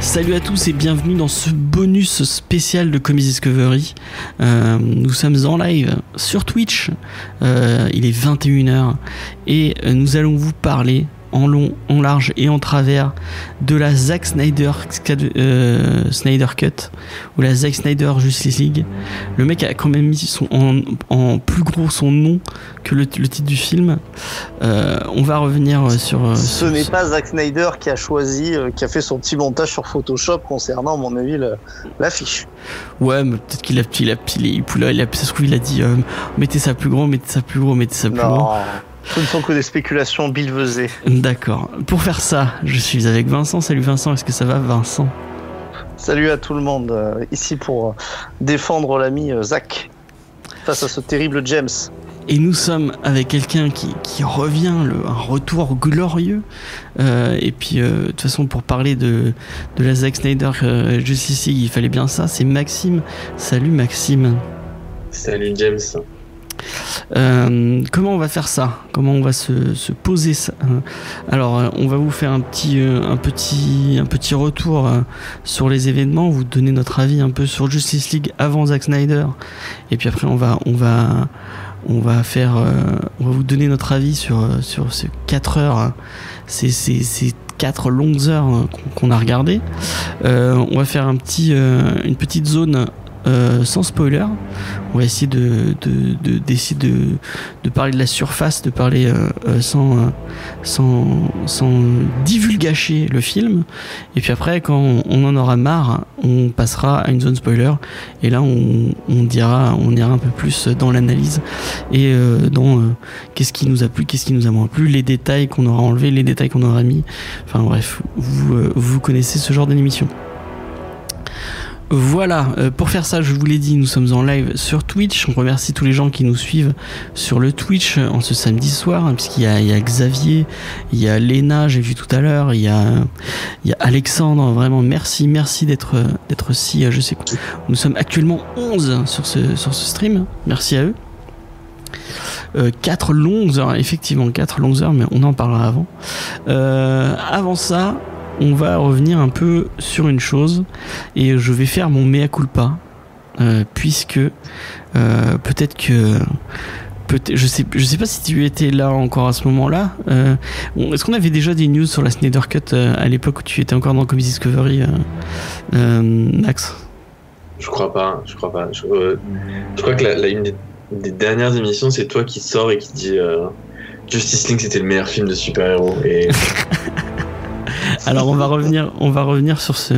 Salut à tous et bienvenue dans ce bonus spécial de Comedy Discovery. Euh, nous sommes en live sur Twitch. Euh, il est 21h et nous allons vous parler en long, en large et en travers de la Zack Snyder, euh, Snyder Cut ou la Zack Snyder Justice League. Le mec a quand même mis son, en, en plus gros son nom que le, le titre du film. Euh, on va revenir sur. euh, Ce sur- n'est pas Zack Snyder qui a choisi, qui a fait son petit montage sur Photoshop concernant, à mon avis, l'affiche. Ouais, mais peut-être qu'il a, il a, il, a, il a, ça se trouve, il a dit euh, mettez ça plus gros, mettez ça plus gros, mettez ça plus Non, gros. Ce ne sont que des spéculations bilvesées. D'accord. Pour faire ça, je suis avec Vincent. Salut Vincent, est-ce que ça va Vincent? Salut à tout le monde, euh, ici pour euh, défendre l'ami euh, Zack face à ce terrible James. Et nous sommes avec quelqu'un qui, qui revient, le, un retour glorieux. Euh, et puis, euh, de toute façon, pour parler de, de la Zack Snyder euh, Justice League, il fallait bien ça. C'est Maxime. Salut Maxime. Salut James. Euh, comment on va faire ça? Comment on va se, se poser ça? Alors, euh, on va vous faire un petit, euh, un petit, un petit retour sur les événements, vous donner notre avis un peu sur Justice League avant Zack Snyder, et puis après on va, on va, on va faire, on va vous donner notre avis sur, sur ces 4 heures, hein. ces, ces, 4 longues heures hein, qu'on a regardées. On va faire un petit, une petite zone euh, sans spoiler. On va essayer de, de, de- d'essayer de, de parler de la surface, de parler euh, euh, sans, sans, sans divulgacher le film. Et puis après, quand on, en aura marre, on passera à une zone spoiler. Et là, on, on dira, on ira un peu plus dans l'analyse et dans qu'est-ce qui nous a plu, qu'est-ce qui nous a moins plu, les détails qu'on aura enlevés, les détails qu'on aura mis. Enfin bref, vous, vous connaissez ce genre d'émission. Voilà, euh, pour faire ça, je vous l'ai dit, nous sommes en live sur Twitch. On remercie tous les gens qui nous suivent sur le Twitch euh, en ce samedi soir, hein, puisqu'il y a, Xavier, il y a Léna, j'ai vu tout à l'heure, il y a, Alexandre. Vraiment, merci, merci d'être euh, si, je sais quoi. Nous sommes actuellement 11 sur ce, stream. Merci à eux. 4 longues heures, effectivement 4 longues heures, mais on en parlera avant. Avant ça, on va revenir un peu sur une chose et je vais faire mon mea culpa euh, puisque euh, peut-être que peut je sais je sais pas si tu étais là encore à ce moment-là euh, est-ce qu'on avait déjà des news sur la Snyder Cut à l'époque où tu étais encore dans Comedy Discovery Max? Je crois pas, je crois pas. Je, je crois que la, la- une des, des dernières émissions, c'est toi qui sors et qui dit Justice League c'était le meilleur film de super-héros. Et Alors on va revenir, on va revenir sur ce,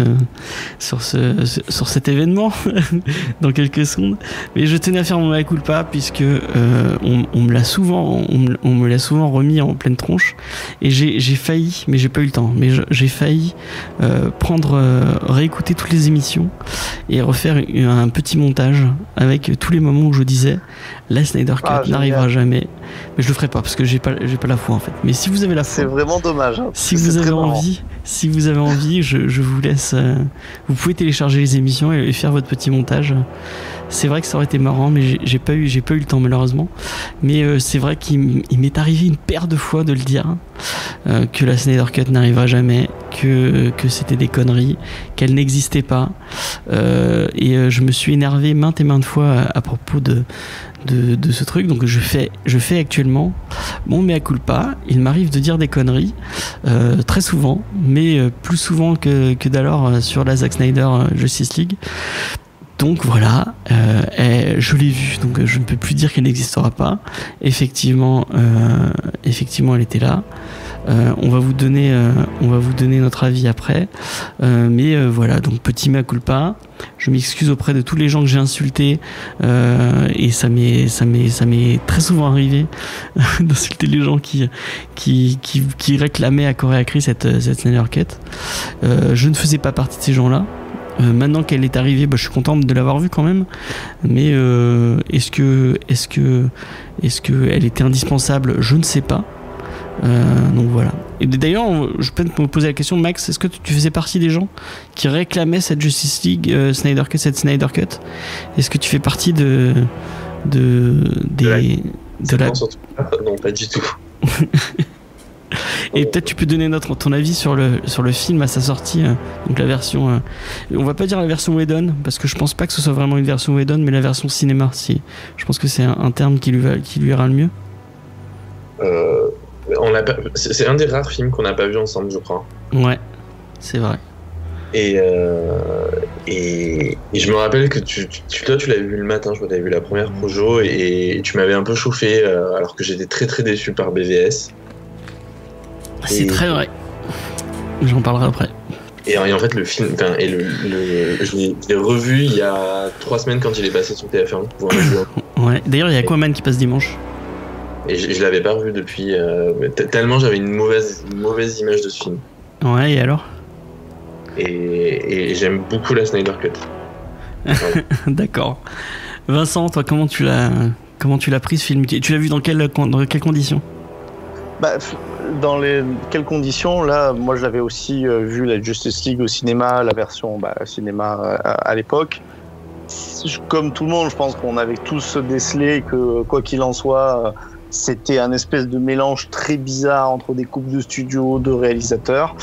sur ce, sur cet événement dans quelques secondes. Mais je tenais à faire mon mea culpa puisque euh, on, on me l'a souvent, on, me- on me l'a souvent remis en pleine tronche et j'ai j'ai failli, mais j'ai pas eu le temps. Mais j'ai failli euh, prendre, euh, réécouter toutes les émissions et refaire un petit montage avec tous les moments où je disais la Snyder Cut Ah, n'arrivera jamais. Mais je le ferai pas parce que j'ai pas, j'ai pas la foi en fait. Mais si vous avez la foi, C'est vraiment dommage. hein, si vous avez marrant. envie, si vous avez envie, je, je vous laisse. euh, vous pouvez télécharger les émissions et, et faire votre petit montage. C'est vrai que ça aurait été marrant, mais j'ai- pas eu, j'ai pas eu le temps malheureusement. Mais euh, c'est vrai qu'il m'est arrivé une paire de fois de le dire euh, que la Snyder Cut n'arrivera jamais, que c'était des conneries, qu'elle n'existait pas. Euh, et euh, je me suis énervé maintes et maintes fois à, propos de, ce truc. Donc je fais, je fais actuellement mon mea culpa. Il m'arrive de dire des conneries. Euh, très souvent, mais plus souvent que, d'alors sur la Zack Snyder Justice League. Donc voilà, je l'ai vue, donc je ne peux plus dire qu'elle n'existera pas. Effectivement, effectivement, elle était là. Euh, on va vous donner, euh, on va vous donner notre avis après. Euh, mais voilà, donc petit mea culpa. Je m'excuse auprès de tous les gens que j'ai insultés et ça m'est, très souvent arrivé d'insulter les gens qui, qui, qui, qui réclamaient à corps et à cette, cette Snyder je ne faisais pas partie de ces gens-là. Maintenant qu'elle est arrivée, bah, je suis content de l'avoir vue quand même. Mais est-ce que, est-ce que elle était indispensable? Je ne sais pas. Euh, donc voilà. Et d'ailleurs, je peux te poser la question, Max, est-ce que tu faisais partie des gens qui réclamaient cette Justice League euh, Snyder Cut, cette Snyder Cut? Est-ce que tu fais partie de de des la- de la Non, pas. Non, pas du tout. et peut-être tu peux donner notre ton avis sur le sur le film à sa sortie, euh, donc la version. euh, on va pas dire la version Whedon parce que je pense pas que ce soit vraiment une version Whedon, mais la version cinéma. Si je pense que c'est un, un terme qui lui va qui lui ira le mieux. Euh, on l'a pas- C'est c'est un des rares films qu'on n'a pas vu ensemble, je crois. Ouais, c'est vrai. Et, euh, et, et je me rappelle que tu, tu- toi, tu l'avais vu le matin, je crois tu avais vu la première projo, et, tu m'avais un peu chauffé euh, alors que j'étais très très déçu par BVS. C'est Et- très vrai. J'en parlerai après. Et, et en fait, le film, et le, le- je l'ai revu il y a trois semaines quand il est passé sur TF1. pour. Ouais. D'ailleurs, il y a Aquaman qui passe dimanche. Et je, je l'avais pas revu depuis. euh, tellement j'avais une mauvaise, une mauvaise image de ce film. Ouais, et alors? Et, et j'aime beaucoup la Snyder Cut. D'accord. Vincent, toi, comment tu l'as comment tu l'as pris ce film? Tu tu l'as vu dans quelles dans quelles conditions? Bah, dans les quelles conditions? Là, moi, je l'avais aussi euh, vu la Justice League au cinéma, la version bah, cinéma euh, à, à l'époque. Comme tout le monde, je pense qu'on avait tous décelé que quoi qu'il en soit, euh, c'était un espèce de mélange très bizarre entre des coupes de studio, de réalisateurs.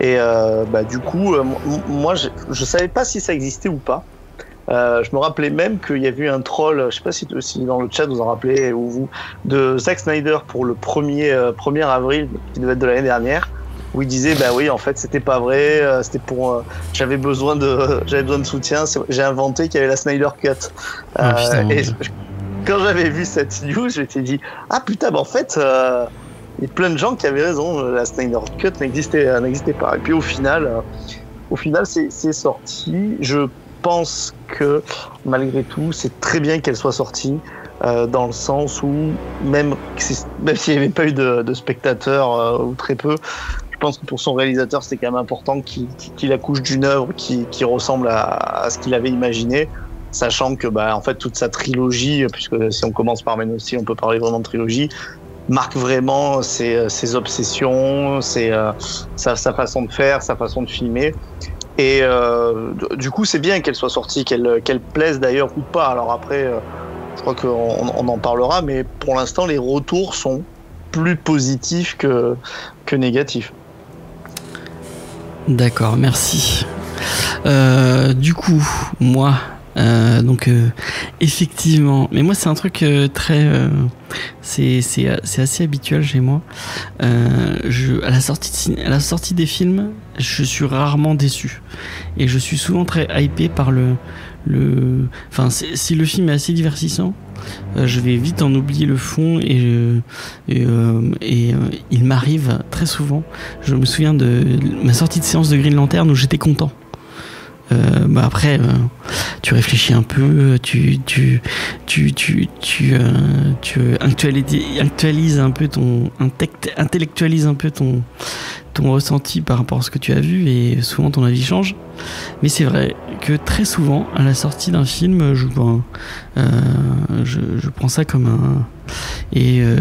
Et euh, bah, du coup, euh, moi, je, je savais pas si ça existait ou pas. Euh, je me rappelais même qu'il y avait eu un troll, je sais pas si, si dans le chat vous en rappelez ou vous, de Zack Snyder pour le 1er, euh, 1er avril, qui devait être de l'année dernière, où il disait bah oui en fait c'était pas vrai, euh, c'était pour euh, j'avais besoin de j'avais besoin de soutien, j'ai inventé qu'il y avait la Snyder Cut. Ah, putain, et je- quand j'avais vu cette news, je dit ah putain bah en fait euh, il y a plein de gens qui avaient raison, la Snyder Cut n'existait euh, n'existait pas. Et puis au final euh, au final c'est sorti. Je pense que malgré tout c'est très bien qu'elle soit sortie euh, dans le sens où même si- même s'il n'y avait pas eu de, spectateurs euh, ou très peu, je pense que pour son réalisateur c'était quand même important qu'il accouche d'une œuvre qui, ressemble à ce qu'il avait imaginé, sachant que bah en fait toute sa trilogie, puisque si on commence par Men aussi, on peut parler vraiment de trilogie, marque vraiment ses, ses obsessions, ses, euh, sa, façon de faire, sa façon de filmer. Et euh, du coup, c'est bien qu'elle soit sortie, qu'elle plaise d'ailleurs ou pas. Alors après, euh, je crois qu'on on en parlera, mais pour l'instant, les retours sont plus positifs que, que négatifs. D'accord, merci. Euh, du coup, moi, euh, donc euh, effectivement, mais moi c'est un truc euh, très, euh, c'est c'est c'est assez habituel chez moi. Euh, je à la sortie de à la sortie des films, je suis rarement déçu et je suis souvent très hypé par le le, enfin si le film est assez divertissant. euh, je vais vite en oublier le fond et, euh, et, euh, et, euh, il m'arrive très souvent je me souviens de ma sortie de séance de Green Lantern où j'étais content. Euh, bah après, euh, tu réfléchis un peu, tu tu tu tu tu, euh, tu actualises, actualises un peu ton intellectualises un peu ton ton ressenti par rapport à ce que tu as vu et souvent ton avis change. Mais c'est vrai que très souvent à la sortie d'un film, je ben, je, je prends ça comme un et euh,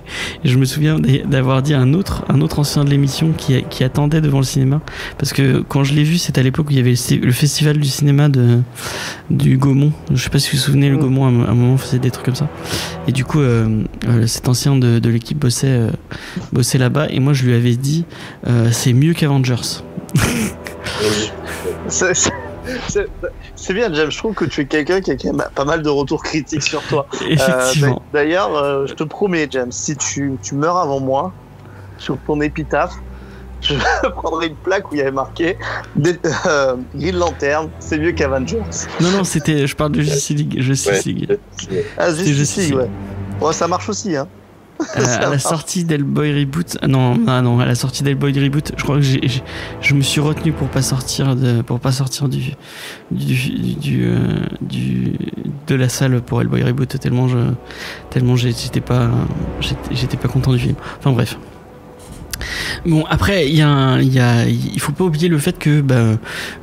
je me souviens d'a- d'avoir dit à un autre, un autre ancien de l'émission qui, qui attendait devant le cinéma. Parce que quand je l'ai vu, c'était à l'époque où il y avait le, festival du cinéma de, du Gaumont. Je sais pas si vous vous souvenez, le. Gaumont, à un, moment, faisait des trucs comme ça. Et du coup, euh, euh, cet ancien de, de l'équipe bossait, euh, bossait là-bas. Et moi, je lui avais dit, euh, c'est mieux qu'Avengers. C'est- bien, James. Je trouve que tu es quelqu'un qui a quand même pas mal de retours critiques sur toi. Euh, Effectivement. D'ailleurs, euh, je te promets, James, si tu, tu meurs avant moi, sur ton épitaphe, je prendrai une plaque où il y avait marqué euh, Green Lantern, c'est mieux qu'Avengers. non, non, c'était, je parle de Justice League. Justice. League. Ah, Justice League, League. ouais. Ouais, ça marche aussi, hein. Euh, à la sortie d'Hellboy Reboot, ah non, ah non, à la sortie d'Hellboy Reboot, je crois que j'ai, je me suis retenu pour pas sortir de, pour pas sortir du, du, du, euh, du- de la salle pour Hellboy Reboot tellement je, tellement j'étais pas, j'étais, j'étais pas content du film. Enfin bref. Bon après il y a, il faut pas oublier le fait que bah,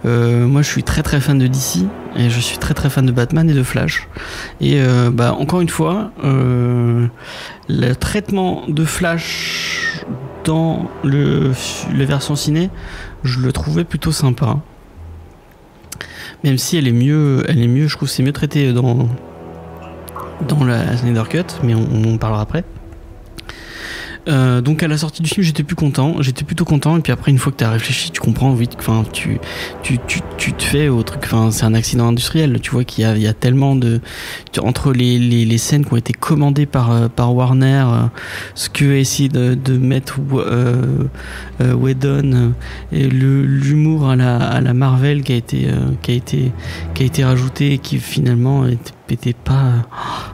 euh, moi je suis très très fan de DC et je suis très très fan de Batman et de Flash et euh, bah encore une fois. Euh, le traitement de Flash dans le, la version ciné, je le trouvais plutôt sympa. Même si elle est mieux, elle est mieux, je trouve c'est mieux traité dans, dans la Snyder Cut, mais on en parlera après. Euh, donc à la sortie du film, j'étais plus content, j'étais plutôt content. Et puis après, une fois que tu as réfléchi, tu comprends vite. Enfin, tu, tu, tu, tu te fais au truc. Enfin, c'est un accident industriel. Tu vois qu'il y a, il y a tellement de entre les, les, les scènes qui ont été commandées par euh, par Warner, euh, ce que essayé de, de mettre euh, euh, Whedon euh, et l'humour à la à la Marvel qui a été qui a été qui a été rajouté et qui finalement était, était pas.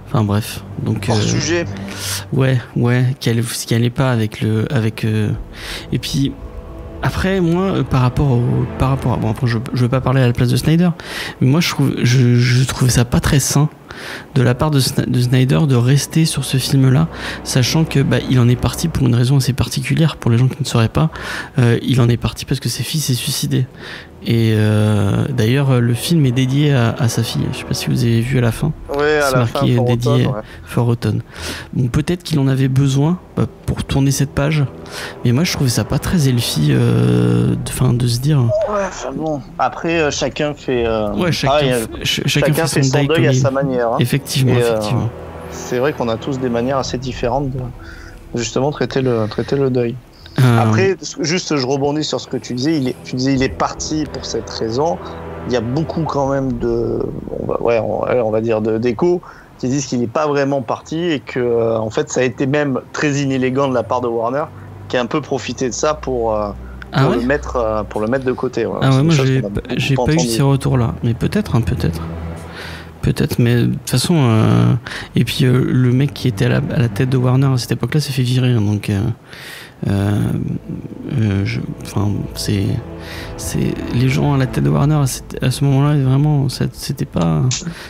Enfin bref. Donc. Hors euh, sujet. Ouais, ouais, qui allait, qui allait pas avec le, avec. euh, Et puis après, moi, euh, par rapport au, par rapport, à, bon, après, je, je veux pas parler à la place de Snyder, mais moi, je trouve, je, je trouvais ça pas très sain de la part de, de Snyder de rester sur ce film-là, sachant que bah, il en est parti pour une raison assez particulière pour les gens qui ne sauraient pas. Euh, il en est parti parce que ses fils s'est suicidé. Et euh, d'ailleurs, le film est dédié à, à sa fille. Je sais pas si vous avez vu à la fin. Ouais, à c'est la fin, marqué pour dédié. automne, ouais. Fort automne. Bon, peut-être qu'il en avait besoin bah, pour tourner cette page, mais moi je trouvais ça pas très elfie euh, de, fin, de se dire. Ouais, enfin bon. Après, euh, chacun fait. euh, Ouais, chacun, pareil, euh, f- ch- chacun, chacun fait son deuil, comme à sa manière. hein. Effectivement, Et, euh, effectivement. C'est vrai qu'on a tous des manières assez différentes de justement traiter le, traiter le deuil. Euh, Après, juste je rebondis sur ce que tu disais. Il est, tu disais il est parti pour cette raison. Il y a beaucoup quand même de, on va, ouais, on, on va dire de d'échos qui disent qu'il n'est pas vraiment parti et que euh, en fait ça a été même très inélégant de la part de Warner qui a un peu profité de ça pour, euh, ah ouais, le mettre pour le mettre de côté. ouais. ah ouais moi j'ai pas- pas eu ces retours-là, mais peut-être, hein, peut-être. Peut-être, mais de toute façon. euh, Et puis euh, le mec qui était à la, à la tête de Warner à cette époque-là s'est fait virer, hein, donc. Euh, euh, Enfin, c'est, c'est les gens à la tête de Warner à, ce moment-là, vraiment, c'était pas,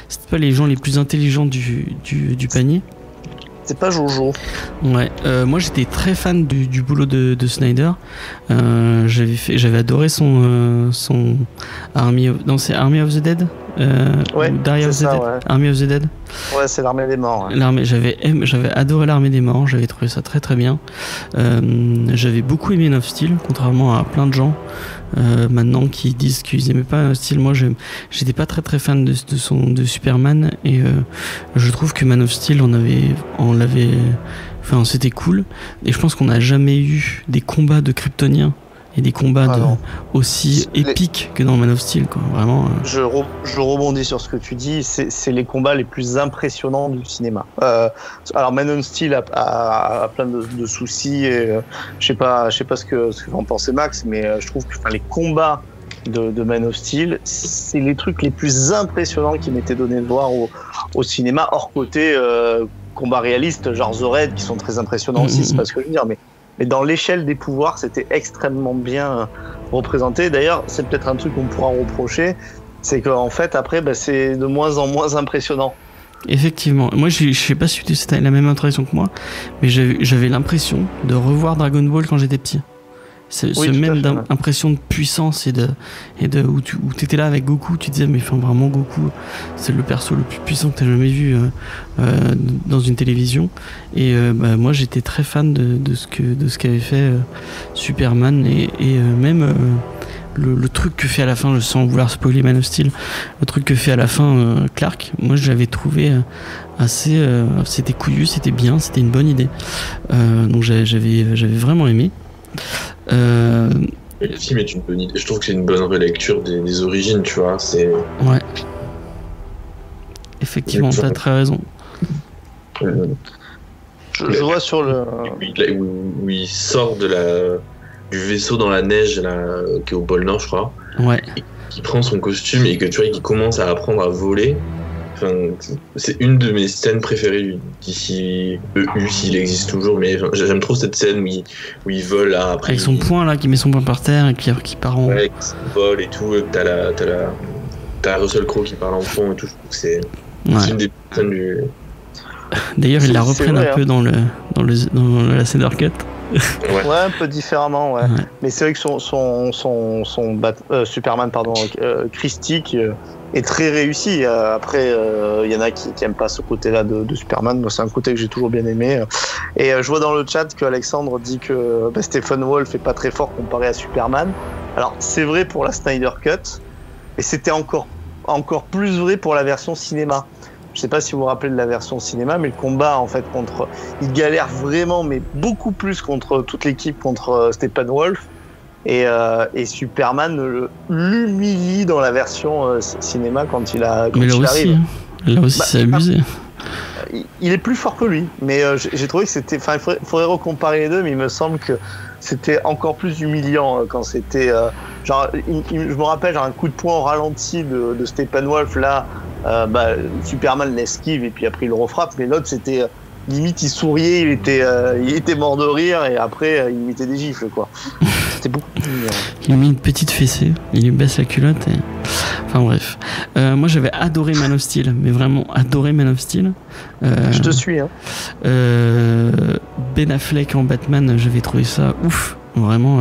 c'était pas les gens les plus intelligents du, du, du panier. C'est pas Jojo. Ouais, euh, moi j'étais très fan du, du boulot de, de Snyder. Euh, j'avais fait, j'avais adoré son euh, son Army of, non c'est Army of the Dead, euh, Ouais, c'est the ça, ouais. Army of the Dead. Ouais, c'est l'armée des morts. ouais. L'armée, j'avais j'avais adoré l'armée des morts, j'avais trouvé ça très très bien. Euh, j'avais beaucoup aimé Man of Steel, contrairement à plein de gens euh, maintenant qui disent qu'ils aimaient pas Steel. Moi, j'étais pas très très fan de, de son de Superman et euh, je trouve que Man of Steel, on avait, on l'avait, enfin c'était cool. Et je pense qu'on n'a jamais eu des combats de Kryptoniens et des combats Ah de- aussi Les- épiques que dans Man of Steel, quoi. Vraiment. euh, Je, re- je rebondis sur ce que tu dis. C'est les combats les plus impressionnants du cinéma. Euh, alors, Man of Steel a, a- a plein de, de soucis. Et, euh, je sais pas, je sais pas ce que ce que en pensez Max, mais je trouve que les combats de, de Man of Steel, c'est les trucs les plus impressionnants qui m'étaient donnés de voir au, au cinéma, hors côté euh, combat réaliste, genre The Raid, qui sont très impressionnants Mm, aussi. C'est mm. pas ce que je veux dire, mais mais dans l'échelle des pouvoirs, c'était extrêmement bien euh, représenté. D'ailleurs, c'est peut-être un truc qu'on pourra reprocher, c'est qu'en fait, après, bah, c'est de moins en moins impressionnant. Effectivement. Moi, je je sais pas si c'était la même impression que moi, mais j'avais l'impression de revoir Dragon Ball quand j'étais petit. Ce, Oui, même impression de puissance et de et de où tu où étais là avec Goku, tu disais mais enfin vraiment Goku, c'est le perso le plus puissant que t'as jamais vu euh, euh, dans une télévision. Et euh, bah, moi, j'étais très fan de, de ce que de ce qu'avait fait Superman et, et même le, le truc que fait à la fin, sans vouloir spoiler Man of Steel, le truc que fait à la fin euh, Clark, moi je l'avais trouvé assez. euh, c'était couillu, c'était bien, c'était une bonne idée. Euh, donc j'avais, j'avais vraiment aimé. Euh, Le film est une bonne idée. Je trouve que c'est une bonne relecture des, des origines, tu vois. C'est ouais. Effectivement, t'as très raison. euh, Je, je vois sur le. où, il, où- où il sort de la du vaisseau dans la neige là, qui est au pôle Nord, je crois. Ouais, qui prend son costume et que tu vois qui commence à apprendre à voler. Enfin, c'est une de mes scènes préférées d'ici EU s'il existe toujours, mais j'aime trop cette scène où il, où il vole là, après. avec son il- poing là, qui met son poing par terre et qui, qui part en. Ouais, vole et tout, et que t'as la, t'as la, t'as Russell Crowe qui parle en fond et tout. Je trouve que c'est Ouais. une des scènes du. D'ailleurs, ils la reprennent vrai, un hein. peu dans le dans le dans la Snyder Cut. Ouais, un peu différemment, ouais. Ouais. Mais c'est vrai que son, son, son, son Bat- euh, Superman, pardon, euh, Christique euh, est très réussi. Euh, après, euh, il y en a qui, qui aiment pas ce côté-là de, de Superman. Moi, c'est un côté que j'ai toujours bien aimé. Et euh, je vois dans le chat que Alexandre dit que bah, Stephen Wolf est pas très fort comparé à Superman. Alors, c'est vrai pour la Snyder Cut, et c'était encore, encore plus vrai pour la version cinéma. Je sais pas si vous vous rappelez de la version cinéma, mais le combat en fait contre, il galère vraiment, mais beaucoup plus contre toute l'équipe contre euh, Steppenwolf. Et, euh, et Superman l'humilie dans la version euh, cinéma quand il a quand Mais là il aussi, arrive. hein. là aussi, Bah, c'est abusé. Il- est plus fort que lui, mais euh, j'ai trouvé que c'était. Enfin, il faudrait, faudrait recomparer les deux, mais il me semble que c'était encore plus humiliant quand c'était. genre, il- il- je me rappelle, genre, un coup de poing au ralenti de, de Steppenwolf, là, bah, Superman l'esquive et puis après il le refrappe, mais l'autre c'était. Limite, il souriait, il était, euh, il était mort de rire et après euh, il mettait des gifles, quoi. C'était beaucoup. Il lui met une petite fessée, il lui baisse la culotte et. Enfin bref. Euh, moi j'avais adoré Man of Steel, mais vraiment adoré Man of Steel. Je te suis, hein. ben Affleck en Batman, j'avais trouvé ça ouf. Vraiment,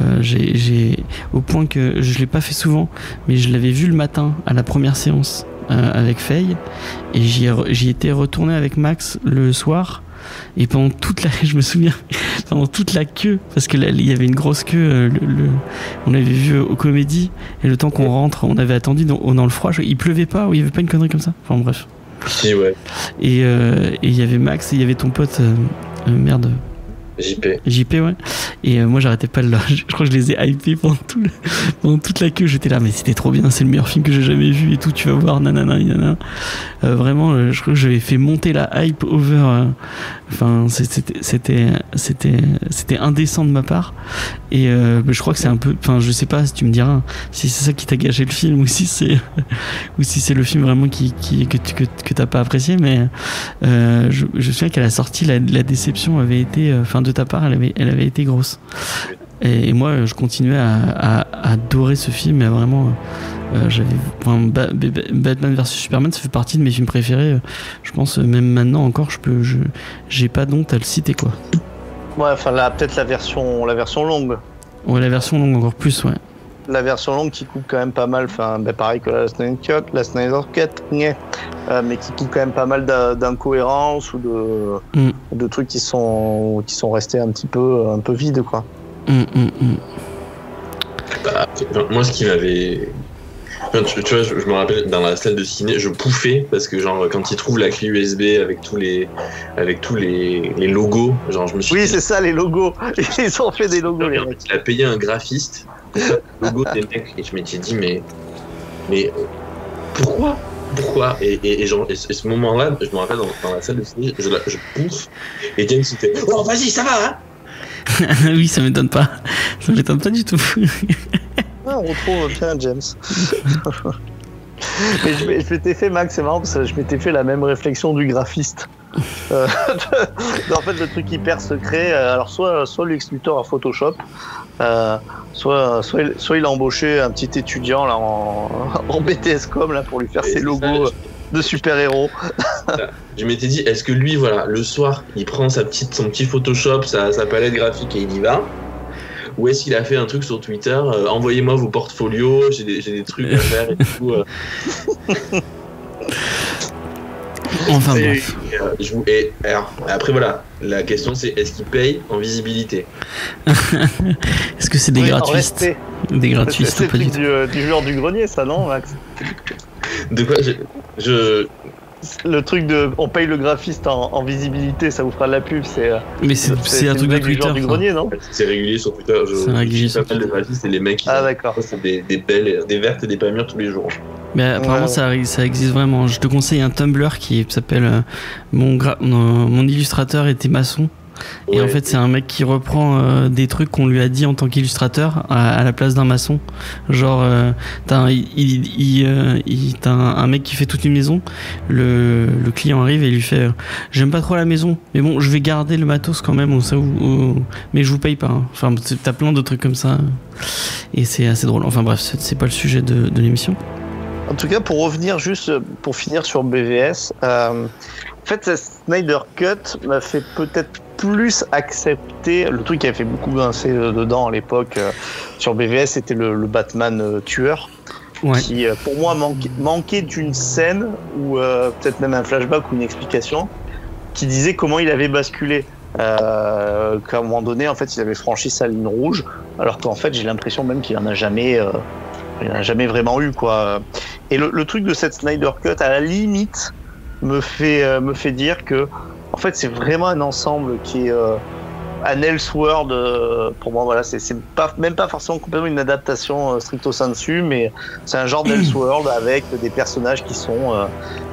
euh, j'ai, j'ai- au point que je l'ai pas fait souvent, mais je l'avais vu le matin à la première séance euh, avec Faye, et j'y, étais retourné avec Max le soir. Et pendant toute la, je me souviens, pendant toute la queue, parce que là, il y avait une grosse queue, euh, le, le- on l'avait vu au comédie, et le temps qu'on rentre, on avait attendu dans, dans le froid, je- il pleuvait pas, ou il y avait pas une connerie comme ça? Enfin bref. Si, ouais. Et euh, et il y avait Max et il y avait ton pote, euh, euh, merde, JP. JP, ouais. Et euh, moi, j'arrêtais pas de leur. Je crois que je les ai hypés pendant, toute la queue. J'étais là, mais c'était trop bien, c'est le meilleur film que j'ai jamais vu et tout. Tu vas voir, nanana, nanana. Euh, vraiment, euh, je crois que j'avais fait monter la hype over. euh, Enfin, c'était, indécent de ma part. Et euh, je crois que c'est un peu. Enfin, je sais pas si tu me diras si c'est ça qui t'a gâché le film ou si c'est, si le film vraiment qui, que, que, que pas apprécié. Mais je, je me souviens qu'à la sortie, la, déception avait été, de ta part, elle avait, elle avait été grosse. Et, et moi, je continuais à, à- à adorer ce film. Et vraiment, euh, j'avais, enfin, Ba- Ba- Batman vs Superman, ça fait partie de mes films préférés. euh, Je pense euh, même maintenant encore, je peux, je, j'ai pas d'honte à le citer quoi. Ouais, enfin là, peut-être la version, la version longue. Ouais, la version longue encore plus, ouais. La version longue qui coupe quand même pas mal, enfin ben pareil que la Snyder Cut, la Snyder Cut, nyeh. Euh, mais qui coupe quand même pas mal d'in- d'incohérences ou de, Mm. de trucs qui sont qui sont restés un petit peu un peu vides quoi. Hum, hum. Bah, moi, ce qui m'avait. Enfin, tu, tu vois, je, je me rappelle dans la salle de ciné, je pouffais parce que genre quand ils trouvent la clé USB avec tous les avec tous les, les logos, genre je me suis Oui c'est ça les logos, ils ont fait des logos les mecs. il a payé un graphiste le logo des mecs et je m'étais dit mais mais euh, pourquoi? Pourquoi? Et, et, et genre et ce, moment-là, je me rappelle dans, dans la salle de ciné, je, la- je pouffe et James était oh vas-y ça va hein? Oui, ça m'étonne pas. Ça m'étonne pas du tout. Ah, on retrouve bien James. Mais je, je m'étais fait, Max, c'est marrant parce que je m'étais fait la même réflexion du graphiste. Euh, en fait, le truc hyper secret, euh, alors soit, soit Lex Luthor à Photoshop, euh, soit, soit, il, soit il a embauché un petit étudiant là, en, en BTS com là, pour lui faire Et ses logos ça, de super-héros. Je m'étais dit, est-ce que lui, voilà, le soir, il prend sa petite, son petit Photoshop, sa, sa palette graphique et il y va? Ou est-ce qu'il a fait un truc sur Twitter euh, Envoyez-moi vos portfolios, j'ai des, des trucs à faire et tout. euh. Enfin et, bref. et, euh, je vous- et, alors, après, voilà, la question c'est est-ce qu'il paye en visibilité Est-ce que c'est des Oui, gratuites. Des gratuites c'est du, euh, du joueur du grenier, ça, non, Max? De quoi je, je- Le truc de on paye le graphiste en, en visibilité, ça vous fera de la pub, c'est euh, Mais c'est c'est un truc de Twitter. joueur du ça. grenier, non C'est régulier sur Twitter. Je, C'est régulier sur Twitter. et les mecs, ils Ah ont- d'accord. c'est des, des belles, des vertes et des pas mûres tous les jours. Mais apparemment, Ouais. ça, ça existe vraiment. Je te conseille un Tumblr qui s'appelle euh, mon, gra- mon, mon illustrateur était maçon. Et en fait, c'est un mec qui reprend euh, des trucs qu'on lui a dit en tant qu'illustrateur à, à la place d'un maçon. Genre, euh, t'as un, il, il- il, euh, il- un, un mec qui fait toute une maison. Le, le client arrive et lui fait J'aime pas trop la maison, mais bon, je vais garder le matos quand même, où- où- mais je vous paye pas. hein. Enfin, t'as plein de trucs comme ça. Et c'est assez drôle. Enfin, bref, c'est pas le sujet de, de l'émission. En tout cas, pour revenir juste, pour finir sur BVS, en fait, Snyder Cut m'a fait peut-être plus accepté le truc qui avait fait beaucoup grincer euh, dedans à l'époque euh, sur BVS, c'était le, le Batman euh, tueur Ouais. qui, pour moi, manquait, manquait d'une scène ou peut-être même un flashback ou une explication qui disait comment il avait basculé. Euh, qu'à un moment donné, en fait, il avait franchi sa ligne rouge, alors qu'en fait, j'ai l'impression même qu'il en a jamais, euh, il en a jamais vraiment eu, quoi. Et le, le truc de cette Snyder Cut, à la limite, me fait, euh, me fait dire que, en fait, c'est vraiment un ensemble qui est euh, un Elseworld. euh, pour moi, voilà, c'est pas, même pas forcément complètement une adaptation euh, stricto sensu, mais c'est un genre d'Elseworld avec des personnages qui sont, euh,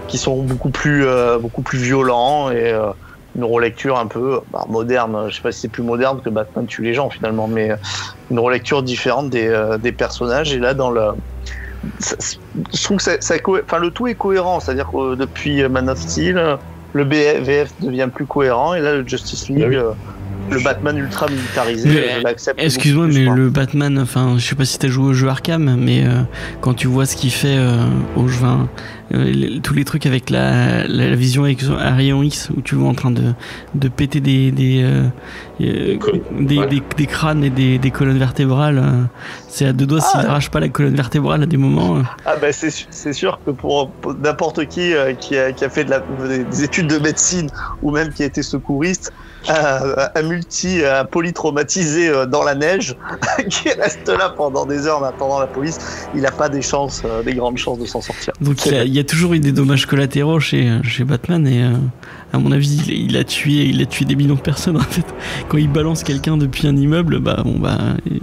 qui sont beaucoup plus, beaucoup plus violents et une relecture un peu bah, moderne. Je sais pas si c'est plus moderne que Batman tue les gens finalement, mais une relecture différente des, euh, des personnages. Et là, dans le ça- je trouve que ça, enfin, le tout est cohérent, c'est-à-dire que euh, depuis Man of Steel, le BVF devient plus cohérent et là le Justice League, Ah oui. Le Batman ultra militarisé, Mais, je l'accepte. Excuse-moi, mais le Batman, enfin, je sais pas si t'as joué au jeu Arkham, mais euh, quand tu vois ce qu'il fait euh, au jeu, euh, tous les trucs avec la, la, la vision avec un rayon X où tu vois en train de, de péter des des, euh, euh, des, Ouais. des, des crânes et des, des colonnes vertébrales, euh, c'est à deux doigts s'il Ah. arrache pas la colonne vertébrale à des moments. euh. Ah ben c'est sûr que pour, pour n'importe qui euh, qui, a, qui a fait de la, des, des études de médecine ou même qui a été secouriste, un, multi, un polytraumatisé euh, dans la neige qui reste là pendant des heures en attendant la police, il n'a pas des chances, euh, des grandes chances de s'en sortir. Donc il, y a toujours eu des dommages collatéraux chez, Batman et euh, à mon avis il, a tué il a tué des millions de personnes en fait. Quand il balance quelqu'un depuis un immeuble, bah bon bah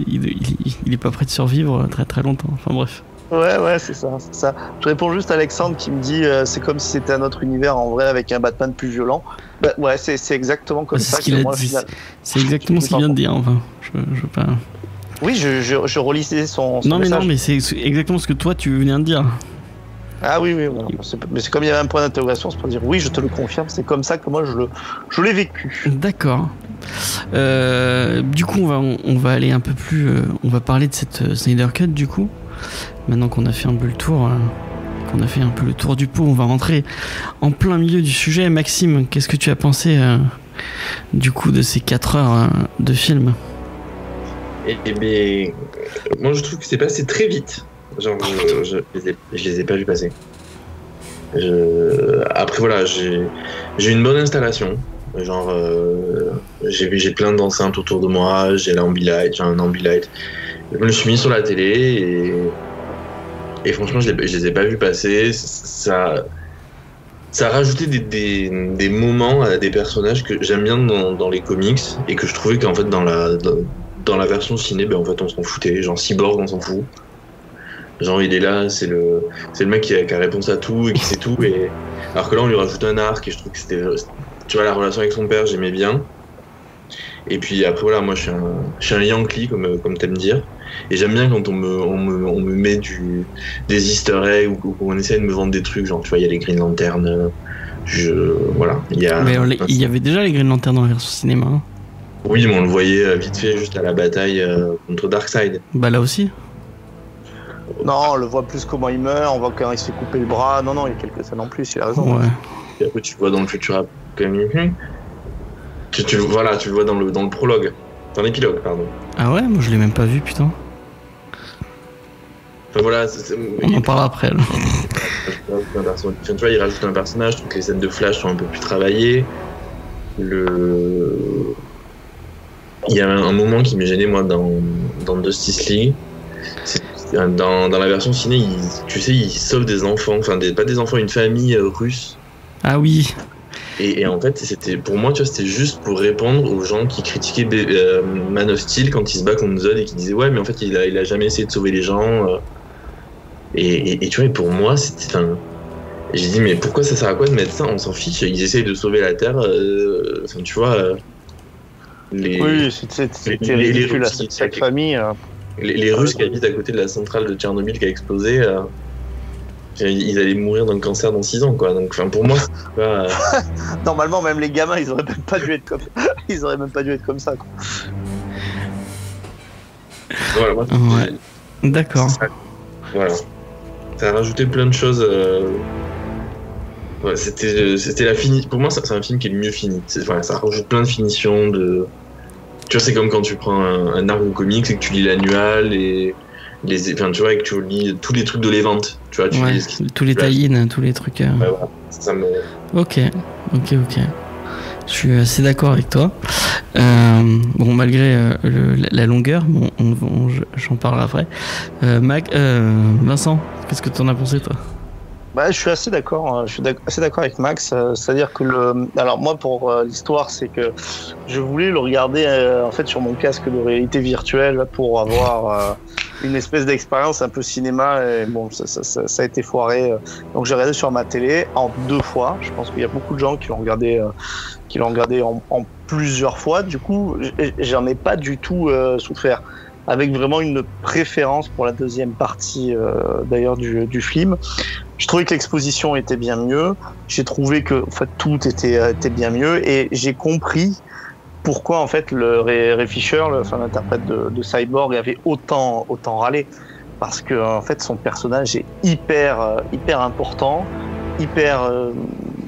il, il, il est pas prêt de survivre très très longtemps. Enfin bref. Ouais, ouais, c'est ça, ça. Je réponds juste à Alexandre qui me dit euh, c'est comme si c'était un autre univers en vrai avec un Batman plus violent. Bah, ouais, c'est exactement comme c'est ça ce C'est exactement ce qu'il vient de dire. Enfin, je, je veux pas. Oui, je, je, je relisais son, son Non mais message. non mais c'est exactement ce que toi tu venais de dire. Ah oui, oui, voilà. Mais c'est comme il y avait un point d'interrogation, c'est pour dire oui, je te le confirme, c'est comme ça que moi je le, je l'ai vécu. D'accord. Euh, du coup, on va, on, on va aller un peu plus. euh, on va parler de cette Snyder Cut, du coup. Maintenant qu'on a fait un peu le tour, euh, qu'on a fait un peu le tour du pot, on va rentrer en plein milieu du sujet. Maxime, qu'est-ce que tu as pensé, euh, du coup, de ces 4 heures euh, de film? Et ben, moi je trouve que c'est passé très vite. Genre, je, je, les ai, je les ai pas vus passer. Je- Après voilà, j'ai une bonne installation. Genre, euh, j'ai plein d'enceintes autour de moi, j'ai l'ambilight, j'ai un ambilight. Je me le suis mis sur la télé et, et franchement, je, les- les ai pas vus passer. Ça, ça a des, moments à des personnages que j'aime bien dans, les comics et que je trouvais qu'en fait dans la, dans la version ciné, ben en fait on s'en foutait. Genre Cyborg, on s'en fout. Genre il est là, c'est le, c'est le mec qui a, qui a réponse à tout et qui sait tout. Et... Alors que là on lui rajoute un arc et je trouve que c'était. Tu vois, la relation avec son père, j'aimais bien. Et puis après voilà, moi je suis un, je suis un Yankee comme, comme t'aimes dire. Et j'aime bien quand on me, on me, on me met du, des easter eggs ou, ou qu'on essaie de me vendre des trucs. Genre tu vois, il y a les Green Lantern. euh, Je, voilà, il y a. Mais Il y avait déjà les Green Lantern dans la version cinéma. hein. Oui, mais on le voyait euh, vite fait juste à la bataille euh, contre Darkseid. Bah là aussi. Non, on le voit plus comment il meurt, on voit quand il se fait couper le bras. Non, non, il y a quelques scènes en plus, il a raison. Ouais. Et après, tu le vois dans le futur tu, tu, le- voilà, tu le vois dans le, dans le prologue. Dans l'épilogue, pardon. Ah ouais, moi je l'ai même pas vu, putain. Enfin voilà, c'est- c'est- On en parlera après. là. enfin, tu vois, il rajoute un personnage, que les scènes de Flash sont un peu plus travaillées. Le... Il y a un, un moment qui m'est gêné, moi, dans, dans Justice League. C'est- Dans, dans la version ciné, il, tu sais, il sauve des enfants, enfin, des, pas des enfants, une famille euh, russe. Ah oui. Et, et en fait, c'était pour moi, tu vois, c'était juste pour répondre aux gens qui critiquaient euh, Man of Steel quand il se bat contre Zod et qui disaient ouais, mais en fait, il a, il a jamais essayé de sauver les gens. euh. Et, et, et tu vois, et pour moi, c'était un. J'ai dit mais pourquoi ça sert à quoi de mettre ça? On s'en fiche. Ils essayent de sauver la Terre. euh, Enfin, tu vois. euh, les, Oui, c'était Les- les Russes, cette, ils- cette famille. les, les Russes qui habitent à côté de la centrale de Tchernobyl qui a explosé. euh, ils allaient mourir d'un cancer dans 6 ans, quoi. Donc, enfin, pour moi, pas. euh, Normalement, même les gamins, ils auraient même pas dû être comme, ils auraient même pas dû être comme ça. Quoi. voilà, moi, Ouais. D'accord. Ça- Voilà. Ça a rajouté plein de choses. euh, Ouais, c'était, c'était la fini. Pour moi, c'est un film qui est le mieux fini. C'est- Enfin, ça rajoute plein de finitions. De... Tu vois, c'est comme quand tu prends un, un arc de comics et que tu lis l'annual et les, enfin, tu vois, et que tu lis tous les trucs de l'évente. Tu vois, tu Ouais, lis tous les tie tous les trucs. euh. Ouais. Ça me... Ok, ok, ok. Je suis assez d'accord avec toi. Euh, bon, malgré euh, le- la- longueur, bon, on- on- je- j'en parlerai après. Mac, Vincent, qu'est-ce que t'en as pensé toi? Bah, je suis assez d'accord. euh, Je suis assez d'accord avec Max. euh, C'est-à-dire que le. Alors moi, pour euh, l'histoire, c'est que je voulais le regarder euh, en fait sur mon casque de réalité virtuelle pour avoir une espèce d'expérience un peu cinéma. Et bon, ça, ça, ça, ça a été foiré. Donc j'ai regardé sur ma télé en deux fois. Je pense qu'il y a beaucoup de gens qui l'ont regardé, qui l'ont regardé en, plusieurs fois. Du coup, j'en ai pas du tout souffert. Avec vraiment une préférence pour la deuxième partie d'ailleurs du film. Je trouvais que l'exposition était bien mieux. J'ai trouvé que en fait, tout était, euh, était bien mieux et j'ai compris pourquoi en fait le Ray, Ray Fisher, le, l'interprète de, Cyborg, avait autant autant râlé parce que en fait son personnage est hyper euh, hyper important, hyper euh,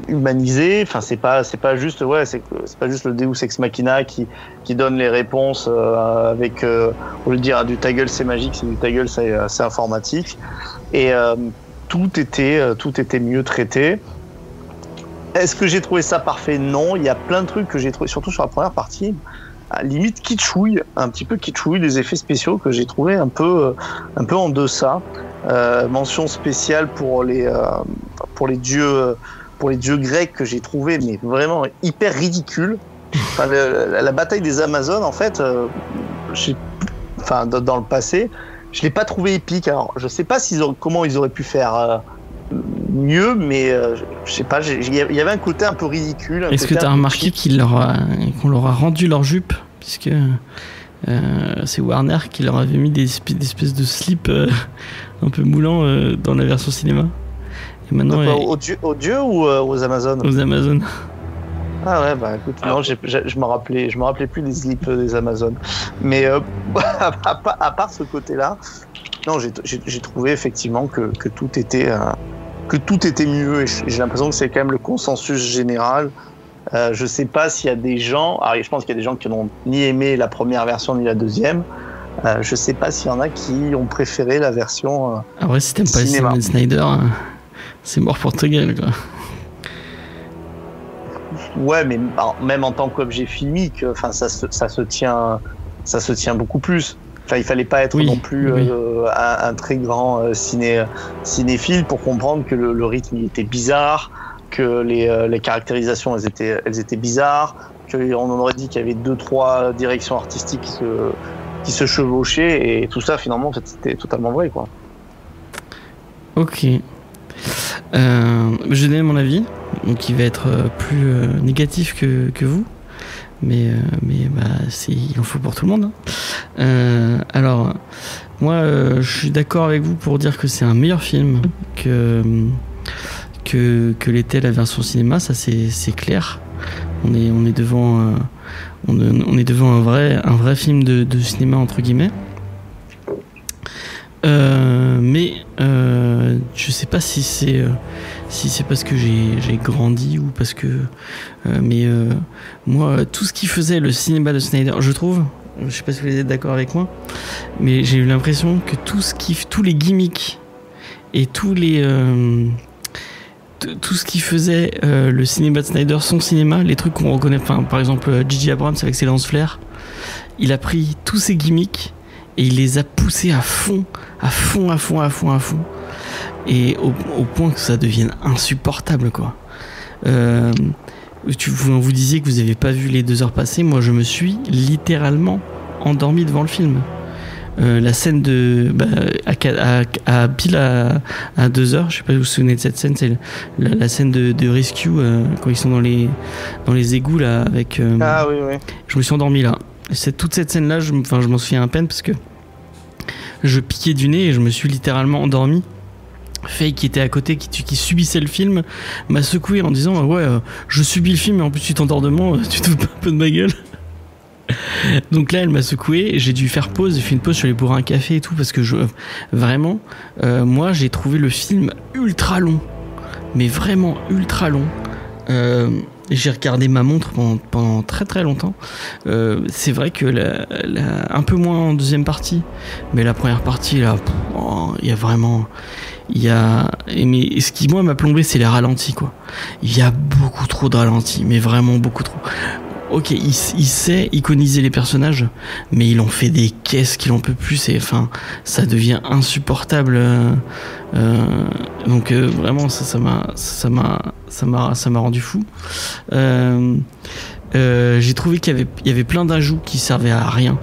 humanisé. Enfin c'est pas c'est pas juste ouais c'est pas juste le Deus ex machina qui qui donne les réponses euh, avec euh, lieu de dire du ta gueule c'est magique c'est du ta gueule c'est euh, informatique et euh, tout était, euh, tout était mieux traité. Est-ce que j'ai trouvé ça parfait? Non. Il y a plein de trucs que j'ai trouvé, surtout sur la première partie, à limite kitschouille, un petit peu kitschouille, des effets spéciaux que j'ai trouvé un peu, euh, un peu en deçà. Euh, mention spéciale pour les, pour les dieux, pour les dieux grecs que j'ai trouvé, mais vraiment hyper ridicule. La, bataille des Amazones, en fait, enfin, dans le passé, je l'ai pas trouvé épique. Alors, je sais pas comment ils auraient pu faire euh, mieux, mais euh, je, sais pas. Il y avait un côté un peu ridicule. Est-ce que tu as remarqué leur a- qu'on leur a rendu leur jupe? Puisque euh, c'est Warner qui leur avait mis des, espèces- des espèces de slips euh, un peu moulants dans la version cinéma. Et maintenant, Donc, aux, dieux, aux dieux ou aux Amazones? Aux Amazones. Ah ouais, bah écoute, Ah. non, j'ai- je me rappelais, je me rappelais plus des slips euh, des Amazones. Mais euh, à, part- à part ce côté-là, non, j'ai- j'ai j'ai trouvé effectivement que, que tout était euh, que tout était mieux. Et j'ai l'impression que c'est quand même le consensus général. Euh, je sais pas s'il y a des gens. Alors, je pense qu'il y a des gens qui n'ont ni aimé la première version ni la deuxième. Euh, je sais pas s'il y en a qui ont préféré la version. euh, Ah ouais, si t'aimes pas Snyder, hein, c'est mort pour ta gueule quoi. Ouais, mais alors, même en tant qu'objet filmique, enfin, ça, se, ça se tient, ça se tient beaucoup plus. Enfin, il fallait pas être Oui, non plus oui. euh, un, un très grand euh, ciné, cinéphile pour comprendre que le, le rythme il était bizarre, que les, euh, les caractérisations elles étaient, elles étaient bizarres, qu'on aurait dit qu'il y avait deux trois directions artistiques qui se, qui se chevauchaient et tout ça finalement en fait, c'était totalement vrai quoi. Ok. Euh, je donne mon avis, donc qui va être euh, plus euh, négatif que, que vous. Mais, mais bah, il en faut pour tout le monde. hein. Alors, moi, je suis d'accord avec vous pour dire que c'est un meilleur film que, que, que l'était la version cinéma, ça c'est, clair. On est, on est devant, on est devant un vrai, un vrai film de, de cinéma, entre guillemets. Euh, mais euh, je sais pas si c'est euh, si c'est parce que j'ai grandi ou parce que mais moi tout ce qui faisait le cinéma de Snyder je trouve je sais pas si vous êtes d'accord avec moi mais j'ai eu l'impression que tout ce qui tous les gimmicks et tous les tout ce qui faisait le cinéma de Snyder son cinéma les trucs qu'on reconnaît par exemple J.J. Abrams avec ses lance-flares il a pris tous ces gimmicks et il les a poussés à fond à fond, à fond, à fond, à fond. Et au, au point que ça devienne insupportable, quoi. Euh, tu, vous, vous disiez que vous n'avez pas vu les deux heures passées. Moi, je me suis littéralement endormi devant le film. Euh, la scène de. Bah, à, à, à pile à, à deux heures, je sais pas si vous vous souvenez de cette scène, c'est la, la scène de, de Rescue euh, quand ils sont dans les, dans les égouts là avec. euh, Ah oui oui. je me suis endormi là. Toute cette scène là, je, enfin, je m'en souviens à peine parce que je piquais du nez et je me suis littéralement endormi. Faye qui était à côté, qui, subissait le film, m'a secoué en disant Ouais, euh, je subis le film et en plus tu t'endors de moi, tu te pas un peu de ma gueule. Donc là, elle m'a secoué, j'ai dû faire pause, j'ai fait une pause, je suis allé boire un café et tout parce que je, vraiment, euh, moi j'ai trouvé le film ultra long. mais vraiment ultra long. Euh, j'ai regardé ma montre pendant, très très longtemps. Euh, c'est vrai que un peu moins en deuxième partie, mais la première partie là, oh, il y a vraiment, il y a, et mais ce qui moi m'a plombé, c'est les ralentis quoi. Il y a beaucoup trop de ralentis, mais vraiment beaucoup trop. Ok, il, sait iconiser les personnages, mais il en fait des caisses qu'il en peut plus et enfin, ça devient insupportable. euh, euh, donc euh, vraiment, ça, m'a, ça m'a, ça m'a, ça m'a rendu fou. J'ai trouvé qu'il y avait, il y avait plein d'ajouts qui servaient à rien.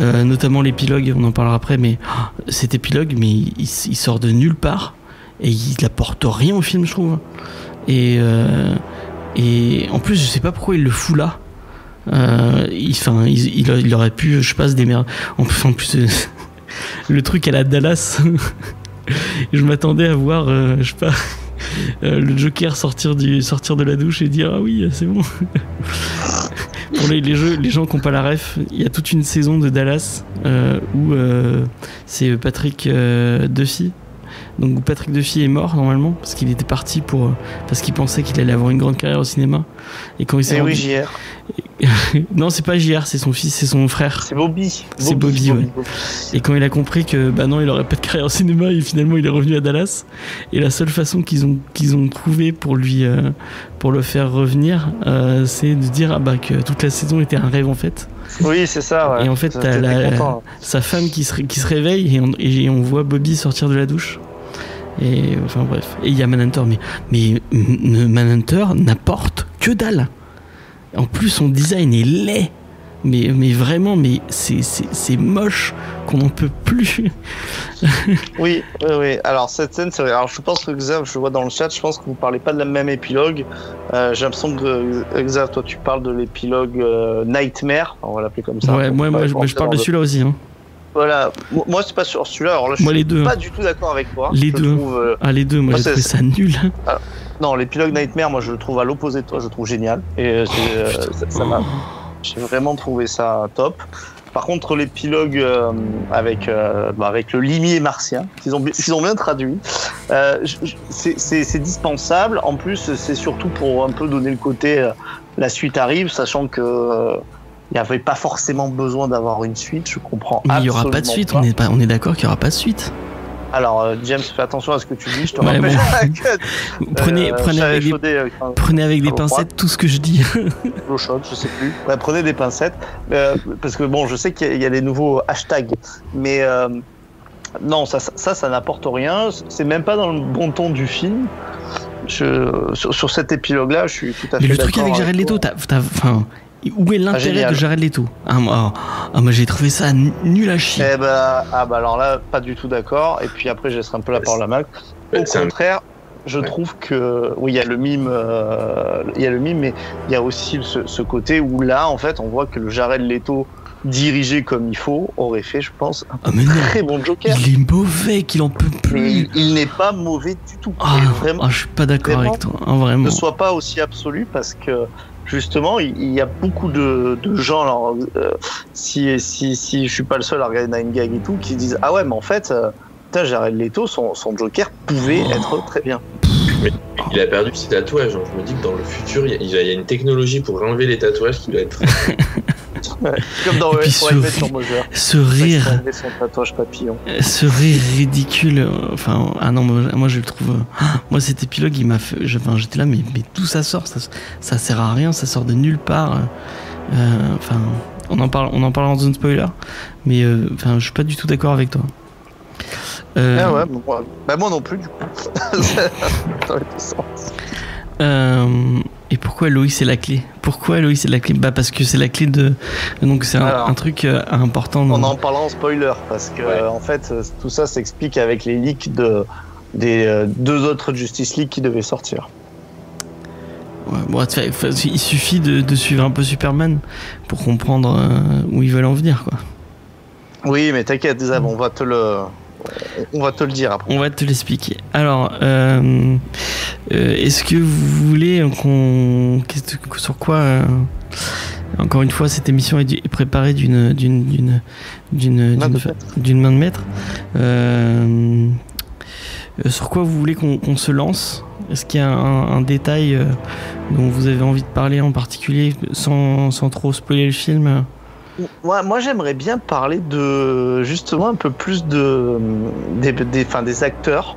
Notamment l'épilogue, on en parlera après, mais ah, cet épilogue, mais il, il sort de nulle part et il apporte rien au film, je trouve. Et, euh, et en plus, je sais pas pourquoi il le fout là. Euh, il, il, aurait pu, je sais pas, se démerder. En plus, en plus le truc à la Dallas, je m'attendais à voir, euh, je sais pas, euh, le Joker sortir, de la douche et dire Ah oui, c'est bon. Pour les, gens qui n'ont pas la ref, il y a toute une saison de Dallas où c'est Patrick Duffy. Donc Patrick Duffy est mort normalement parce qu'il était parti pour euh, parce qu'il pensait qu'il allait avoir une grande carrière au cinéma et quand il s'est Et rendu- oui, JR. non c'est pas JR c'est son fils c'est son frère C'est Bobby. C'est Bobby, ouais. et quand il a compris que bah non il aurait pas de carrière au cinéma et finalement il est revenu à Dallas et la seule façon qu'ils ont qu'ils ont trouvé pour lui euh, pour le faire revenir euh, c'est de dire ah bah que toute la saison était un rêve en fait Oui, c'est ça. Ouais. Et en fait, t'as content. sa femme qui se, qui se réveille et on, et on voit Bobby sortir de la douche. Et enfin bref. Et il y a Manhunter, mais, mais Manhunter n'apporte que dalle. En plus, son design est laid. Mais, mais vraiment, mais c'est, moche qu'on n'en peut plus. Oui, oui, oui. Alors cette scène, c'est vrai. Alors je pense que Xav, je vois dans le chat, je pense que vous parlez pas de la même épilogue. Euh, J'ai l'impression que Xav, toi, tu parles de l'épilogue euh, Nightmare. On va l'appeler comme ça. ouais, moi, moi, je, moi, je parle de celui-là aussi. Hein. Voilà. Moi, c'est pas sur celui-là. Alors là, je Moi, suis les deux. pas du tout d'accord avec toi. Les Je deux. trouve, euh, Ah, les deux, moi, Moi, j'ai trouvé ça nul. Non, l'épilogue Nightmare, moi, je le trouve à l'opposé de toi. Je le trouve génial. Et euh, euh, ça- m'a J'ai vraiment trouvé ça top. Par contre, l'épilogue euh, avec, euh, bah, avec le limier martien, qu'ils ont, qu'ils ont bien traduit, euh, c'est- dispensable. En plus, c'est surtout pour un peu donner le côté la suite arrive, sachant que il n'y avait pas forcément besoin d'avoir une suite. Je comprends. Mais il n'y aura pas de suite, pas. on est, pas, on est d'accord qu'il n'y aura pas de suite. Alors, euh, James, fais attention à ce que tu dis. Je te Ouais, rappelle bon. que Prenez, euh, prenez, chat avec des, euh, prenez avec des pincettes tout ce que je dis. l'eau chaude, je sais plus. Ouais, prenez des pincettes. Euh, parce que bon, je sais qu'il y a- des nouveaux hashtags. Mais euh, non, ça, ça, ça, n'apporte rien. C'est même pas dans le bon ton du film. Je, sur, sur cet épilogue-là, je suis tout à fait Mais le truc avec Jared Leto, t'as, où est l'intérêt génial. de Jared Leto ah, moi, ah, moi, j'ai trouvé ça nul à chier. Eh ben, ah bah alors là, pas du tout d'accord. Et puis après, je laisserai un peu la parole à Mac. Au contraire, je Ouais. trouve que oui, il y a le mime, euh, il y a le mime, mais il y a aussi ce, ce côté où là, en fait, on voit que le Jared Leto dirigé comme il faut aurait fait, je pense, un Ah mais non, très bon Joker. il est mauvais, qu'il en peut Mais plus. il, il n'est pas mauvais du tout. Ah, vraiment, ah, je suis pas d'accord avec toi, ah, vraiment. ne sois pas aussi absolu parce que justement, il, y a beaucoup de, de gens. Alors, euh, si, si, si je suis pas le seul à regarder Nine Gag et tout, qui disent Ah ouais, mais en fait, euh, putain, Jared Leto, son, son Joker pouvait Oh. être très bien. Il a perdu ses tatouages. donc Je me dis que dans le futur, y a- il y a une technologie pour enlever les tatouages qui doit être. Comme dans puis ce rire- Mother. Ce rire, a enlevé son tatouage papillon. ce rire ridicule. Enfin, ah non, moi, moi, je le trouve. ah, moi, cet épilogue, il m'a fait. Enfin, j'étais là, mais, mais d'où ça sort? Ça, ça sert à rien, ça sort de nulle part. euh, Enfin, on en parle, on en parle en zone spoiler, mais euh, enfin, je suis pas du tout d'accord avec toi. Euh, Ah ouais, ouais. bah moi non plus du coup. Sens. Euh, et pourquoi Loïs est la clé? Pourquoi Loïs est la clé? Bah parce que c'est la clé de. Donc c'est un, truc euh, important. On dans- en parlant en spoiler parce que Ouais. en fait tout ça s'explique avec les leaks de des euh, deux autres Justice League qui devaient sortir. Ouais, bon, il suffit de, de suivre un peu Superman pour comprendre euh, où ils veulent en venir quoi. Oui, mais t'inquiète, on va te le on va te le dire après. On va te l'expliquer. Alors, euh, euh, est-ce que vous voulez qu'on sur quoi euh, Encore une fois, cette émission est, préparée d'une d'une d'une d'une Main de maître. sur quoi vous voulez qu'on se lance? Est-ce qu'il y a un, un détail dont vous avez envie de parler en particulier sans, sans trop spoiler le film? Moi, moi j'aimerais bien parler de justement un peu plus de des, des, des acteurs,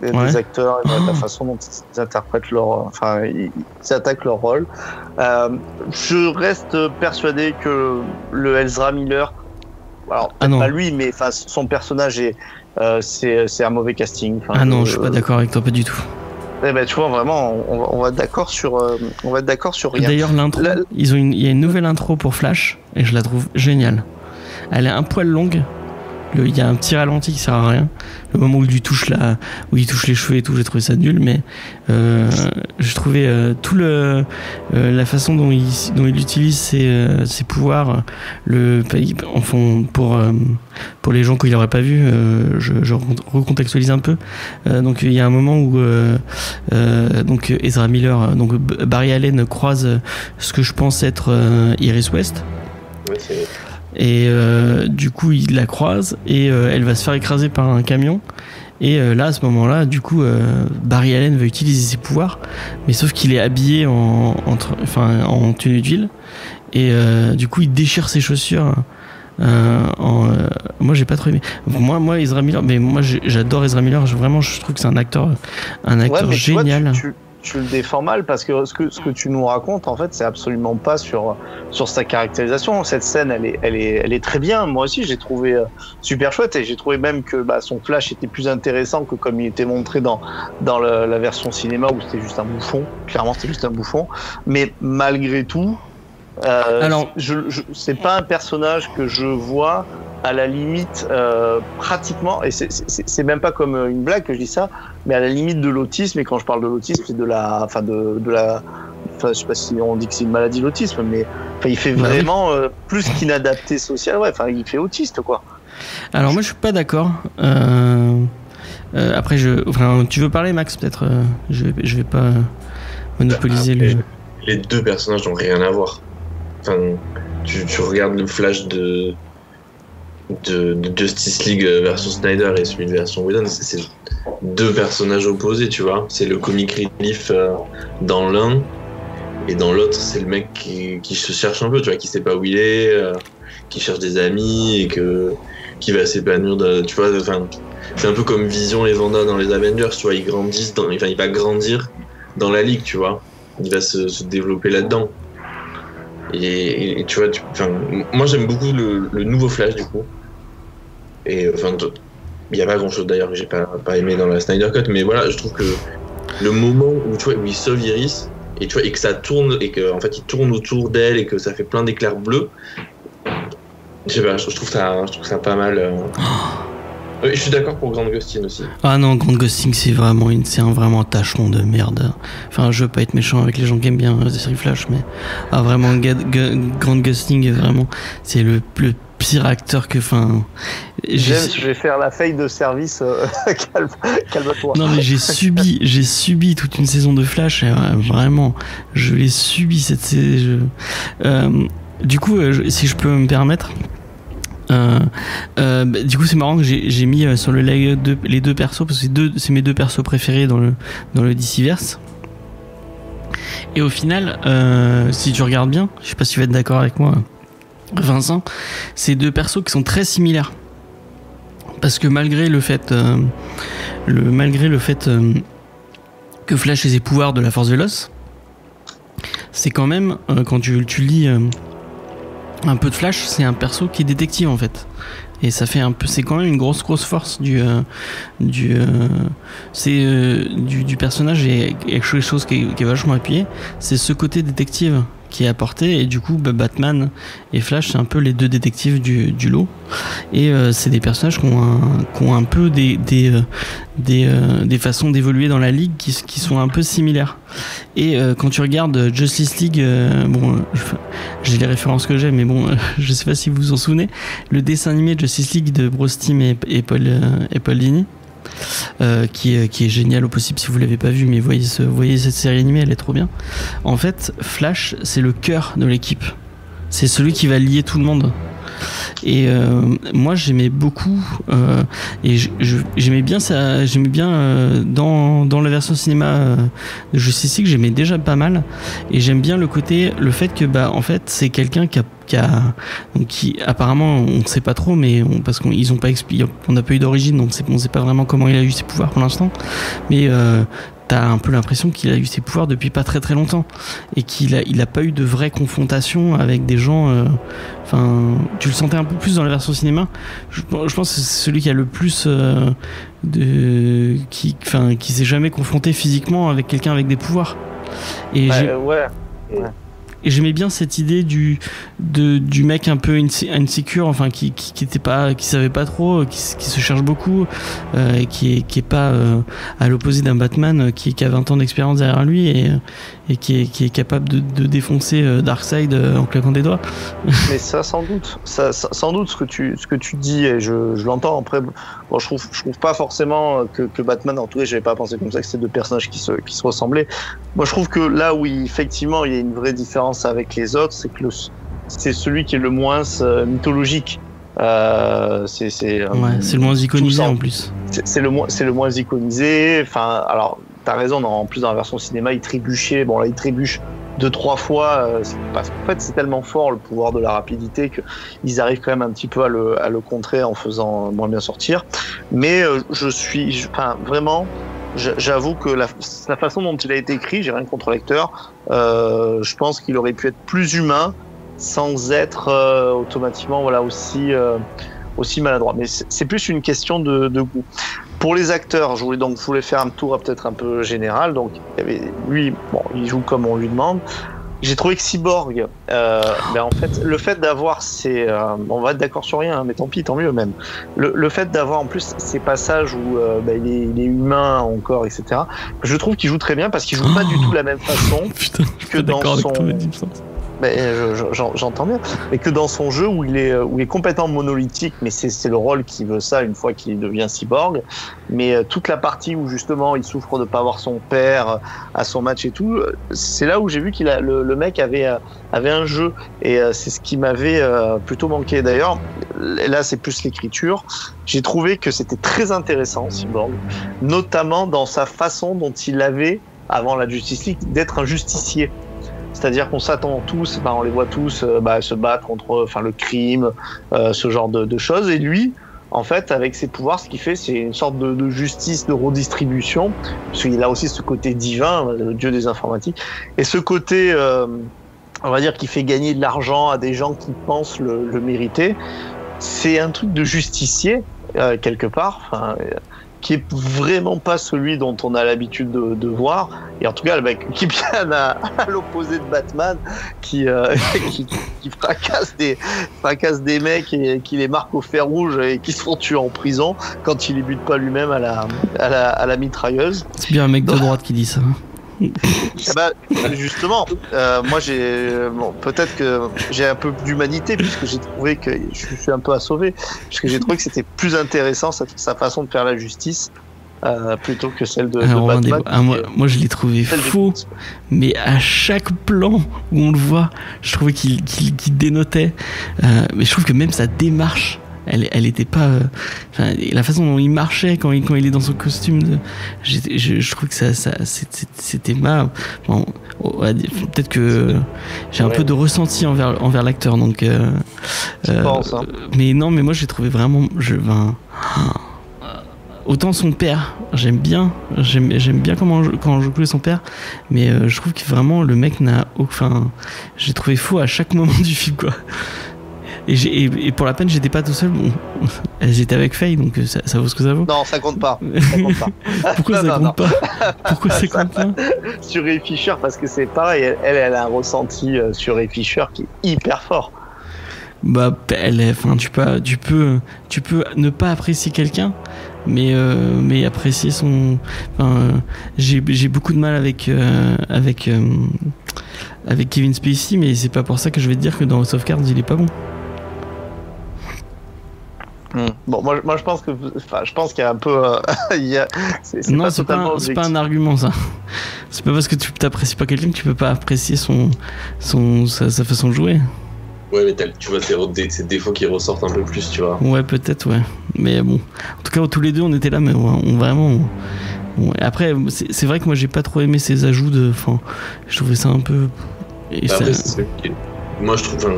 des, Ouais. des acteurs, et de la Oh. façon dont ils interprètent leur, enfin, ils, ils attaquent leur rôle. Euh, je reste persuadé que le Ezra Miller, alors Ah non. pas lui, mais son personnage est, euh, c'est c'est un mauvais casting. Ah non, euh, je suis pas d'accord avec toi, pas du tout. Eh ben, tu vois, vraiment, on, va- on va être d'accord sur, euh, on va être d'accord sur rien. D'ailleurs, l'intro, La- ils ont une, il y a une nouvelle intro pour Flash et je la trouve géniale. Elle est un poil longue. Il y a un petit ralenti qui sert à rien. Le moment où il lui touche la, où il touche les cheveux et tout, j'ai trouvé ça nul. Mais euh, j'ai trouvé euh, tout le, euh, la façon dont il, utilise ses, euh, ses pouvoirs. Le, en fond, pour pour les gens qui l'auraient pas vu, je, recontextualise un peu. Donc il y a un moment où donc Ezra Miller, donc Barry Allen croise ce que je pense être Iris West. C'est- Et euh, du coup, il la croise et euh, elle va se faire écraser par un camion. Et euh, là, à ce moment-là, du coup, euh, Barry Allen va utiliser ses pouvoirs, mais sauf qu'il est habillé en, enfin, en tenue d'huile. Et euh, du coup, il déchire ses chaussures. En, moi, j'ai pas trop aimé. Moi, moi, Ezra Miller, mais moi, j'adore Ezra Miller. Je- vraiment, je trouve que c'est un acteur, un acteur génial. tu, tu- tu le défends mal parce que ce que, ce que tu nous racontes, en fait, c'est absolument pas sur, sur sa caractérisation. Cette scène, elle est, elle est, elle est très bien. Moi aussi, j'ai trouvé euh, super chouette et j'ai trouvé même que bah, son flash était plus intéressant que comme il était montré dans, dans le- la version cinéma où c'était juste un bouffon. Clairement, c'était juste un bouffon. Mais malgré tout, euh, Alors- je, je, c'est pas un personnage que je vois à la limite euh, pratiquement, et c'est- même pas comme une blague que je dis ça, mais à la limite de l'autisme. Et quand je parle de l'autisme, c'est de la, enfin de, de la, enfin je sais pas si on dit que c'est une maladie l'autisme, mais enfin il fait Bah oui. vraiment euh, plus qu'inadapté social. Ouais, enfin il fait autiste quoi. Alors moi je suis pas d'accord. Euh, euh, après je, enfin tu veux parler Max peut-être. je vais, je vais pas monopoliser Après, le. Les deux personnages n'ont rien à voir. Enfin, tu, tu regardes le flash de, de, de Justice League version Snyder et celui de version Whedon, c'est deux personnages opposés, tu vois. C'est le comic relief euh, dans l'un, et dans l'autre, c'est le mec qui, se cherche un peu, tu vois, qui sait pas où il est, euh, qui cherche des amis et que, qui va s'épanouir, tu vois. Enfin, c'est un peu comme Vision et Vanda dans les Avengers, tu vois. Ils grandissent, dans, enfin, il va grandir dans la ligue, tu vois. Il va se, développer là-dedans. Et, tu vois, tu- moi j'aime beaucoup le nouveau Flash du coup. Et enfin, il n'y a pas grand chose d'ailleurs que j'ai pas, pas aimé dans la Snyder Cut, mais voilà, je trouve que le moment où, tu vois, où il sauve Iris, et, tu vois, et que ça tourne, et que en fait il tourne autour d'elle, et que ça fait plein d'éclairs bleus, je sais pas, je, trouve ça, je trouve ça pas mal. euh. Oui, je suis d'accord pour Grande Gustin aussi. Ah non, Grand Ghosting c'est vraiment une, c'est un vraiment tâcheron de merde. Enfin je veux pas être méchant avec les gens qui aiment bien les séries Flash, mais ah vraiment Grand Ghosting vraiment c'est le, le pire acteur que, enfin. James, je vais faire la faille de service. euh, calme- Calme-toi. Non mais j'ai subi, j'ai subi toute une saison de Flash, euh, vraiment, je l'ai subi cette saison. Euh, du coup, euh, si je peux me permettre, bah, du coup c'est marrant que j'ai mis sur le layout les deux persos parce que c'est mes deux persos préférés dans le dans le DCverse. Et au final, si tu regardes bien, je sais pas si tu vas être d'accord avec moi, Vincent, c'est deux persos qui sont très similaires. Parce que malgré le fait, euh, malgré le fait euh, que Flash ait ses pouvoirs de la force véloce, c'est quand même, euh, quand tu, lis un peu de Flash, c'est un perso qui est détective en fait. Et ça fait un peu, c'est quand même une grosse grosse force du du c'est du, personnage et quelque chose qui qui est vachement appuyé, c'est ce côté détective qui est apporté. Et du coup bah, Batman et Flash c'est un peu les deux détectives du, lot. Et euh, c'est des personnages qui ont un, peu des des euh, des, euh, des façons d'évoluer dans la ligue qui, sont un peu similaires. Et quand tu regardes Justice League bon j'ai les références que j'ai mais bon je sais pas si vous vous en souvenez. Le dessin animé Justice League de Bruce Timm et, Paul et Paul Dini euh, qui, est, génial au possible si vous l'avez pas vu mais voyez cette série animée elle est trop bien. En fait Flash c'est le cœur de l'équipe c'est celui qui va lier tout le monde. Et euh, moi, j'aimais beaucoup, euh, et j'aimais bien ça, j'aimais bien euh, dans, dans la version cinéma de Justice League, j'aimais déjà pas mal, et j'aime bien le côté, le fait que bah en fait c'est quelqu'un qui apparemment on ne sait pas trop, mais parce qu'ils ont pas on n'a pas eu d'origine, donc on sait pas vraiment comment il a eu ses pouvoirs pour l'instant, mais T'as un peu l'impression qu'il a eu ses pouvoirs depuis pas très très longtemps et qu'il a, il a pas eu de vraie confrontation avec des gens. euh, Enfin, tu le sentais un peu plus dans la version cinéma. Je, je pense que c'est celui qui a le plus euh, de, qui, enfin, qui s'est jamais confronté physiquement avec quelqu'un avec des pouvoirs. Et j'ai- Ouais, ouais. Et j'aimais bien cette idée du de, du mec un peu inse- insécure enfin qui, qui qui était pas qui savait pas trop qui, s- qui se cherche beaucoup euh, et qui est qui est pas euh, à l'opposé d'un Batman euh, qui, qui a 20 ans d'expérience derrière lui et et qui est, qui est capable de, de défoncer euh, Darkseid euh, en claquant des doigts Mais ça, sans doute, ça- sans doute ce que tu, ce que tu dis, et je, je l'entends. Après, bon, je trouve, je trouve pas forcément que, que Batman, en tout cas, j'avais pas pensé comme ça que c'était deux personnages qui se, qui se ressemblaient. Moi, je trouve que là où il- effectivement il y a une vraie différence avec les autres, c'est que c'est celui qui est le moins euh, mythologique. Euh, c'est, c'est, euh, ouais c'est le moins iconisé en plus c'est le moins c'est le moins iconisé enfin alors t'as raison en plus dans la version cinéma il trébuchait bon là il trébuche deux trois fois euh, parce qu'en fait c'est tellement fort le pouvoir de la rapidité que ils arrivent quand même un petit peu à le, à le contrer en faisant moins bien sortir. Mais euh, je suis enfin vraiment J'avoue que la, façon dont il a été écrit, j'ai rien contre l'acteur, euh, je pense qu'il aurait pu être plus humain sans être euh, automatiquement voilà aussi aussi maladroit. Mais c'est plus une question de, de goût. Pour les acteurs, je voulais donc je voulais faire un tour peut-être un peu général. Donc il y avait lui, bon, il joue comme on lui demande. J'ai trouvé que Cyborg, euh, ben en fait, le fait d'avoir ces, euh, on va être d'accord sur rien, hein, mais tant pis, tant mieux même. Le, le fait d'avoir en plus ces passages où euh, ben, il, est, il est humain encore, etc. Je trouve qu'il joue très bien parce qu'il joue pas du tout de la même façon putain que dans son- euh, je- j'en- j'entends bien. Mais que dans son jeu où il est, où il est complètement monolithique, mais c'est le rôle qui veut ça une fois qu'il devient cyborg. Mais euh, toute la partie où justement il souffre de pas avoir son père euh, à son match et tout, c'est là où j'ai vu qu'il a le, le mec avait avait un jeu et c'est ce qui m'avait plutôt manqué. D'ailleurs, là c'est plus l'écriture. J'ai trouvé que c'était très intéressant cyborg, notamment dans sa façon dont il avait avant la Justice League d'être un justicier. C'est-à-dire qu'on s'attend tous, enfin, on les voit tous euh, bah, se battre contre enfin, le crime, euh, ce genre de, choses. Et lui, en fait, avec ses pouvoirs, ce qu'il fait, c'est une sorte de, justice, de redistribution, parce qu'il a aussi ce côté divin, le dieu des informatiques, et ce côté, euh, on va dire, qui fait gagner de l'argent à des gens qui pensent le, mériter. C'est un truc de justicier, euh, quelque part. Euh, qui est vraiment pas celui dont on a l'habitude de, de voir. Et en tout cas le mec qui est bien à, à l'opposé de Batman qui, euh, qui qui fracasse des fracasse des mecs et qui les marque au fer rouge et qui se font tuer en prison quand il les bute pas lui-même à la à la, à la mitrailleuse. C'est bien un mec de droite qui dit ça eh ben, justement, euh, moi j'ai bon, peut-être que j'ai un peu d'humanité puisque j'ai trouvé que je suis un peu à sauver puisque j'ai trouvé que c'était plus intéressant sa, sa façon de faire la justice euh, plutôt que celle de, de Alors, Romain Batman. Ah, moi, moi, je l'ai trouvé de- faux mais à chaque plan où on le voit, je trouvais qu'il qu'il dénotait. Euh, mais je trouve que même sa démarche, elle, elle était pas. euh, enfin, la façon dont il marchait quand il, quand il est dans son costume, de, je, je trouve que ça, ça c'était- ma. Bon, dire- peut-être que j'ai un peu de ressenti envers, envers l'acteur, donc. euh, Je pense, hein. Mais non, mais moi j'ai trouvé vraiment. Je, ben, autant son père, j'aime bien, j'aime bien comment je- quand je jouais son père, mais euh, je trouve que vraiment le mec n'a aucun. J'ai trouvé faux à chaque moment du film quoi. Et, et, et pour la peine, j'étais pas tout seul. Bon, j'étais avec Faye, donc euh, ça, ça vaut ce que ça vaut. Non, ça compte pas. Ça compte pas. Pourquoi Non, ça non, compte pas Pourquoi ça compte pas sur Ray Fisher parce que c'est pareil, elle, elle, elle a un ressenti euh, sur Ray Fisher qui est hyper fort. Bah, elle est, enfin, tu peux, tu peux, tu peux ne pas apprécier quelqu'un, mais, euh, mais apprécier son. Enfin, euh, j'ai, j'ai beaucoup de mal avec, euh, avec, avec Kevin Spacey, mais c'est pas pour ça que je vais te dire que dans House of Cards, il est pas bon. Bon, moi, moi je pense que, enfin, je pense qu'il y a un peu, euh, il y a, c'est, c'est non, pas c'est pas, un- c'est pas objectif. un argument ça. C'est pas parce que tu t'apprécies pas quelqu'un que tu peux pas apprécier son, son, sa, sa façon de jouer. Ouais, mais t'as- tu vois ces, défauts qui ressortent un peu plus, tu vois. Ouais, peut-être, ouais. Mais bon, en tout cas, tous les deux, on était là, mais ouais, on vraiment. on- Après, c'est c'est vrai que moi, j'ai pas trop aimé ces ajouts de. Enfin, je trouvais ça un peu. Et Bah, ça- Moi, je trouve. enfin,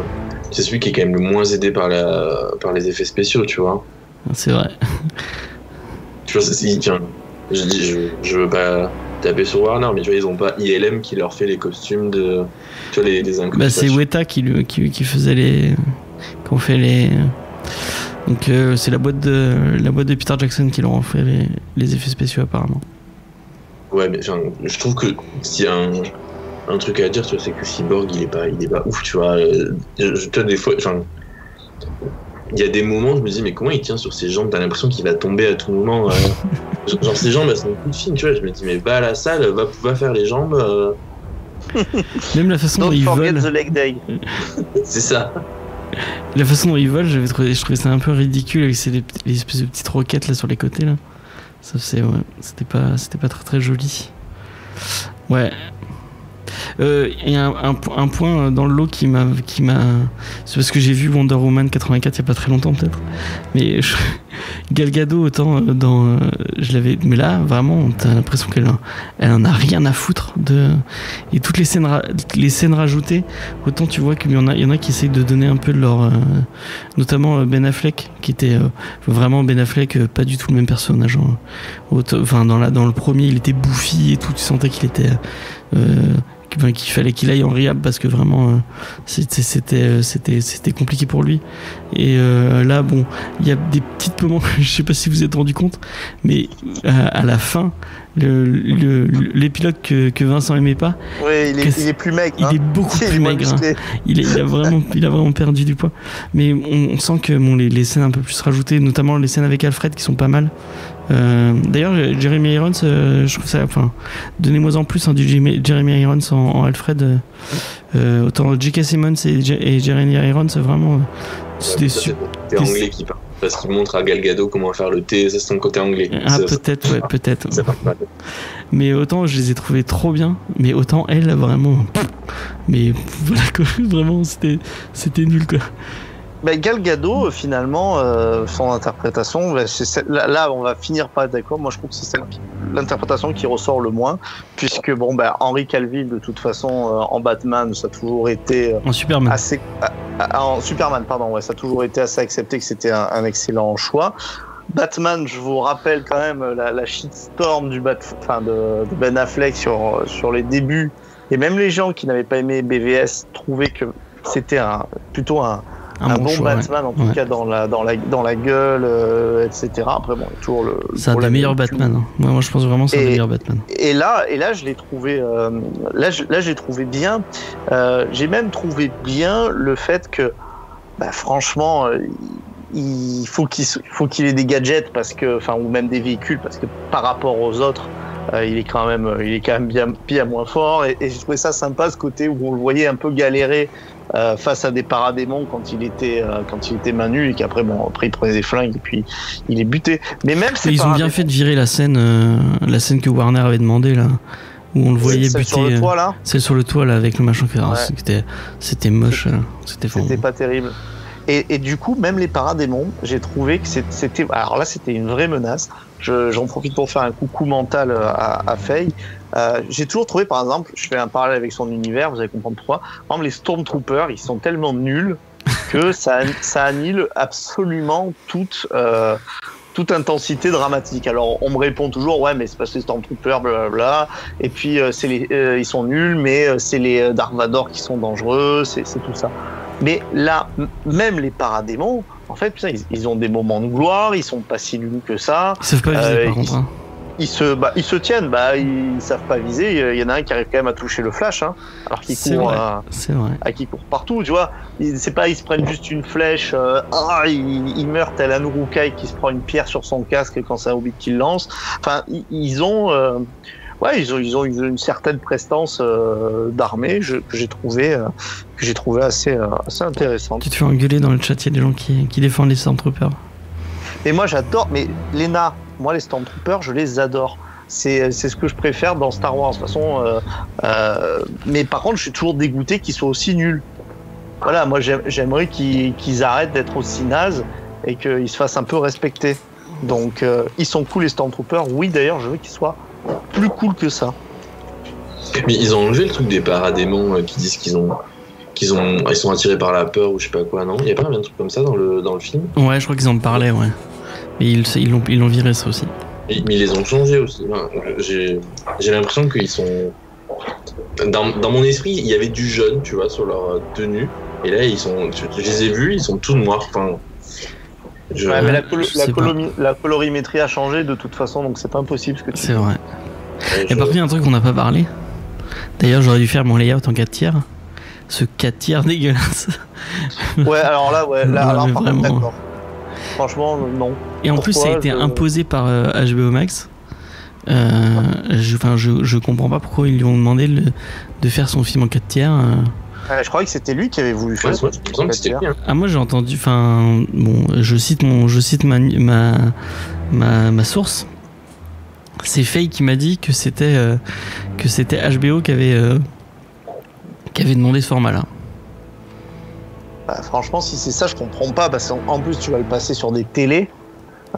C'est celui qui est quand même le moins aidé par, la... par les effets spéciaux, tu vois. c'est vrai. Tu vois, tiens, je dis, je, je veux pas taper sur Warner, mais tu vois, ils ont pas ILM qui leur fait les costumes de. Tu vois, les, les Bah, c'est. Weta qui, lui- qui, qui faisait les. Qui ont fait les. Donc, euh, c'est la boîte de la boîte de Peter Jackson qui leur a fait les, les effets spéciaux, apparemment. Ouais, mais je trouve que s'il y a un, un truc à dire, tu vois, c'est que Cyborg, il est pas, il est pas ouf, tu vois. Euh, Je, vois, des fois, enfin, il y a des moments, je me dis, mais comment il tient sur ses jambes? T'as l'impression qu'il va tomber à tout moment. euh. Genre, ses jambes, elles sont toutes fines, tu vois. Je me dis, mais va à la salle, va, va faire les jambes. euh, Même la façon dont ils forget volent. the leg day. c'est ça. La façon dont ils volent, j'avais trouvé, je trouvais ça un peu ridicule avec ces, les, les espèces de petites roquettes là sur les côtés là. Ça c'est ouais, c'était pas c'était pas très très joli. Ouais. Euh, a un, un un point dans le lot qui m'a c'est parce que j'ai vu Wonder Woman 84 il y a pas très longtemps peut-être. Mais je- Gal autant euh, dans euh, je l'avais mais là vraiment t'as l'impression qu'elle elle en a rien à foutre de et toutes les scènes les scènes rajoutées autant tu vois qu'il y en a y en a qui essayent de donner un peu de leur euh, notamment euh, Ben Affleck qui était euh, vraiment Ben Affleck euh, pas du tout le même personnage hein. Enfin dans le premier il était bouffi et tout tu sentais qu'il était euh, enfin, qu'il fallait qu'il aille en rehab parce que vraiment euh, c'était c'était euh, c'était c'était compliqué pour lui et euh, là bon il y a des petites moments je sais pas si vous vous êtes rendu compte mais à la fin le- le- l'épilogue que, que Vincent aimait pas il est, Qu'est-ce- il est plus maigre. il hein. est beaucoup Il plus maigre hein. il, est- il a vraiment, il a vraiment perdu du poids. Mais on, on sent que bon, les, les scènes un peu plus rajoutées, notamment les scènes avec Alfred qui sont pas mal. Euh, D'ailleurs, Jeremy Irons, euh, je trouve ça. Enfin, donnez-moi en plus hein, du Jeremy Irons en, en Alfred. euh, autant J.K. Simmons et, J- et Jeremy Irons, vraiment. ça, c'est le côté anglais qui parle. Parce qu'il montre à Gal Gadot comment faire le thé, ça c'est son côté anglais. Ah, Ça, peut-être, ouais, peut-être. ça. Mais autant je les ai trouvés trop bien, mais autant elle, vraiment. Mais voilà quoi, vraiment, c'était c'était nul quoi. Bah, Gal Gadot, euh, finalement, euh, son interprétation, bah, celle- là, là, on va finir pas d'accord. Moi, je trouve que c'est celle qui- l'interprétation qui ressort le moins, puisque bon, bah, Henry Calville, de toute façon, euh, en Batman, ça a toujours été euh, En Superman. assez, ah, ah, en Superman, pardon, ouais, ça a toujours été assez accepté que c'était un, un excellent choix. Batman, je vous rappelle quand même la, la shitstorm du Bat, enfin de, de Ben Affleck sur sur les débuts, et même les gens qui n'avaient pas aimé BVS trouvaient que c'était un plutôt un, un bon choix, ouais. Batman en tout Ouais. cas dans la dans la dans la gueule, euh, etc. Après bon, il y a toujours le, C'est un des meilleurs Batman. hein. Moi, moi, je pense vraiment que c'est un des meilleurs Batman. et là, et là, je l'ai trouvé, euh, là, je, là, j'ai trouvé bien. Euh, j'ai même trouvé bien le fait que, bah, franchement, il faut qu'il faut qu'il ait des gadgets parce que, enfin, ou même des véhicules parce que par rapport aux autres, euh, il est quand même, il est quand même bien, bien moins fort. Et, et j'ai trouvé ça sympa ce côté où on le voyait un peu galérer. euh, face à des paradémons quand il était euh, quand il était main nue et qu'après bon après il prenait des flingues et puis il est buté mais même ces ils ont bien fait de virer la scène, euh, la scène que Warner avait demandé là, où on le voyait celle buter. sur le euh, toit là Celle sur le toit là avec le machin. qui- Ouais. C'était, c'était moche. euh, C'était pas terrible. Et, et du coup, même les paradémons, j'ai trouvé que c'était. Alors là, c'était une vraie menace. Je- J'en profite pour faire un coucou mental euh, à, à Faye. Euh, j'ai toujours trouvé, par exemple, je fais un parallèle avec son univers, vous allez comprendre pourquoi. Par exemple, les Stormtroopers, ils sont tellement nuls que ça, ça annule absolument toute. euh, toute intensité dramatique. Alors on me répond toujours ouais mais c'est parce que les Stormtroopers blablabla et puis euh, c'est les euh, ils sont nuls mais euh, c'est les euh, Dark Vador qui sont dangereux c'est tout ça. Mais là même les paradémons en fait putain, ils, ils ont des moments de gloire ils sont pas si nuls que ça Ils savent pas viser Euh, par ils- hein. ils se bah, ils se tiennent bah ils savent pas viser il y en a un qui arrive quand même à toucher le flash hein, alors qu'il court à qui court partout, tu vois. Ils- C'est pas ils se prennent juste une flèche, euh, ah, il, il meurt tel un Urukai qui se prend une pierre sur son casque quand c'est un Hobbit qui le lance. Enfin, ils, ils ont, euh, ouais, ils ont, ils ont une, une certaine prestance euh, d'armée que j'ai trouvé, euh, que j'ai trouvé assez, euh, assez intéressante. Tu te fais engueuler dans le chat, il y a des gens qui, qui défendent les Stormtroopers. Et moi, j'adore, mais Lena, moi, les Stormtroopers, je les adore. C'est ce que je préfère dans Star Wars. De toute façon, mais par contre, je suis toujours dégoûté qu'ils soient aussi nuls. voilà, moi j'aime- j'aimerais qu'ils qu'ils arrêtent d'être aussi nazes et qu'ils se fassent un peu respecter. Donc euh, ils sont cool les Stormtroopers. Oui d'ailleurs, je veux qu'ils soient plus cool que ça. Mais ils ont enlevé le truc des paradémons euh, qui disent qu'ils ont. qu'ils ont. Ils sont attirés par la peur ou je sais pas quoi, non? Il y a pas un truc comme ça dans le, dans le film? Ouais, je crois qu'ils en parlaient, ouais. Mais ils ils l'ont ils l'ont viré ça aussi. Mais mais ils les ont changés aussi. Enfin, J'ai j'ai l'impression qu'ils sont. Dans, dans mon esprit, il y avait du jaune, tu vois, sur leur tenue. Et là, ils sont. Je, je les ai vus, ils sont tous noirs. Enfin. Je- Ouais, mais la, colo- colorimétrie a changé de toute façon, donc c'est pas impossible ce que tu C'est vrai. Et je- par contre, il y a un truc qu'on n'a pas parlé. D'ailleurs, j'aurais dû faire mon layout en 4 tiers. Ce 4 tiers dégueulasse. Ouais, alors là, ouais, là, alors, par vraiment. d'accord. Franchement, non. Et en plus, ça a été je- imposé par euh, HBO Max. Euh, je, je, je comprends pas pourquoi ils lui ont demandé le- de faire son film en 4 tiers. euh. Ouais, je croyais que c'était lui qui avait voulu faire Ouais, ça. moi, hein. Ah, moi j'ai entendu. Enfin, bon, je cite mon, je cite ma, ma, ma, ma source. C'est Faye qui m'a dit que c'était euh, que c'était HBO qui avait euh, qui avait demandé ce format-là. Bah, franchement, si c'est ça, je comprends pas, parce qu'en en plus, tu vas le passer sur des télés.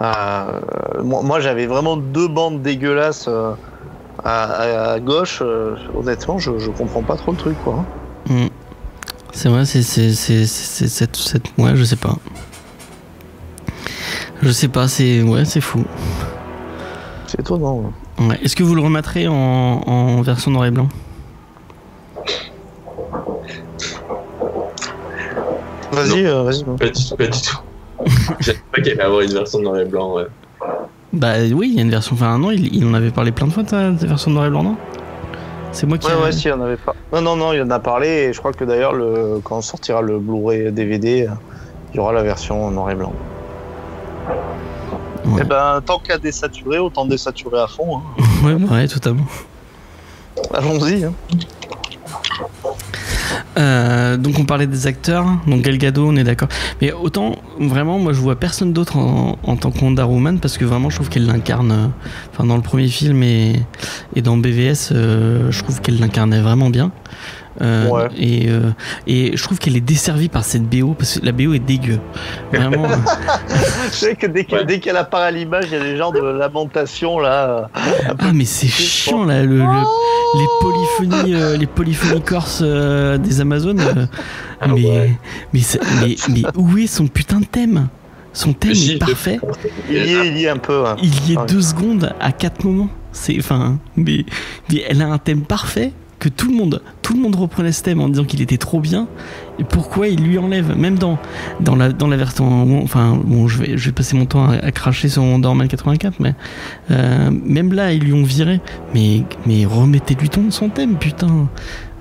Euh, moi, moi, j'avais vraiment deux bandes dégueulasses euh, à, à- à gauche. euh, honnêtement, je, je comprends pas trop le truc, quoi. Mm. C'est vrai, c'est c'est c'est c'est cette cette ouais, je sais pas. Je sais pas, c'est ouais, c'est fou. C'est étonnant. ouais. Ouais. Est-ce que vous le remettrez en, en version noir et blanc? Vas-y, euh, vas-y. Pas du tout, pas du tout. Pas qu'il allait avoir une version noir et blanc, ouais. Bah oui, il y a une version. Enfin non, il, il en avait parlé plein de fois de ta de version noir et blanc, non? C'est moi qui. Ouais, ai- ouais, si, il en avait pas. Non, non, non, il en a parlé, et je crois que d'ailleurs, le... quand sortira le Blu-ray DVD, il y aura la version en noir et blanc. Ouais. Eh ben, tant qu'à désaturer, autant désaturer à fond. hein. Ouais, ouais, totalement. Allons-y. hein. Euh, donc on parlait des acteurs, donc Gal Gadot, on est d'accord. Mais autant vraiment, moi je vois personne d'autre en, en tant que Wonder Woman parce que vraiment je trouve qu'elle l'incarne. euh, Enfin dans le premier film et, et dans BVS, euh, je trouve qu'elle l'incarnait vraiment bien. Euh, Ouais. et, euh, et je trouve qu'elle est desservie par cette BO parce que la BO est dégueu. Vraiment. Je sais que dès que- Ouais. dès qu'elle apparaît à l'image, il y a des genres de lamentation là. ah mais c'est chiant là, le, le- les polyphonies, euh, les polyphonies corses euh, des Amazones. euh, Ah mais, ouais. mais, c'est- mais, mais où est son putain de thème? Son thème est parfait. Il y est, il y est un peu. hein. Il y est Ouais. deux secondes à quatre moments. C'est enfin, mais, mais elle a un thème parfait que tout le monde, tout le monde reprenait ce thème en disant qu'il était trop bien. Pourquoi il lui enlève Même dans dans la dans la version, enfin bon, je vais je vais passer mon temps à, cracher sur Wonder Woman 84, mais euh, même là ils lui ont viré. Mais mais remettez-lui ton son thème, putain,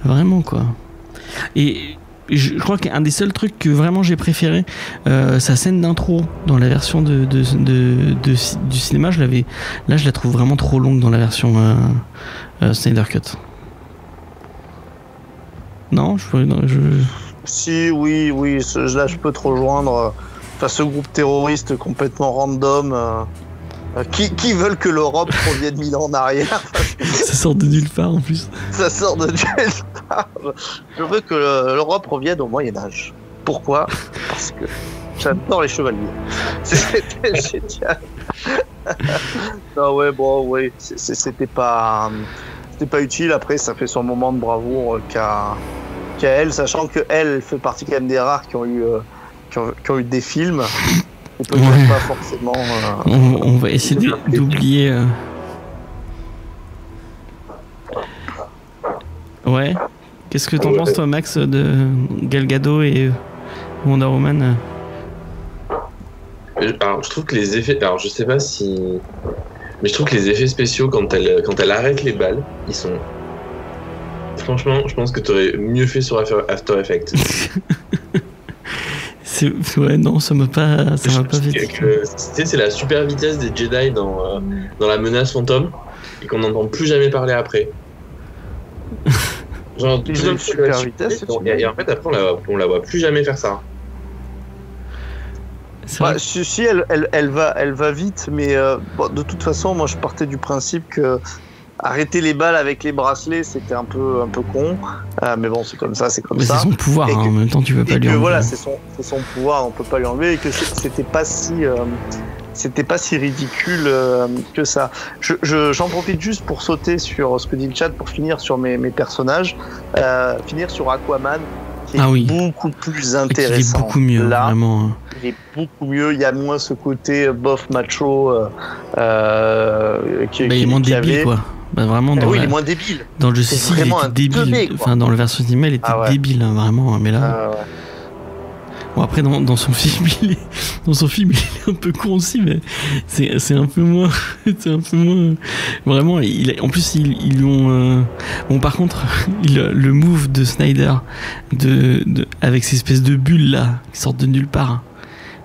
vraiment quoi. Et je, crois qu'un des seuls trucs que vraiment j'ai préféré, euh, sa scène d'intro dans la version de- de- du cinéma, je l'avais, là je la trouve vraiment trop longue dans la version euh, euh, Snyder Cut. Non, je, non, je- Si, oui, oui, ce- là je peux te rejoindre. Enfin, ce groupe terroriste complètement random. euh, euh, qui, qui veulent que l'Europe revienne mille ans en arrière ça sort de nulle part en plus. Ça sort de nulle part. Je veux que l'Europe revienne au Moyen-Âge. Pourquoi? Parce que j'adore les chevaliers. C'était génial. non, ouais, bon, ouais, c'était pas, c'était pas utile. Après, ça fait son moment de bravoure euh, qu'à elle, sachant que elle fait partie quand même des rares qui ont eu, euh, qui ont, qui ont eu des films. Peut-être Ouais. pas forcément. euh, On, on va essayer d'oublier. euh. Ouais. Qu'est-ce que t'en Ouais. penses toi, Max, de Gal Gadot et Wonder Woman? Alors, je trouve que les effets. Alors, je sais pas si. Mais je trouve que les effets spéciaux, quand elle, quand elle arrête les balles, ils sont. Franchement, je pense que tu aurais mieux fait sur After Effects. C'est ouais non, ça m'a pas, ça m'a pas fait. C'est la super vitesse des Jedi dans, euh, dans la menace fantôme et qu'on n'entend plus jamais parler après. Genre, tout super la vitesse, et, et en fait, après, on la, on la voit plus jamais faire ça. Ouais, si, si, elle, elle, elle va, elle va vite, mais euh, bon, de toute façon, moi je partais du principe que arrêter les balles avec les bracelets, c'était un peu, un peu con. Euh, mais bon, c'est comme ça, c'est comme Mais c'est ça. son pouvoir, Et hein, que- en même temps, tu peux pas lui enlever. voilà, c'est son, c'est son pouvoir, on peut pas lui enlever. Et que c'est- c'était pas si, euh, c'était pas si ridicule euh, que ça. Je, je- j'en profite juste pour sauter sur ce que dit le chat pour finir sur mes, mes personnages, euh, finir sur Aquaman. Qui est Ah oui. beaucoup plus Et qu'il est intéressant. beaucoup mieux, Là, vraiment. il est beaucoup mieux. Il y a moins ce côté bof macho euh, qui, Bah, il est qui- moins qui débile, quoi. Bah, vraiment, Ah dans, oui, il est moins débile. dans le Justice League, il vraiment était un débile. teubé. Enfin, dans le version cinéma, il était Ah ouais. débile, hein, vraiment. Mais là, ouais. bon, après, dans, dans son film, il est, dans son film, il est un peu con aussi, mais c'est, c'est un peu moins, c'est un peu moins. Vraiment, il, en plus, ils, ils lui ont. euh, Bon, par contre, il- le move de Snyder, de, de, avec ces espèces de bulles là, qui sortent de nulle part.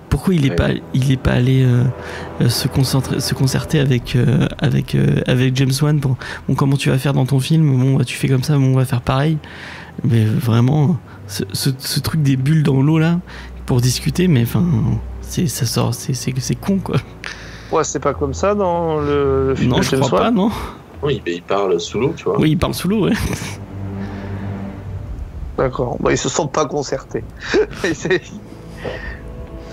Pourquoi il est Ouais. pas, il est pas allé euh, euh, se concentrer, se concerter avec euh, avec euh, avec James Wan pour bon comment tu vas faire dans ton film, bon bah, tu fais comme ça, bon on va faire pareil. Mais vraiment, ce, ce, ce truc des bulles dans l'eau là pour discuter, mais enfin c'est ça sort, c'est c'est c'est con quoi. Ouais, c'est pas comme ça dans le, le film Non, de je James crois Wan pas, non. Non, il, il parle sous l'eau, tu vois. Oui, il parle sous l'eau, ouais. D'accord. Bon, ils se sont pas concertés.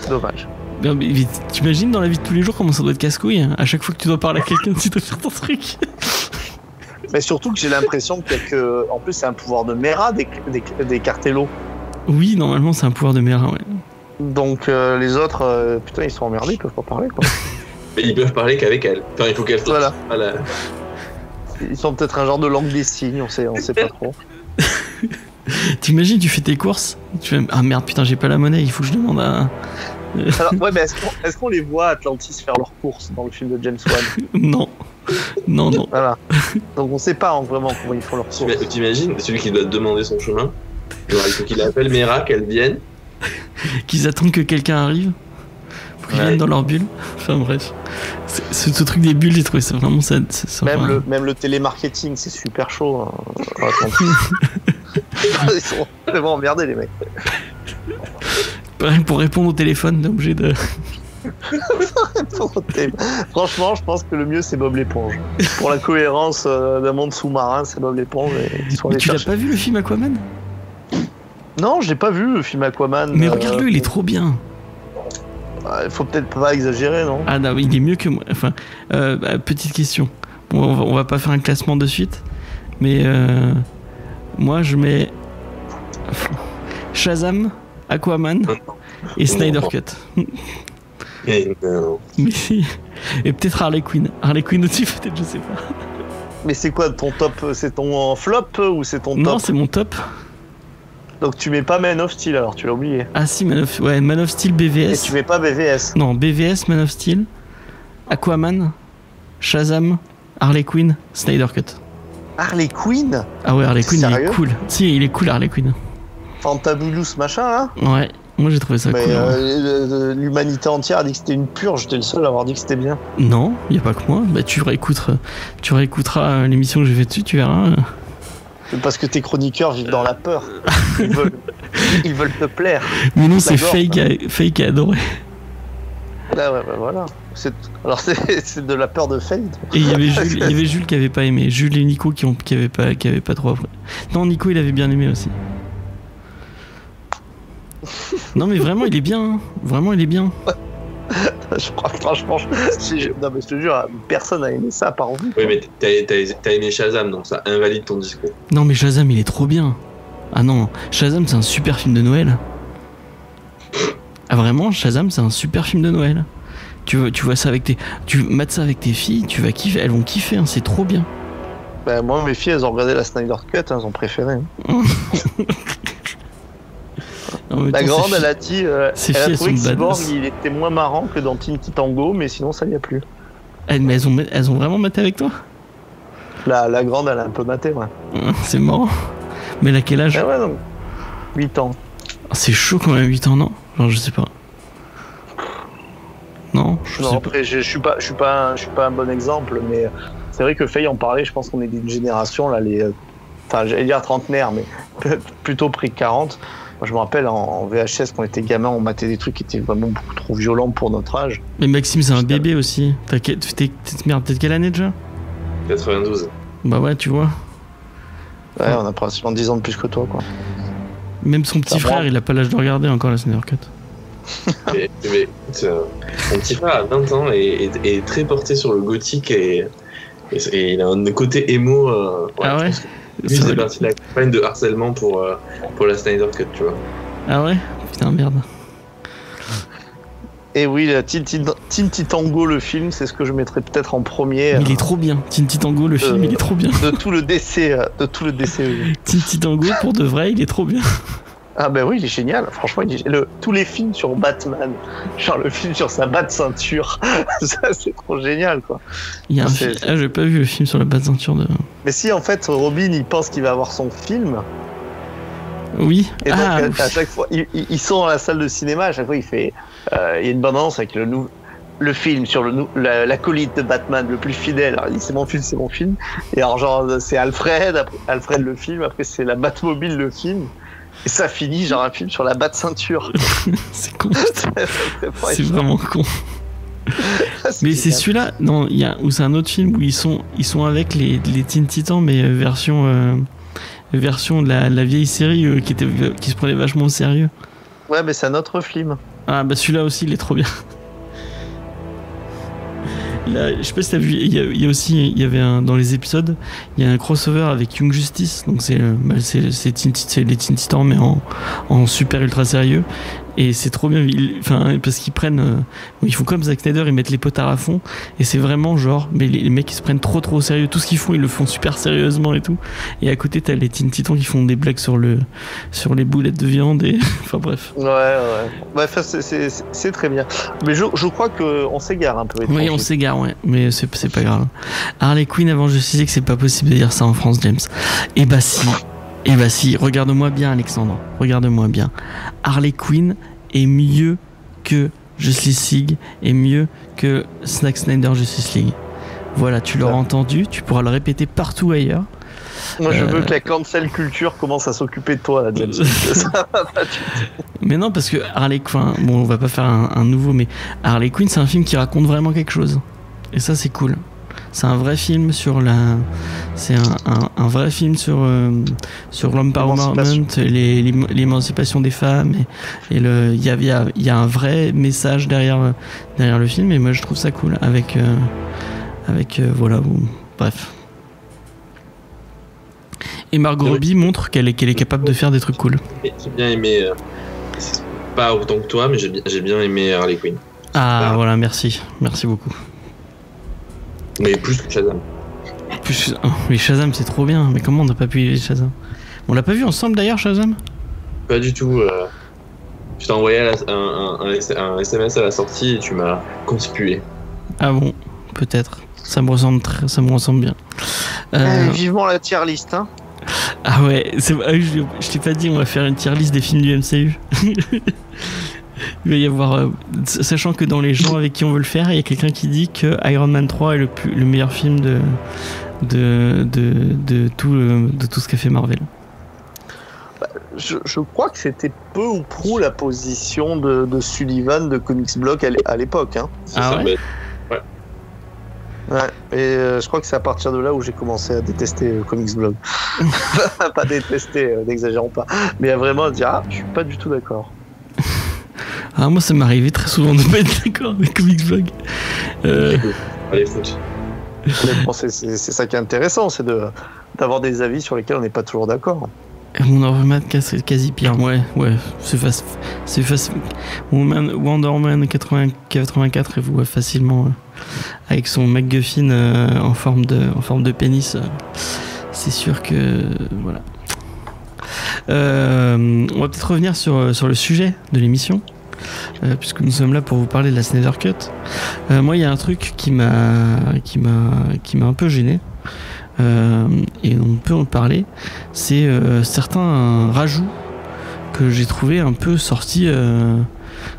Dommage. Non, mais, t'imagines dans la vie de tous les jours comment ça doit être casse-couille hein À chaque fois que tu dois parler à quelqu'un, tu dois faire ton truc. Mais surtout que j'ai l'impression que. En plus, c'est un pouvoir de Mera d'éc- d'éc- d'écarter l'eau. Oui, normalement c'est un pouvoir de merde, ouais. Donc euh, les autres, euh, putain, ils sont emmerdés, ils peuvent pas parler quoi. Mais ils peuvent parler qu'avec elle. Enfin, il faut qu'elle Voilà. Voilà. Ils sont peut-être un genre de langue des signes, on sait, on sait pas trop. T'imagines, tu fais tes courses, tu fais ah merde putain j'ai pas la monnaie, il faut que je demande à Alors, ouais, mais est-ce qu'on est-ce qu'on les voit Atlantis faire leurs courses dans le film de James Wan? Non, non non. Voilà. Donc on sait pas hein, vraiment comment ils font leurs courses. T'ima- T'imagines, celui qui doit demander son chemin, genre, il faut qu'il appelle Mera, qu'elle vienne. qu'ils attendent que quelqu'un arrive pour qu'ils Ouais. viennent dans leur bulle. Enfin bref, ce truc des bulles, j'ai trouvé ça vraiment ça. ça- ça- Même le, même le télémarketing, c'est super chaud. hein, ils sont vraiment emmerdés les mecs. Pareil, pour répondre au téléphone, t'es obligé de. Franchement, je pense que le mieux c'est Bob l'éponge. Pour la cohérence euh, d'un monde sous-marin, c'est Bob l'éponge. et Mais tu l'as chercher. pas vu le film Aquaman? Non, j'ai pas vu le film Aquaman. Mais euh, regarde-le, il est trop bien. Il faut peut-être pas exagérer, non? Ah non, il est mieux que moi. Enfin, euh, bah, petite question. Bon, on, va, on va pas faire un classement de suite, mais euh, moi je mets Shazam, Aquaman et Snyder Cut. Et non. Mais si. Et peut-être Harley Quinn. Harley Quinn aussi, peut-être, je sais pas. Mais c'est quoi ton top C'est ton flop ou c'est ton Non, top c'est mon top. Donc tu mets pas Man of Steel alors, tu l'as oublié. Ah si, Man of, ouais, Man of Steel Et BVS. tu mets pas BVS. Non, BVS, Man of Steel, Aquaman, Shazam, Harley Quinn, Snyder Cut. Harley Quinn Ah ouais, Harley Quinn, il est cool. Si, il est cool, Harley Quinn. Fantabulous machin là Ouais, moi j'ai trouvé ça Mais cool. euh, euh, l'humanité entière a dit que c'était une purge, j'étais le seul à avoir dit que c'était bien. Non, il y a pas que moi. Bah tu réécouteras, tu réécouteras euh, l'émission que j'ai fait dessus, tu verras. C'est Parce que tes chroniqueurs vivent dans la peur. Ils veulent, ils veulent te plaire. Mais non, c'est. Fake, a- Fake a adoré. Ah ouais, bah voilà. Alors c'est de la peur de Fate. Et il y avait Jules, il y avait Jules qui avait pas aimé. Jules et Nico qui, ont, qui avaient pas, qui pas trop apprécié. Non, Nico il avait bien aimé aussi. Non mais vraiment il est bien, hein. vraiment il est bien. Je crois que franchement, je- je- non mais je te jure, personne n'a aimé ça par vous. Oui, mais t'as aimé Shazam, donc ça invalide ton discours. Non mais Shazam il est trop bien. Ah non, Shazam c'est un super film de Noël. Ah vraiment, Shazam c'est un super film de Noël. Tu, vois- tu vois ça avec tes, tu mates ça avec tes filles, tu vas kiffer, elles vont kiffer, hein, c'est trop bien. Ben, moi, mes filles, elles ont regardé la Snyder Cut, hein, elles ont préféré. hein. La grande, elle a dit, euh, elle a trouvé que Cyborg, il était moins marrant que dans Teen Tango, mais sinon, ça lui a plu. Eh, mais elles ont, elles ont vraiment maté avec toi? La, la grande, elle a un peu maté, ouais. C'est marrant. Mais elle a quel âge? Ah ouais, donc, 8 ans. Ah, C'est chaud quand même, 8 ans, non? Genre, je sais pas. Non, je Non, sais pas. après, je, je suis pas, je suis pas, un- je suis pas un bon exemple, mais c'est vrai que Faye en parlait. Je pense qu'on est d'une génération là, les, euh, enfin, j'allais dire trentenaire, mais plutôt près de 40. Moi, je me rappelle en, en VHS quand on était gamin, on matait des trucs qui étaient vraiment beaucoup trop violents pour notre âge. Mais Maxime, c'est un bébé aussi. T'es- t'es- Merde, peut-être quelle année déjà? 92. Bah ouais, tu vois. Ouais, on a pratiquement 10 ans de plus que toi, quoi. Même son petit frère, il a pas l'âge de regarder encore la Snyder Cut. Mais, euh, mon petit frère a 20 ans et est, très porté sur le gothique et, et, et il a un côté émo. euh, Ah je ouais pense que Lui, c'est parti de la campagne de harcèlement pour, euh, pour la Snyder Cut, tu vois. Ah ouais Putain, merde. Et oui, la Titango, le film, c'est ce que je mettrais peut-être en premier Mais il euh, est trop bien. Teen Titango, le film, Euh. il est trop bien. de tout le euh, de tout le. Teen Titango, pour de vrai, il est trop bien. Ah ben oui, il est génial. Franchement, il est- le- tous les films sur Batman, genre le film sur sa batte ceinture, ça c'est trop génial quoi. Il y a un C'est- film. Ah, j'ai pas vu le film sur la batte ceinture de. Mais si en fait Robin il pense qu'il va avoir son film, Oui. et donc ah, à, à chaque fois ils, sont dans la salle de cinéma, à chaque fois il fait, euh, il y a une bande-annonce avec le nou- le film sur le l'acolyte de Batman le plus fidèle. Alors, il dit c'est mon film, c'est mon film. Et alors genre c'est Alfred, après, Alfred le film, après c'est la Batmobile le film. Et ça finit genre un film sur la batte ceinture. c'est con. c'est vraiment con. Mais c'est celui-là, non, il y a, ou c'est un autre film où ils sont, ils sont avec les, les Teen Titans, mais euh, version, euh, version de la, la vieille série euh, qui, était, qui se prenait vachement au sérieux. Ouais, mais c'est un autre film. Ah bah celui-là aussi, il est trop bien. Là, je sais pas si t'as vu, il y, a, y a aussi, il y avait un, dans les épisodes, il y a un crossover avec Young Justice, donc c'est euh, bah, les Teen Titans mais en, en super ultra sérieux. Et c'est trop bien, ils- enfin parce qu'ils prennent, euh, ils font comme Zack Snyder, ils mettent les potards à fond, et c'est vraiment genre, mais les, les mecs ils se prennent trop trop au sérieux, tout ce qu'ils font ils le font super sérieusement et tout. Et à côté t'as les Teen Titans qui font des blagues sur le, sur les boulettes de viande et, enfin bref. Ouais, ouais. Bref, c'est- très bien. Mais je, je crois qu'on s'égare un peu. Oui, on s'égare, ouais, mais c'est c'est pas grave. Harley Quinn, avant, je disais que c'est pas possible de dire ça en France, James. Eh bah si, eh bah si, regarde-moi bien, Alexandre, regarde-moi bien. Harley Quinn est mieux que Justice League, est mieux que Snack Snyder Justice League. Voilà, tu l'auras Ouais. entendu, tu pourras le répéter partout ailleurs. Moi, je Euh. veux que la cancel culture commence à s'occuper de toi, là, James. Ça va pas du tout. Mais non, parce que Harley Quinn, bon, on va pas faire un, un nouveau, mais Harley Quinn, c'est un film qui raconte vraiment quelque chose. Et ça, c'est cool. C'est un vrai film sur la. C'est un, un- un vrai film sur, euh, sur l'empowerment, L'émancipation. les- l'ém- l'émancipation des femmes. Et, et le, il y a, y, a, y a un vrai message derrière, euh, derrière le film. Et moi, je trouve ça cool. Avec. euh, avec euh, voilà, bon, bref. Et Margot. Robbie montre qu'elle est, qu'elle est capable de faire des trucs cool. J'ai bien aimé. pas autant que toi, mais j'ai bien, j'ai bien aimé Harley Quinn. Ah, Ah. voilà, merci. Merci beaucoup. Mais plus que Shazam. Plus, oh, mais Shazam, c'est trop bien. Mais comment on n'a pas pu y aller Shazam? On l'a pas vu ensemble d'ailleurs, Shazam? Pas du tout. euh, Je t'ai envoyé la- un, un- un S- un SMS à la sortie et tu m'as conspué. Ah bon, peut-être. Ça me ressemble très, ça me ressemble bien. Euh, Eh, vivement la tier list, hein. ah ouais, c'est, ah oui, je, je t'ai pas dit, on va faire une tier list des films du MCU. Il va y avoir, euh, sachant que dans les gens avec qui on veut le faire, il y a quelqu'un qui dit que Iron Man 3 est le, plus- le meilleur film de de, de, de tout de tout ce qu'a fait Marvel. Je, je crois que c'était peu ou prou la position de, de Sullivan de Comics Block à l'é- à l'époque. Hein. Ah ça, ouais? mais- Ouais. Et euh, je crois que c'est à partir de là où j'ai commencé à détester euh, Comics Blog. pas détester, euh, n'exagérons pas. Mais à vraiment dire, ah, je suis pas du tout d'accord. Ah moi ça m'est arrivé très souvent de pas être d'accord avec Comics Blog. Euh, Allez, bon, c'est ça qui est intéressant, c'est de d'avoir des avis sur lesquels on n'est pas toujours d'accord. Mon c'est quasi pire, ouais, ouais, c'est facile. C'est facile. Wonder Woman 80 84 et vous voit facilement euh, avec son McGuffin euh, en forme de en forme de pénis. euh, c'est sûr que voilà. Euh, on va peut-être revenir sur, sur le sujet de l'émission, euh, puisque nous sommes là pour vous parler de la Snyder Cut. Euh, moi, il y a un truc qui m'a qui m'a qui m'a un peu gêné, euh, et on peut en parler. C'est certains rajouts que j'ai trouvé un peu sortis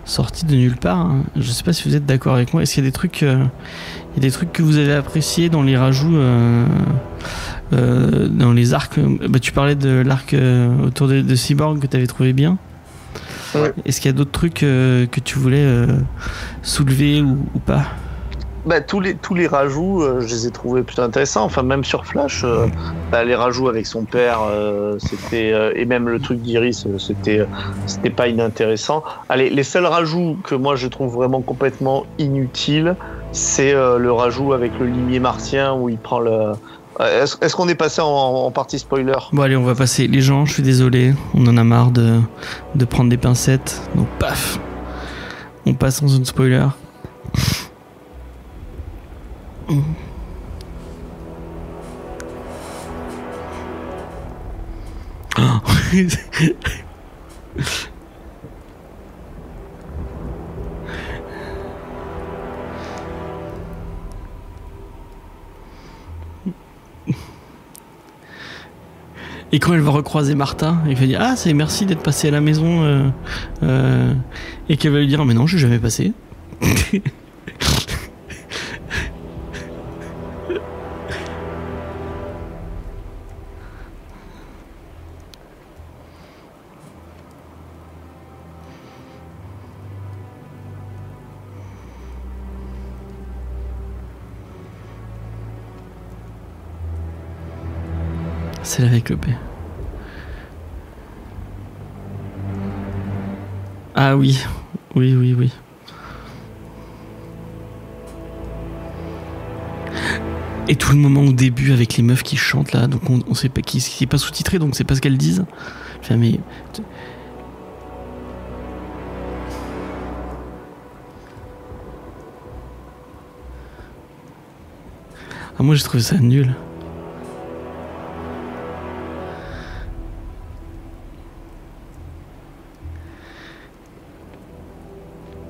sortis de nulle part. hein. Je sais pas si vous êtes d'accord avec moi. Est-ce qu'il y a des trucs des trucs que vous avez appréciés dans les rajouts dans les arcs? Bah, Tu parlais de l'arc autour de, de Cyborg que tu avais trouvé bien. Ouais. Est-ce qu'il y a d'autres trucs euh, que tu voulais euh, soulever ou, ou pas? Bah, tous les tous les rajouts, euh, je les ai trouvés plutôt intéressants. Enfin, même sur Flash, euh, bah, les rajouts avec son père, euh, c'était et même le truc d'Iris, c'était c'était pas inintéressant. Allez, les seuls rajouts que moi je trouve vraiment complètement inutiles, c'est le rajout avec le limier martien où il prend le. Euh, Est-ce qu'on est passé en, en partie spoiler? Bon allez, on va passer. Les gens, je suis désolé, on en a marre de, de prendre des pincettes. Donc paf, on passe en zone spoiler. Et quand elle va recroiser Martha, il va dire Ah, c'est merci d'être passé à la maison. euh, euh, et qu'elle va lui dire Mais non, je suis jamais passé. C'est avec le P. Ah oui, oui, oui, oui. Et tout le moment au début avec les meufs qui chantent là, donc on, sait pas qui, qui pas sous-titré, donc c'est pas ce qu'elles disent. Enfin, mais ah moi j'ai trouvé ça nul.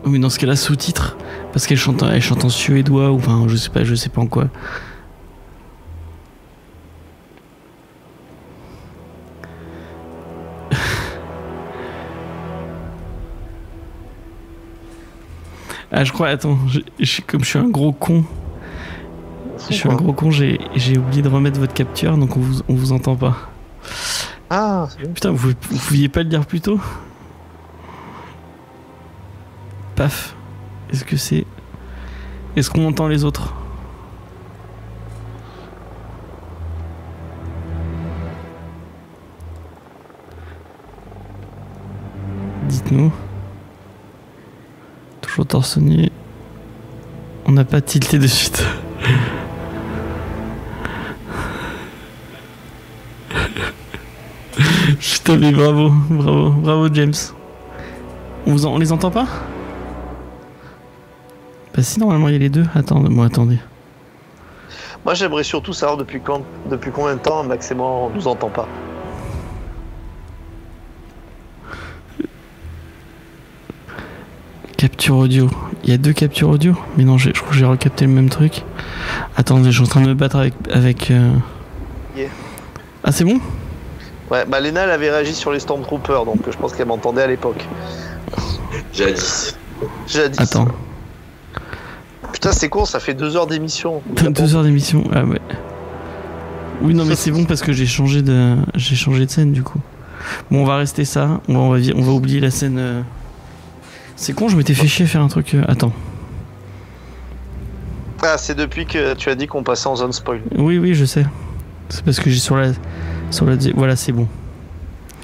Oui, dans ce cas-là, sous-titre. Parce qu'elle chante, elle chante en suédois ou enfin, je sais pas, je sais pas en quoi. Ah, je crois, attends, je, je- comme je suis un gros con, je suis un gros con, j'ai oublié de remettre votre capture, donc on vous, on vous entend pas. Ah, c'est bien. Putain, vous, vous pouviez pas le dire plus tôt? Paf. Est-ce que c'est. Est-ce qu'on entend les autres? Dites-nous. Toujours torse nu. On n'a pas tilté de suite. Putain, mais bravo, bravo, bravo James. On les entend pas? Bah si, normalement il y a les deux. Attends, bon, attendez. Moi, j'aimerais surtout savoir depuis quand, depuis combien de temps Max et moi on nous entend pas. Capture audio. Il y a deux captures audio? Mais non, j'ai- je crois que j'ai recapté le même truc. Attendez, je suis en train de me battre avec... avec euh, Yeah. Ah c'est bon? Ouais, bah Lena, elle avait réagi sur les Stormtroopers, donc je pense qu'elle m'entendait à l'époque. Jadis. Jadis. Attends. Putain, c'est con, ça fait deux heures d'émission. Deux heures d'émission. Ah ouais. Oui, non, mais c'est bon parce que j'ai changé de, j'ai changé de scène du coup. Bon, on va rester ça. On va, on va, vi- on va oublier la scène. euh. C'est con, je m'étais fait chier à faire un truc. euh, Attends. Ah, c'est depuis que tu as dit qu'on passait en zone spoil. Oui, oui, je sais. C'est parce que j'ai sur la, sur la. Voilà, c'est bon.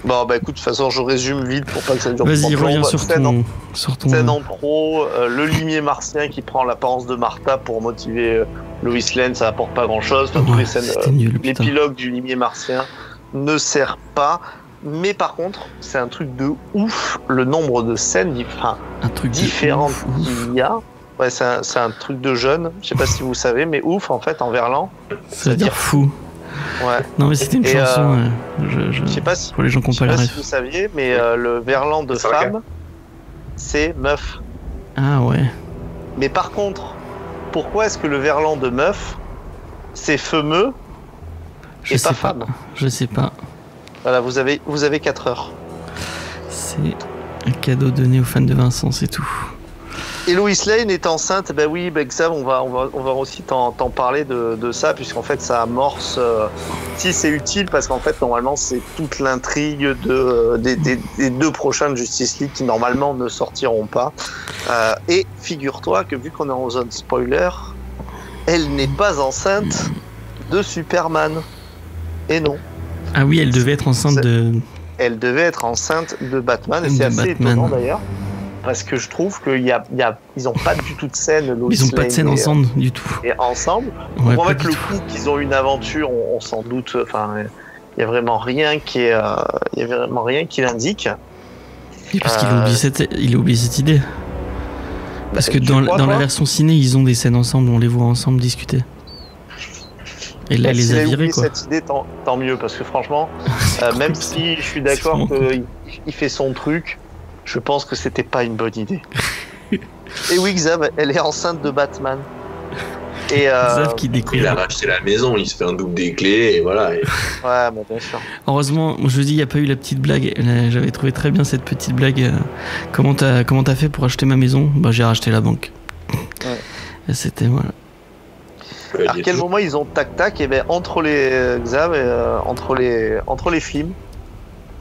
Bon, bah écoute, de toute façon, je résume vite pour pas que ça dure Vas-y, trop reviens longtemps. sur Scène en- ton, sur ton. Scène en pro, euh, le limier martien qui prend l'apparence de Martha pour motiver euh, Lois Lane, ça apporte pas grand chose. Enfin, putain. l'épilogue du limier martien ne sert pas. Mais par contre, c'est un truc de ouf le nombre de scènes enfin, Un truc différentes qu'il y a. Ouais, c'est un, un truc de jeune. Je sais pas si vous savez, mais ouf en fait en verlan. Ça veut dire fou. Ouais. Non, mais c'était une Et, chanson. euh, ouais. Je, je- Je sais pas si, Pour les gens qui pas la si vous saviez, mais euh, le verlan de femme, c'est meuf. Ah ouais. Mais par contre, pourquoi est-ce que le verlan de meuf, c'est fameux Je et sais pas pas. femme Je sais pas. Voilà, vous avez, vous avez 4 heures. C'est un cadeau donné aux fans de Vincent, c'est tout. Et Lois Lane est enceinte, ben oui, ben ça, on va, on va, on va aussi t'en parler de, de ça, puisqu'en fait, ça amorce. euh, si c'est utile, parce qu'en fait, normalement, c'est toute l'intrigue de, euh, des, des- des deux prochaines Justice League qui, normalement, ne sortiront pas. Euh, et figure-toi que vu qu'on est en zone spoiler, elle n'est pas enceinte de Superman. Et non, Ah oui, elle devait être enceinte de. elle devait être enceinte de Batman. Et c'est assez Batman. étonnant d'ailleurs. Parce que je trouve qu'ils y a, il y a, ils ont pas du tout de scène. Ils ont pas de scène et- ensemble du tout. Et ensemble. Ouais, pas fait, du le coup qu'ils ont une aventure, on, on s'en doute. Enfin, il y a vraiment rien qui est, euh, y a vraiment rien qui l'indique. Et parce qu'il a Euh, oublié cette, il cette idée. Parce que dans, la version ciné, ils ont des scènes ensemble, on les voit ensemble discuter. Et là, Bah, les a virés, oublié quoi. cette idée, tant, tant mieux, parce que franchement, euh, même si je suis d'accord qu'il il fait son truc, je pense que c'était pas une bonne idée. Et oui, Xav, elle est enceinte de Batman. Et euh, Xav qui Il découvre. a racheté la maison, il se fait un double des clés et voilà. Et- ouais, mais bien sûr. Heureusement, je vous dis, il n'y a pas eu la petite blague. Là, J'avais trouvé très bien cette petite blague. euh, Comment t'as comment t'as fait pour acheter ma maison? Bah, j'ai racheté la banque. Ouais. C'était voilà. À il quel moment ils ont tac tac Et ben entre les euh, Xav, et, euh, entre les entre les films,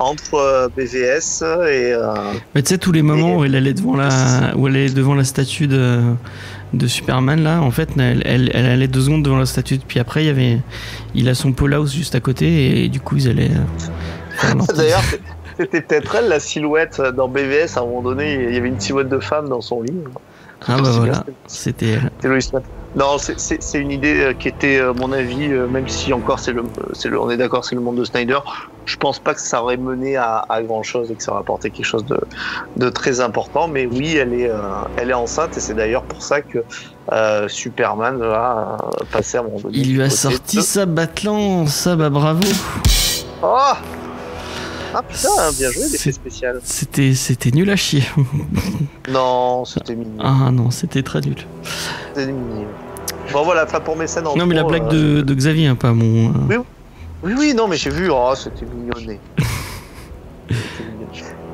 entre euh, BVS et euh, Mais tu sais, tous les moments où elle allait devant la, où elle allait devant la statue de, de Superman, là, en fait, elle, elle, elle allait deux secondes devant la statue. Puis après, il y avait, il a son Paul House juste à côté, et du coup, ils allaient euh, D'ailleurs, c'était peut-être elle la silhouette dans BVS. À un moment donné, il y avait une silhouette de femme dans son lit. Ah bah voilà, c'était- c'était elle. c'était Lois Lane. Non, c'est- une idée euh, qui était, à mon avis, euh, même si encore c'est le, on est d'accord, c'est le monde de Snyder. Je pense pas que ça aurait mené à, à grand chose et que ça aurait apporté quelque chose de, de très important. Mais oui, elle est, euh, elle est enceinte et c'est d'ailleurs pour ça que euh, Superman va euh, passer à donné. Il lui a sorti de- sa batlance, ça bah bravo. Oh Ah putain, bien joué, l'effet spécial. C'était, c'était nul à chier. Non, c'était mignon. Ah non, c'était très nul. C'était mignon. Bon voilà, enfin pour mes scènes en Non mais la blague euh, de, de Xavier, hein, pas mon. euh, Oui. Oui, oui, non, mais j'ai vu, oh, c'était mignonné.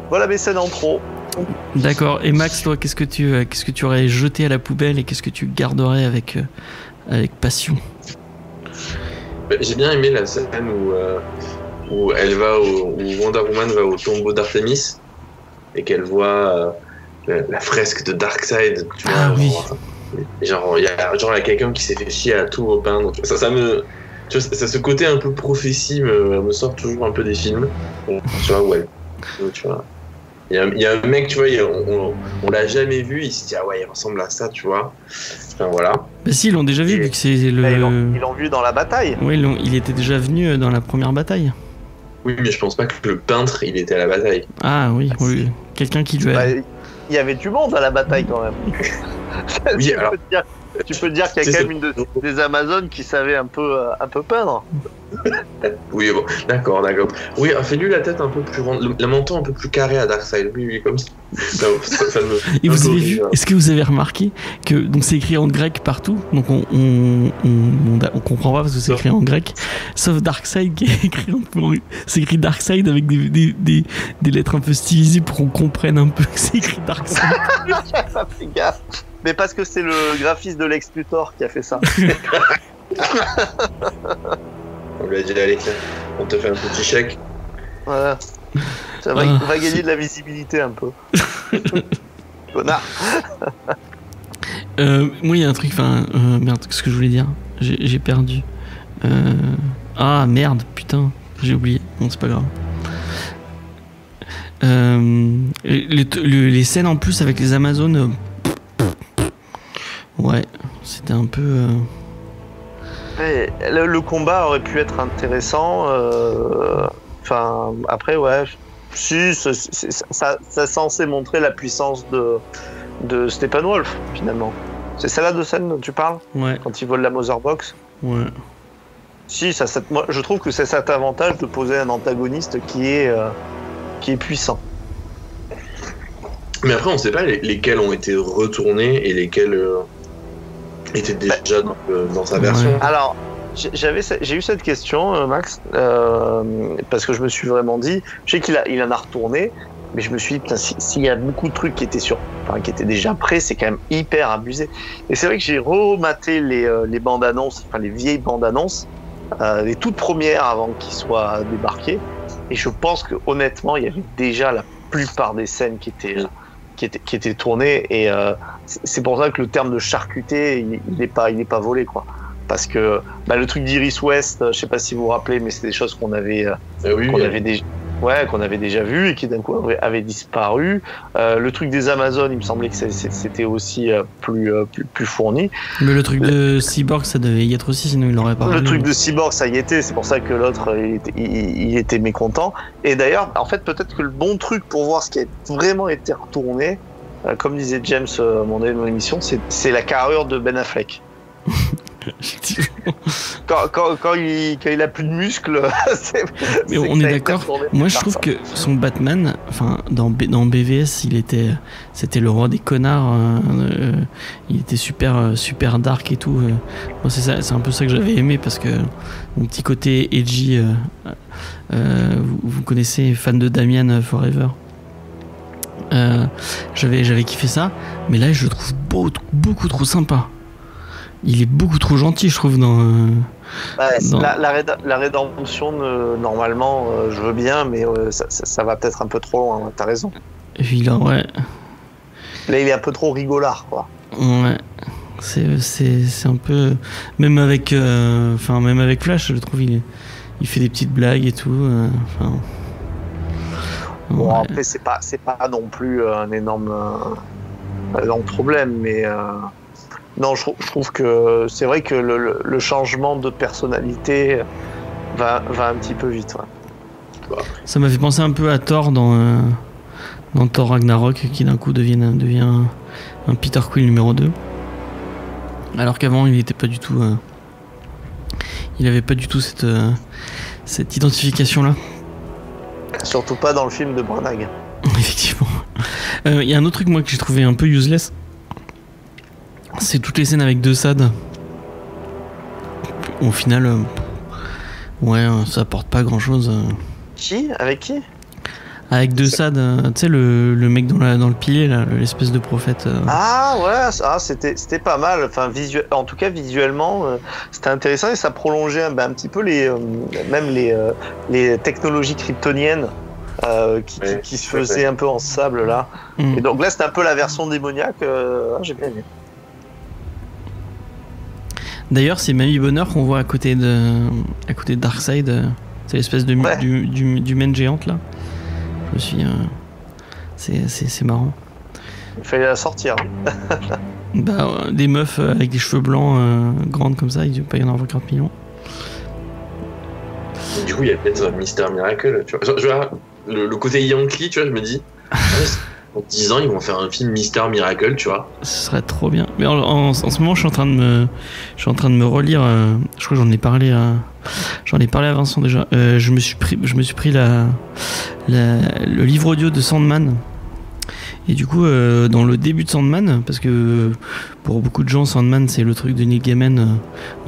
Voilà mes scènes en trop. D'accord. Et Max, toi, qu'est-ce que tu, euh, qu'est-ce que tu aurais jeté à la poubelle et qu'est-ce que tu garderais avec, euh, avec passion? Bah, J'ai bien aimé la scène où, euh, où elle va au, où Wonder Woman va au tombeau d'Artemis et qu'elle voit euh, la, la fresque de Darkseid. Tu Ah vois, oui. genre, genre il y a genre il y a quelqu'un qui s'est fait chier à tout repeindre. Ça, ça me tu vois, ça, ça- ce côté un peu prophétie me, me sort toujours un peu des films. Tu vois, ouais. Tu vois. Il y, a, il y a un mec, tu vois, il- on, on, on l'a jamais vu, il se dit, ah ouais, il ressemble à ça, tu vois. Enfin voilà. Bah si, ils l'ont déjà vu Et- vu que c'est le. Là, ils l'ont- ils l'ont vu dans la bataille. Oui, il était déjà venu euh, dans la première bataille. Oui, mais je pense pas que le peintre, il était à la bataille. Ah oui, oui. Quelqu'un qui lui a. Bah, il y avait du monde à la bataille quand même. Oui, alors- tu peux te dire qu'il y a quand ça. même une de- des Amazones qui savait un peu, euh, un peu peindre. Oui, bon, d'accord, d'accord. Oui, fais-lui la tête un peu plus ronde, le, le menton un peu plus carré à Darkseid. Oui, oui, comme ça. Ça, ça- ça me- Et vous un peu avez vu horrible. Est-ce que vous avez remarqué que donc c'est écrit en grec partout, donc on on, on, on- on comprend pas parce que c'est écrit en grec, sauf Darkseid qui est écrit en c'est écrit Darkseid avec des, des, des, des lettres un peu stylisées pour qu'on comprenne un peu que c'est écrit Darkseid. Mais parce que c'est le graphiste de Lex Luthor qui a fait ça. On lui a dit, allez, tiens, on te fait un petit chèque. Voilà. Ça va, Ah, on va gagner de la visibilité un peu. Connard. Euh, moi il y a un truc, enfin euh, merde, qu'est-ce que je voulais dire? J'ai perdu. Euh, ah merde, putain, j'ai oublié. Bon c'est pas grave. Euh, les, le- les scènes en plus avec les Amazones, euh, ouais, c'était un peu. euh, le, le combat aurait pu être intéressant. euh, Enfin, après, ouais. Si, ça, ça censé montrer la puissance de, de Steppenwolf, finalement. C'est celle-là de scène dont tu parles ouais, Quand il vole la Mother Box ouais. Si, ça, ça- moi, je trouve que c'est cet avantage de poser un antagoniste qui est, euh, qui est puissant. Mais après, on sait pas les- lesquels ont été retournés et lesquels euh, étaient déjà dans, euh, dans sa Ouais. version. Alors, j'ai- j'avais, j'ai eu cette question, euh, Max, euh, parce que je me suis vraiment dit, je sais qu'il a, il en a retourné, mais je me suis dit, si- s'il y a beaucoup de trucs qui étaient sur, enfin, qui étaient déjà prêts, c'est quand même hyper abusé. Et c'est vrai que j'ai rematé les, euh, les bandes annonces, enfin les vieilles bandes annonces, euh, les toutes premières avant qu'ils soient débarqués, et je pense que honnêtement, il y avait déjà la plupart des scènes qui étaient, qui était, qui était tourné. Et euh, c'est pour ça que le terme de charcuté, il n'est pas, il est pas volé, quoi. Parce que bah, le truc d'Iris West, euh, je sais pas si vous vous rappelez, mais c'est des choses qu'on avait, euh, Ah oui, qu'on oui. avait déjà. Ouais, qu'on avait déjà vu et qui d'un coup avaient disparu. Euh, le truc des Amazones, il me semblait que c'était aussi euh, plus, euh, plus, plus fourni. Mais le truc de Cyborg, ça devait y être aussi, sinon il l'aurait pas Le truc de Cyborg, ça y était, c'est pour ça que l'autre, il, était- il- il était mécontent. Et d'ailleurs, en fait, peut-être que le bon truc pour voir ce qui a vraiment été retourné, comme disait James à mon émission, c'est c'est la carrure de Ben Affleck. Quand, quand, quand, il, quand il a plus de muscles, c'est. Mais on est d'accord. Moi, je trouve ça. que son Batman, enfin, dans, B- dans BVS, il était, c'était le roi des connards. euh, euh, il était super, euh, super dark et tout. euh. Moi, c'est ça, c'est un peu ça que j'avais aimé parce que mon petit côté edgy, euh, euh, vous, vous connaissez, fan de Damian Forever. J'avais, j'avais kiffé ça, mais là, je le trouve beau- beaucoup trop sympa. Il est beaucoup trop gentil, je trouve, dans. euh, la, la, rédemption, euh, normalement, euh, je veux bien, mais euh, ça, ça- ça va peut-être un peu trop loin. ouais, T'as raison. ouais, Là, il est un peu trop rigolard, quoi. Ouais, c'est c'est c'est un peu même avec enfin même avec Flash, je trouve il est- il fait des petites blagues et tout. Enfin. Bon, ouais. après, c'est pas, c'est pas non plus un énorme, un énorme problème, mais non, je, trou- je trouve que c'est vrai que le, le- le changement de personnalité va, va un petit peu vite. ouais. Ça m'a fait penser un peu à Thor dans euh, dans Thor Ragnarok qui d'un coup devient devient un, un Peter Quill numéro 2. Alors qu'avant il n'était pas du tout euh, il avait pas du tout cette euh, cette identification là. Surtout pas dans le film de Branagh. Effectivement. Il y a un autre truc moi que j'ai trouvé un peu useless. C'est toutes les scènes avec deux SAD. Au final, euh, ouais, euh, ça apporte pas grand chose. Qui? Avec qui? Avec deux SAD, euh, tu sais, le, le mec dans, la, dans le pilier, là, l'espèce de prophète. euh, Ah ouais, ça, ah, c'était c'était pas mal. Enfin, visuel, en tout cas visuellement, euh, c'était intéressant et ça prolongeait un, ben, un petit peu les euh, même les euh, les technologies kryptoniennes euh, qui, qui- Ouais, qui se faisaient un peu en sable là. hmm. Et donc là, c'était un peu la version démoniaque. euh, ah, J'ai bien aimé. D'ailleurs, c'est Mamie Bonheur qu'on voit à côté de, à côté de Darkseid. euh, C'est l'espèce de Ouais. du, du, d'humaine géante là. Je me suis. euh, c'est, c'est, c'est marrant. Il fallait la sortir. Bah, euh, des meufs euh, avec des cheveux blancs euh, grandes comme ça, il ne pas y en avoir 40 millions. Et Du coup, il y a peut-être un Mister Miracle. Tu vois. Genre, le, le côté Yankee, tu vois, je me dis, ah, en 10 ans, ils vont faire un film Mister Miracle, tu vois. Ce serait trop bien. Mais en, en- ce moment, je suis en train de me, je suis en train de me relire. euh, je crois que j'en ai parlé à, j'en ai parlé à Vincent déjà. Euh, je me suis pris, je me suis pris la, la- le livre audio de Sandman. Et du coup, euh, dans le début de Sandman, parce que pour beaucoup de gens, Sandman c'est le truc de Neil Gaiman, euh,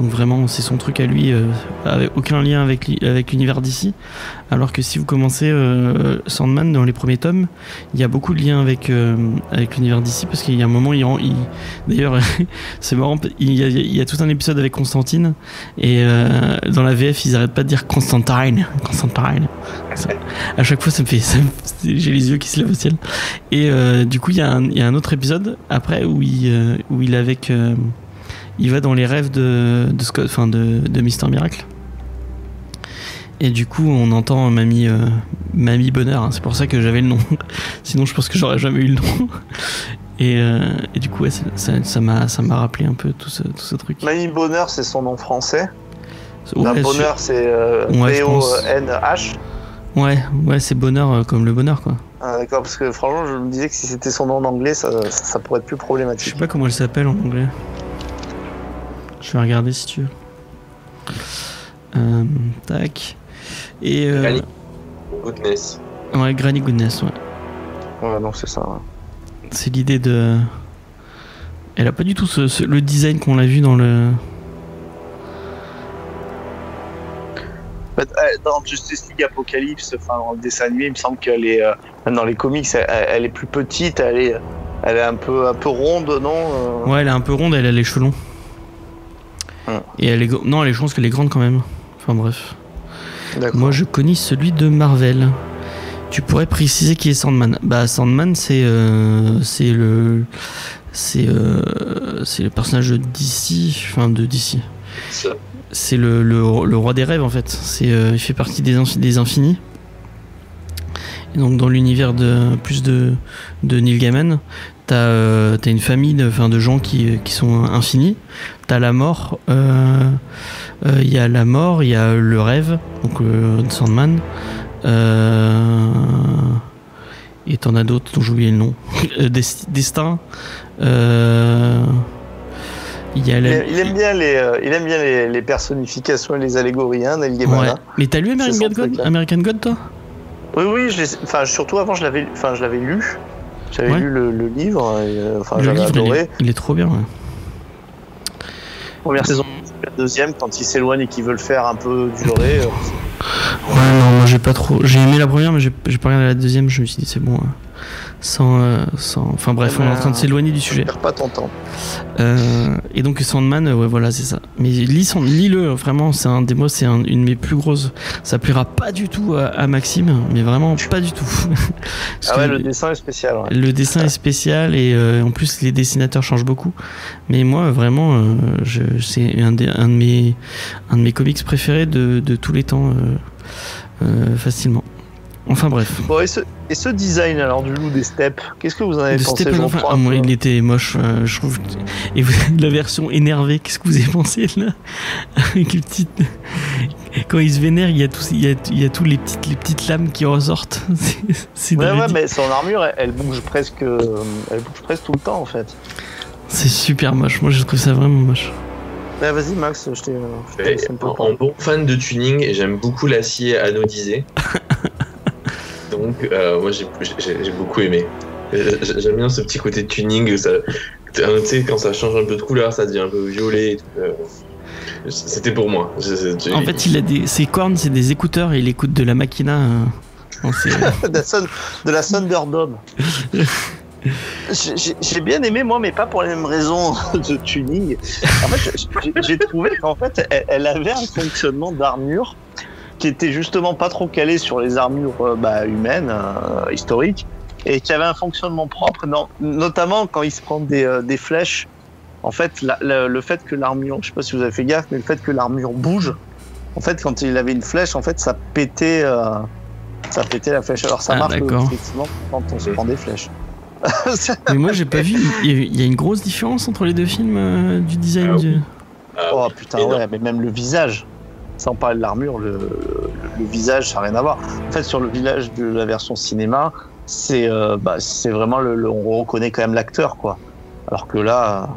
donc vraiment c'est son truc à lui, euh, avec aucun lien avec, avec l'univers d'ici. Alors que si vous commencez euh, Sandman dans les premiers tomes, il y a beaucoup de liens avec, avec l'univers d'ici, parce qu'il y a un moment, il, il- d'ailleurs, c'est marrant, il y, a, tout un épisode avec Constantine, et dans la VF, ils arrêtent pas de dire Constantine, Constantine. À chaque fois, ça me fait, j'ai les yeux qui se lèvent au ciel. Et du coup, il y, a un- il y a un autre épisode après où il est avec, euh, il va dans les rêves de, de Scott, enfin de, de Mister Miracle. Et du coup, on entend Mamie, euh, Mamie Bonheur. hein. C'est pour ça que j'avais le nom. Sinon, je pense que j'aurais jamais eu le nom. Et, euh, et du coup, ouais, ça- m'a ça m'a rappelé un peu tout ce, tout ce truc. Mamie Bonheur, c'est son nom français. Ouais, La je- Bonheur, c'est euh, Ouais. B-O-N-H. Ouais, ouais, c'est bonheur euh, comme le bonheur, quoi. Ah, D'accord, parce que franchement, je me disais que si c'était son nom en anglais, ça, ça, pourrait être plus Je problématique. sais pas comment elle s'appelle en anglais. Je vais regarder si tu veux. Euh, tac. Et euh, Granny. Goodness. ouais, Granny Goodness, ouais. Ouais, donc c'est ça. ouais. C'est l'idée de. Elle a pas du tout ce- ce- le design qu'on l'a vu dans le. Dans Justice League Apocalypse, enfin dans le dessin animé, il me semble qu'elle est, euh, même dans les comics, elle, elle est plus petite, elle est, elle est un peu, un peu ronde, non euh, Ouais, elle est un peu ronde, elle a les cheveux longs. Hum. Et elle est. Non, elle est, je pense qu'elle est grande quand même. Enfin bref. Moi, je connais celui de Marvel. Tu pourrais préciser qui est Sandman Bah Sandman c'est euh, c'est le c'est euh, c'est le personnage de DC, enfin de DC. C'est le, roi des rêves en fait. Euh, il fait partie des, des infinis. Et donc dans l'univers de plus de de Neil Gaiman, t'as euh, une famille de gens qui sont infinis. T'as la mort. euh, euh, Il y a la mort, il y a le rêve, donc Sandman. Et t'en as d'autres dont j'ai oublié le nom. Dest- Destin. Euh, Il y a Il, la... il aime bien les, euh, il aime bien les, les personnifications et les allégories, hein, Neil Gaiman. Ouais. hein. Mais t'as lu American God? American God toi? Oui, oui, je enfin, surtout avant, je l'avais, enfin, je l'avais lu. J'avais Ouais. lu le, le livre, et, euh, enfin, Le j'avais livre, il adoré. est, il est trop bien. ouais. Première saison, la deuxième, quand il s'éloigne et qu'il veut le faire un peu durer. euh, Ouais, non, moi j'ai pas trop. J'ai aimé la première, mais j'ai j'ai pas regardé la deuxième. Je me suis dit, c'est bon. hein. Sans, euh, sans. Enfin bref, on est en train de s'éloigner du sujet. perds pas ton temps. Euh, et donc Sandman, euh, ouais, voilà, c'est ça. Mais lis lis-le, vraiment, c'est un des mots, c'est un- une de mes plus grosses. Ça plaira pas du tout à, à Maxime, mais vraiment pas du tout. Ah ouais, le dessin est spécial. Ouais. le dessin est spécial et euh, en plus les dessinateurs changent beaucoup. Mais moi, vraiment, euh, je, c'est un, de mes un de mes comics préférés de, de tous les temps, facilement. Enfin bref. Bon, et ce, et ce design alors du loup des steppes, qu'est-ce que vous en avez De pensé Enfin, ah, moi, il était moche, euh, je trouve. Et vous, la version énervée, qu'est-ce que vous avez pensé là Avec les petites. Quand il se vénère, il y a tous, il y a, il y a tous les petites, les petites lames qui ressortent. C'est- Ouais, ouais, mais son armure, elle, elle bouge presque, euh, elle bouge presque tout le temps en fait. C'est super moche. Moi, je trouve ça vraiment moche. Vas-y, Max, je t'ai. peu en, en bon fan de tuning, j'aime beaucoup l'acier anodisé. Donc, euh, moi, j'ai beaucoup aimé. J'ai- J'aime bien ce petit côté tuning. Ça, tu sais, quand ça change un peu de couleur, ça devient un peu violet. euh, C'était pour moi. En fait, il a des, ses cornes, c'est des écouteurs et il écoute de la Machina. euh, de la, Sun- de la Thunderdome. J'ai- bien aimé moi, mais pas pour les mêmes raisons de tuning. En fait, j'ai- j'ai trouvé qu'en fait, elle, elle avait un fonctionnement d'armure qui était justement pas trop calé sur les armures euh, bah, humaines euh, historiques et qui avait un fonctionnement propre, non, notamment quand il se prend des, euh, des flèches. En fait, la- la- le fait que l'armure, je sais pas si vous avez fait gaffe, mais le fait que l'armure bouge, en fait, quand il avait une flèche, en fait, ça pétait. euh, ça pétait la flèche. Alors ça Ah, marche effectivement quand on se prend des flèches. Mais moi, j'ai pas vu. Il y, a, une grosse différence entre les deux films euh, du design Ah du. Ah, oh putain, ouais, mais même le visage. Sans parler de l'armure, le, visage, ça n'a rien à voir. En fait, sur le village de la version cinéma, c'est euh, bah, vraiment le, on reconnaît quand même l'acteur, quoi. Alors que là,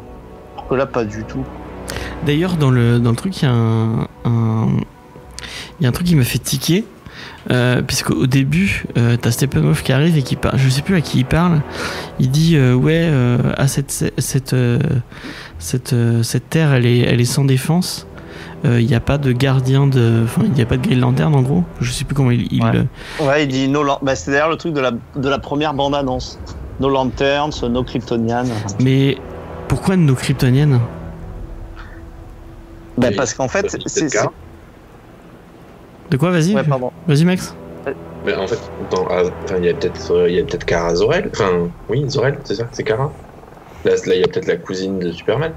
que là, pas du tout. D'ailleurs, dans le, dans le truc, il y a un, il y a un truc qui me fait tiquer. Euh, puisque au début, euh, t'as Steppenwolf qui arrive et qui parle, je sais plus à qui il parle. Il dit euh, ouais, euh, cette cette cette cette terre, elle est elle est sans défense. Euh, Il n'y a pas de gardien de, enfin il n'y a pas de grille lanterne en gros? Je sais plus comment il. il Ouais. il dit no lan- bah, c'est d'ailleurs le truc de la, de la première bande-annonce. No lanterns, no kryptonian. Mais pourquoi nos kryptoniennes? Bah, parce qu'en fait, c'est. De quoi Vas-y? Ouais, pardon. Vas-y Max. Mais en fait, dans- ah, il y a peut-être euh, il y a peut-être Kara Zor-El. Enfin, oui, Zor-El, c'est ça, c'est Kara. Là, là, il y a peut-être la cousine de Superman.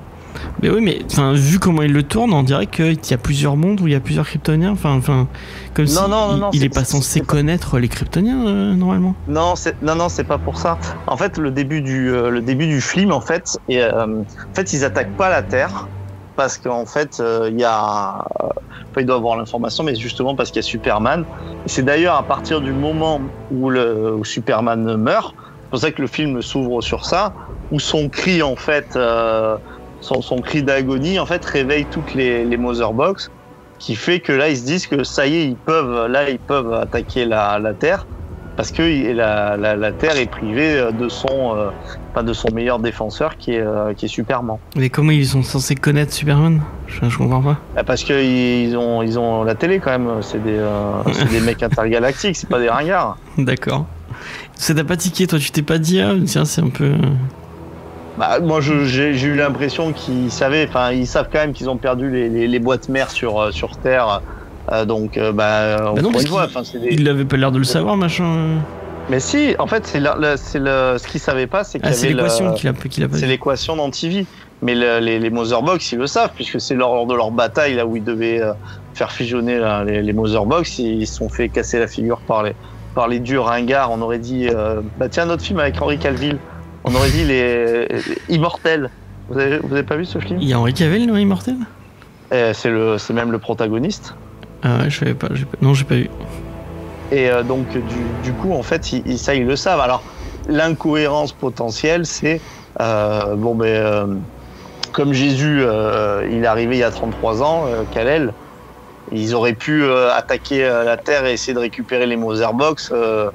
Mais oui, mais enfin, vu comment il le tourne, on dirait qu'il y a plusieurs mondes où il y a plusieurs kryptoniens. Enfin, enfin, comme Non, si non, non, il, non, il c'est- est pas censé pas- connaître les kryptoniens euh, normalement. Non, non, non, c'est pas pour ça. En fait, le début du euh, le début du film, en fait, et, euh, en fait, ils attaquent pas la Terre parce qu'en fait, il y a, enfin, il doit avoir l'information, mais justement parce qu'il y a Superman. C'est d'ailleurs à partir du moment où le où Superman meurt, c'est pour ça que le film s'ouvre sur ça, où son cri en fait, son, son cri d'agonie en fait réveille toutes les les Mother Box, qui fait que là ils se disent que ça y est, ils peuvent là ils peuvent attaquer la la Terre parce que la, la, la Terre est privée de son, euh, pas de son meilleur défenseur qui est, euh, qui est Superman. Mais comment ils sont censés connaître Superman? Je, je comprends pas. Bah, Parce que ils ont, ils ont la télé quand même. C'est des, euh, c'est des mecs intergalactiques, c'est pas des ringards. D'accord. Ça t'a pas tiqué, toi? Tu t'es pas dit, ah, tiens, c'est un peu. Bah, moi, j'ai eu l'impression qu'ils savaient. Enfin, ils savent quand même qu'ils ont perdu les, les, les boîtes mères sur, euh, sur Terre Euh, donc, euh, bah, Bah non, une des- Il avait pas l'air de le savoir, machin. Mais si, en fait, c'est le, ce qu'il savait pas, c'est qu'il Ah, c'est l'équation qu'il a, pas c'est l'équation d'Antivie. Mais le- les, les Motherbox, ils le savent, puisque c'est lors de leur bataille, là où ils devaient euh, faire fusionner là, les, les Motherbox, ils se sont fait casser la figure par les, par les dieux ringards. On aurait dit, bah tiens, notre film avec Henri Calville, on aurait dit les, les Immortels. Vous avez, vous avez pas vu ce film? Il y a Henri Cavill, non, Immortel? Eh, C'est le, c'est même le protagoniste. Ah ouais, je savais pas, j'ai pas- Non, j'ai pas vu. Et euh, donc, du, du coup, en fait, ils, ils- ça, ils le savent. Alors, l'incohérence potentielle, c'est euh, bon, ben, euh, comme Jésus, euh, il est arrivé il y a 33 ans, euh, Kalel, ils auraient pu euh, attaquer euh, la Terre et essayer de récupérer les Motherbox euh,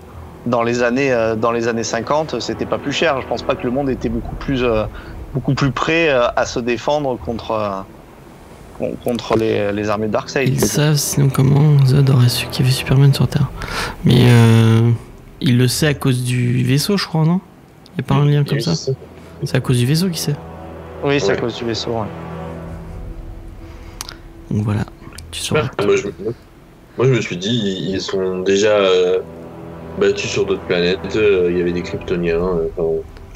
dans les années euh, dans les années 50. C'était pas plus cher. Je pense pas que le monde était beaucoup plus euh, beaucoup plus prêt euh, à se défendre contre euh, con- contre les, les armées de Darkseid. Ils savent sinon comment Zod aurait su qu'il y avait Superman sur Terre. Mais euh, il le sait à cause du vaisseau, je crois, non? Il y a pas un lien comme Oui, ça c'est à cause du vaisseau qu'il sait. Oui, c'est à cause du vaisseau. ouais. Donc voilà. Tu sauras. Moi je, moi, je me suis dit, ils ils sont déjà euh, battus sur d'autres planètes. euh, Il y avait des Kryptoniens. euh, enfin,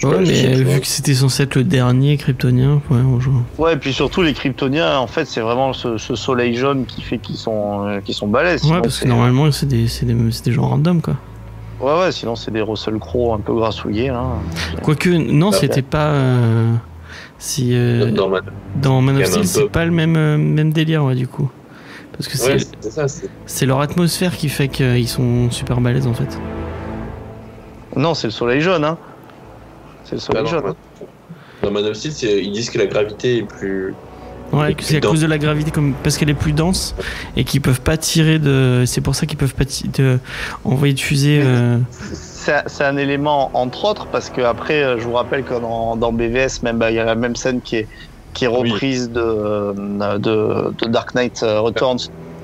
Ouais, mais vu que c'était censé être le dernier kryptonien, ouais, on joue. Ouais, et puis surtout les Kryptoniens, en fait, c'est vraiment ce, ce soleil jaune qui fait qu'ils sont, euh, qu'ils sont balèzes. Ouais, parce que normalement, c'est des, c'est des, c'est des gens random, quoi. Ouais, ouais, sinon c'est des Russell Crowe un peu grassouillés. Là. Quoique, non, Ah, c'était pas. euh, si, euh, Dans Man- dans Man of Steel, c'est pas le même, euh, même délire, ouais, du coup. Parce que c'est Ouais, leur atmosphère qui fait qu'ils sont super balèzes, en fait. Non, c'est le soleil jaune. Hein. C'est le Ah soleil non, jaune. ouais. Dans Man of Steel, ils disent que la gravité est plus. Ouais, que c'est à cause de la gravité, comme, parce qu'elle est plus dense et qu'ils peuvent pas tirer de. C'est pour ça qu'ils peuvent pas de, envoyer de fusée. euh, C'est c'est un élément, entre autres, parce que après, euh, je vous rappelle que dans, dans BVS, même bah, il y a la même scène qui est, qui est Oui. reprise de, euh, de, de Dark Knight euh, Returns,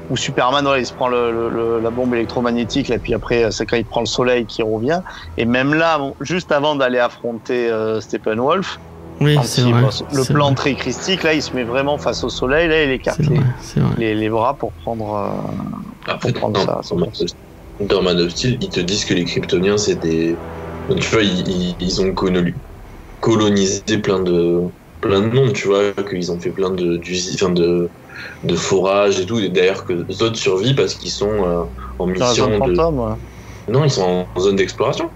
où Superman, ouais, il se prend le, le- le- la bombe électromagnétique, et puis après, euh, c'est quand il prend le soleil qui revient. Et même là, bon, juste avant d'aller affronter euh, Steppenwolf, Oui, quand c'est il- vrai. le plan vrai, très christique, là, il se met vraiment face au soleil, là, il écarte les, vrai, les, les bras pour prendre. euh, Après, Pour prendre dans, ça, dans ça Man of- dans Man of Steel, ils te disent que les Kryptoniens, c'est des. Tu vois, ils, ils- ont colo- colonisé plein de plein de monde, tu vois, qu'ils ont fait plein de enfin, de de forages et tout. Et d'ailleurs que Zod survit parce qu'ils sont euh, en dans la mission zone de. fantôme. Non, ils sont en zone d'exploration.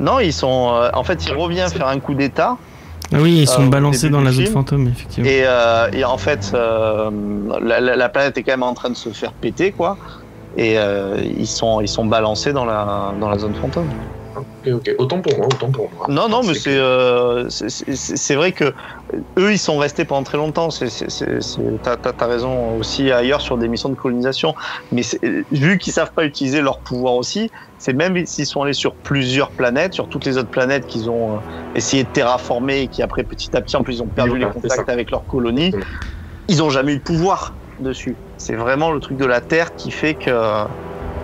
Non, ils sont. euh, en fait, il revient faire un coup d'état. Ah oui, ils Euh, sont au balancés dans la zone fantôme, effectivement. Et, euh, et en fait, euh, la, la- la planète est quand même en train de se faire péter, quoi. Et euh, ils sont ils sont balancés dans la dans la zone fantôme. Ok, ok. Autant pour moi, autant pour moi. Non, non, mais C'est euh, c'est- vrai que eux, ils sont restés pendant très longtemps. T'as raison aussi ailleurs sur des missions de colonisation. Mais vu qu'ils savent pas utiliser leur pouvoir aussi, c'est même s'ils sont allés sur plusieurs planètes, sur toutes les autres planètes qu'ils ont euh, essayé de terraformer et qui après petit à petit en plus ils ont perdu Oui, les contacts avec leur colonie, ils ont jamais eu de pouvoir dessus. C'est vraiment le truc de la Terre qui fait que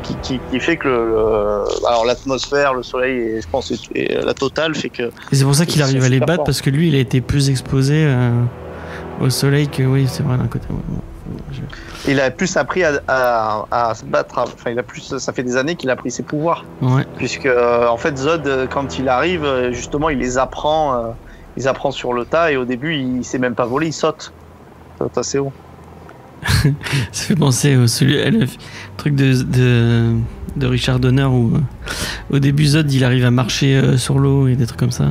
qui, qui, qui fait que le, le- alors l'atmosphère, le soleil et je pense et, et la totale fait que Et c'est pour ça qu'il arrive à les battre, parce que lui, il a été plus exposé euh, au soleil que. Oui, c'est vrai, d'un côté. ouais, bon. Je- il a plus appris à, à, à se battre. Enfin, il a plus. Ça fait des années qu'il a pris ses pouvoirs, Ouais. puisque euh, en fait Zod, euh, quand il arrive, justement, il les apprend. euh, il apprend sur le tas et au début, il sait même pas voler, il saute. Il saute assez haut. Ça fait penser au celui, à le truc de, de, de Richard Donner où euh, au début Zod il arrive à marcher euh, sur l'eau et des trucs comme ça.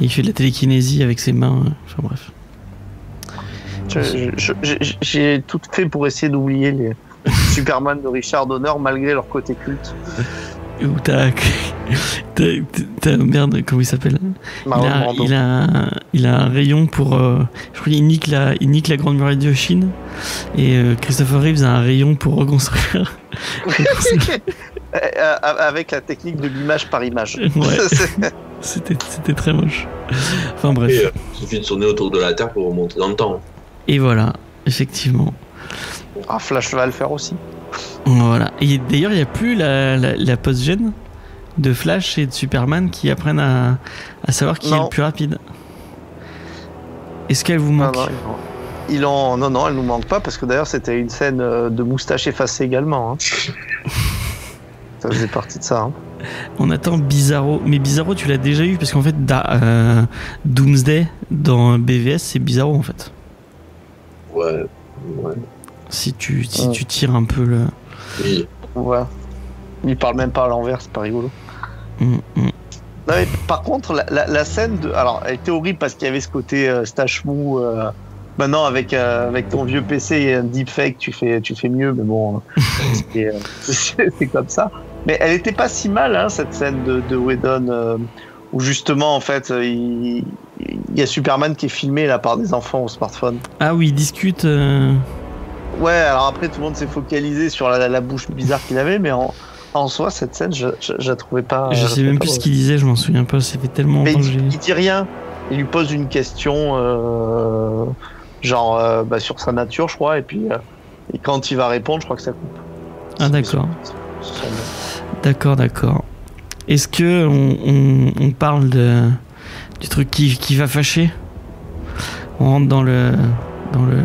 Et il fait de la télékinésie avec ses mains. euh, Enfin bref. J'ai tout fait pour essayer d'oublier les Superman de Richard Donner malgré leur côté culte. Où t'as. T'as- Merde, comment il s'appelle? Il a, il, a, il a un rayon pour. euh, je crois qu'il nique la, il nique la Grande Muraille de Chine. Et euh, Christopher Reeves a un rayon pour reconstruire. Euh, Avec la technique de l'image par image. Ouais. C'était c'était très moche. Enfin bref. Et, euh, il suffit de tourner autour de la Terre pour remonter dans le temps. Et voilà, effectivement. ah, Flash va le faire aussi. Voilà. Et d'ailleurs, il n'y a plus la, la, la post-gène? De Flash et de Superman qui apprennent à, à savoir qui est Non. le plus rapide. Est-ce qu'elle vous manque non, il en. Non, non, elle nous manque pas parce que d'ailleurs c'était une scène euh, de moustache effacée également. hein. Ça faisait partie de ça. hein. On attend Bizarro. Mais Bizarro, tu l'as déjà eu parce qu'en fait, da- euh, Doomsday dans BVS, c'est Bizarro en fait. Ouais. ouais. Si tu, si Ouais. tu tires un peu le. Oui. Ouais. Il parle même pas à l'envers, c'est pas rigolo. Mm, mm. Non, mais par contre, la, la- la scène, de... alors, elle était horrible parce qu'il y avait ce côté euh, stache mou. euh, Maintenant, avec, euh, avec ton vieux PC et un deepfake, tu fais, tu fais mieux, mais bon, c'est euh, c'est- comme ça. Mais elle était pas si mal, hein, cette scène de, de Whedon, où justement, en fait, il, il y a Superman qui est filmé là par des enfants au smartphone. Ah oui, ils discutent. Ouais, alors après, tout le monde s'est focalisé sur la, la bouche bizarre qu'il avait, mais en, en soi, cette scène, je, je, je la trouvais pas. je sais même plus ce qu'il disait, je m'en souviens pas. Ça fait tellement Mais il, dit rien. Il lui pose une question, euh, genre euh, bah, sur sa nature, je crois, et puis euh, et quand il va répondre, je crois que ça coupe. Ah d'accord. D'accord, d'accord. Est-ce que on, on- on parle de, du truc qui, qui va fâcher? On rentre dans le dans le,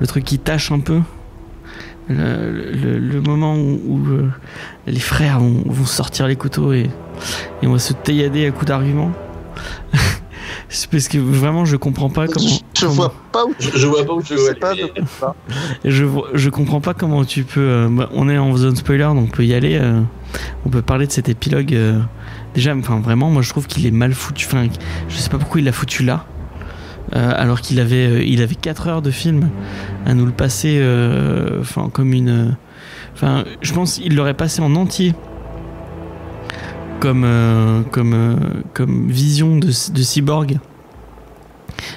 le truc qui tâche un peu? Le, le- le moment où, où, euh, les frères vont, vont sortir les couteaux et, et on va se taillader à coups d'arguments. C'est parce que vraiment je comprends pas comment. je comment- vois pas où tu Je, je vois pas où tu je veux pas. Je, vois- je comprends pas comment tu peux. euh, bah, on est en zone spoiler, donc on peut y aller. euh, on peut parler de cet épilogue. euh, déjà, enfin vraiment, moi je trouve qu'il est mal foutu. Enfin, je sais pas pourquoi il l'a foutu là. Euh, alors qu'il avait, euh, il avait 4 heures de film à nous le passer. euh, Enfin, comme une. Enfin, je pense qu'il l'aurait passé en entier. Comme, comme, comme vision de, de cyborg.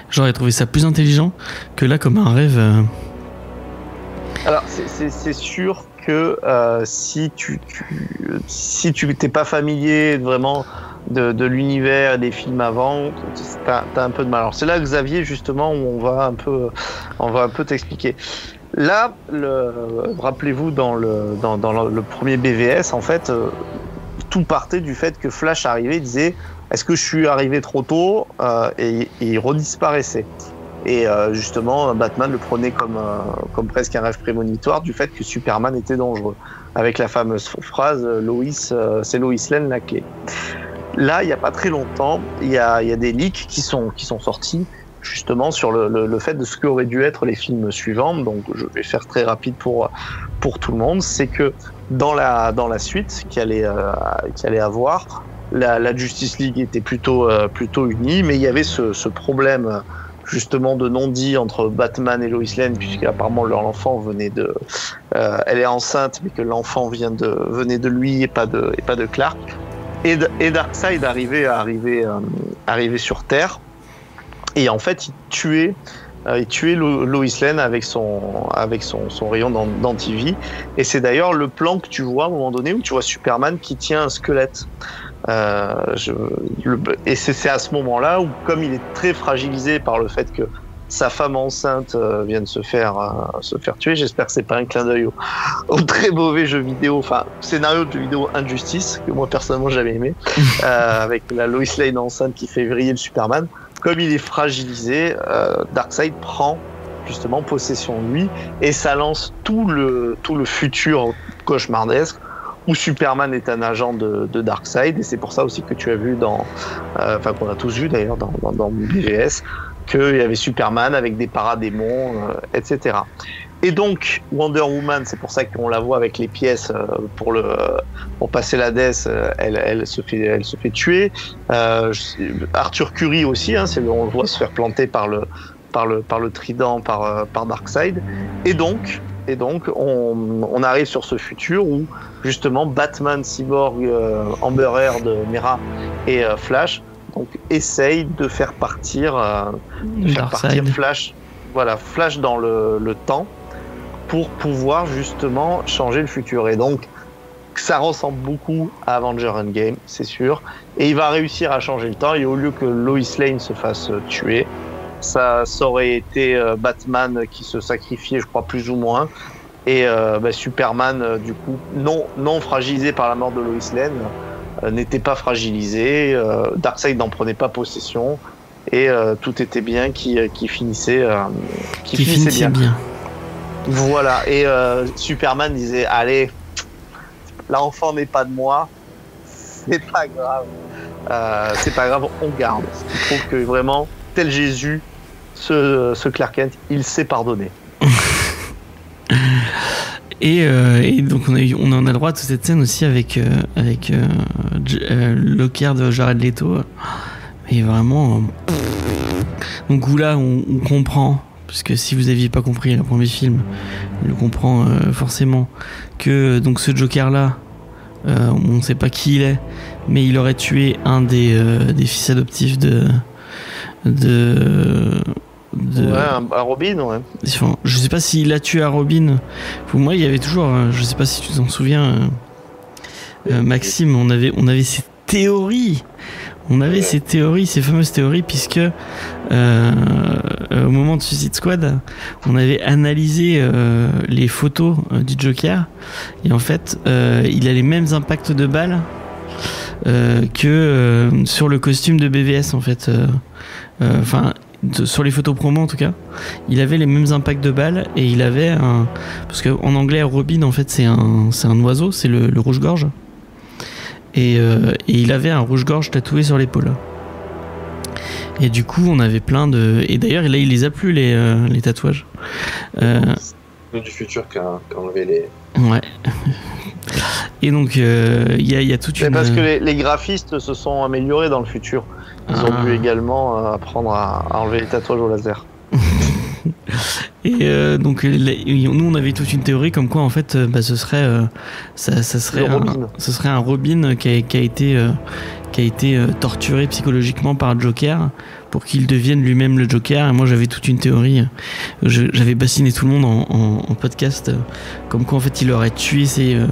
J'aurais trouvé ça plus intelligent que là comme un rêve. Alors, c'est- sûr que si tu, tu si tu pas familier vraiment de, l'univers des films avant, t'as as un peu de mal. Alors c'est là Xavier justement où on va un peu on va un peu t'expliquer. Là, le, rappelez-vous dans le dans, le, premier BVS en fait, euh, tout partait du fait que Flash arrivait, disait est-ce que je suis arrivé trop tôt Euh, et, il redisparaissait. Et euh, justement, Batman le prenait comme, comme presque un rêve prémonitoire du fait que Superman était dangereux. Avec la fameuse phrase Lois, c'est Lois Lane la clé. Là, il n'y a pas très longtemps, il y a, des leaks qui sont, sortis justement sur le, fait de ce qu'auraient dû être les films suivants. Donc, je vais faire très rapide pour, tout le monde. C'est que dans la, suite qui allait, euh, allait avoir, la, Justice League était plutôt, euh, plutôt unie, mais il y avait ce, problème justement de non-dit entre Batman et Lois Lane, puisque apparemment leur enfant venait de, euh, elle est enceinte, mais que l'enfant venait de lui et pas de Clark. Et, et arrivé euh, arrivé sur Terre. Et en fait il tuait euh, Lois Lane avec son avec son, son rayon d'an- d'antivie. Et c'est d'ailleurs le plan que tu vois à un moment donné où tu vois Superman qui tient un squelette. Euh, le- et c'est à ce moment-là où, comme il est très fragilisé par le fait que sa femme enceinte euh, vient de se faire euh, se faire tuer, j'espère que c'est pas un clin d'œil au, au très mauvais jeu vidéo, enfin scénario de jeu vidéo Injustice que moi personnellement j'avais aimé, euh, avec la Lois Lane enceinte qui fait vriller le Superman. Comme il est fragilisé, euh, Darkseid prend justement possession de lui et ça lance tout le tout le futur cauchemardesque où Superman est un agent de, de Darkseid, et c'est pour ça aussi que tu as vu dans, euh, enfin qu'on a tous vu d'ailleurs dans, dans, dans BVS, qu'il y avait Superman avec des paradémons, euh, etc. Et donc Wonder Woman, c'est pour ça qu'on la voit avec les pièces euh, pour le pour passer la death, euh, elle, elle se fait elle se fait tuer. Euh, Arthur Curry aussi, hein, c'est on le voit se faire planter par le par le par le trident par euh, par Darkseid. Et donc et donc on, on arrive sur ce futur où justement Batman, Cyborg, euh, Amber Heard, Mera et euh, Flash donc essaye de faire partir euh, de faire partir. Flash voilà Flash dans le, le temps pour pouvoir justement changer le futur. Et donc ça ressemble beaucoup à Avenger Endgame c'est sûr. Et il va réussir à changer le temps. Et au lieu que Lois Lane se fasse tuer ça, ça aurait été euh, Batman qui se sacrifiait je crois plus ou moins. Et euh, bah, Superman du coup non non fragilisé par la mort de Lois Lane n'était pas fragilisé euh, Darkseid n'en prenait pas possession et euh, tout était bien qui, euh, qui finissait, euh, qui, Qui finissait finissait bien. bien. Voilà, et euh, Superman disait Allez, l'enfant n'est pas de moi, c'est pas grave. Euh, c'est pas grave, on garde. Ce qui prouve que vraiment, tel Jésus, ce, ce Clark Kent, il sait pardonner. Et, euh, et donc on, a on en a droit de cette scène aussi avec, euh, avec euh, euh, de Jared Leto. Et vraiment. euh, donc où là on, comprend, parce que si vous aviez pas compris le premier film, on le comprend euh, forcément, que donc ce Joker là, on ne sait pas qui il est, mais il aurait tué un des, des fils adoptifs de. de de- Ouais, un, un Robin, ouais. Enfin, je sais pas s'il a tué à Robin. Pour moi, il y avait toujours. euh, Je sais pas si tu t'en souviens, euh, euh, Maxime. On avait, on avait ces théories. On avait Ouais. ces théories, ces fameuses théories, puisque euh, au moment de Suicide Squad, on avait analysé euh, les photos du Joker, et en fait, il a les mêmes impacts de balles euh, que euh, sur le costume de BVS, en fait. euh, Enfin, de- sur les photos promo en tout cas il avait les mêmes impacts de balles et il avait un parce que en anglais Robin en fait c'est un c'est un oiseau c'est le, le rouge-gorge. Et, euh, et il avait un rouge-gorge tatoué sur l'épaule. Et du coup on avait plein de et d'ailleurs là il les a plus les, euh, les tatouages. Euh, du futur qui a, qui a enlevé les. ouais et donc euh, il y, a, il y a toute une parce que les, les graphistes se sont améliorés dans le futur. Ils ont Ah. dû également euh, apprendre à, à enlever les tatouages au laser. Et euh, donc les- nous on avait toute une théorie comme quoi en fait bah, ce serait euh, ça, ça serait un, ce serait un Robin qui a, qui a été euh, qui a été torturé psychologiquement par Joker pour qu'il devienne lui-même le Joker et moi j'avais toute une théorie j'avais bassiné tout le monde en, en- en podcast euh, comme quoi en fait il aurait tué ses, euh,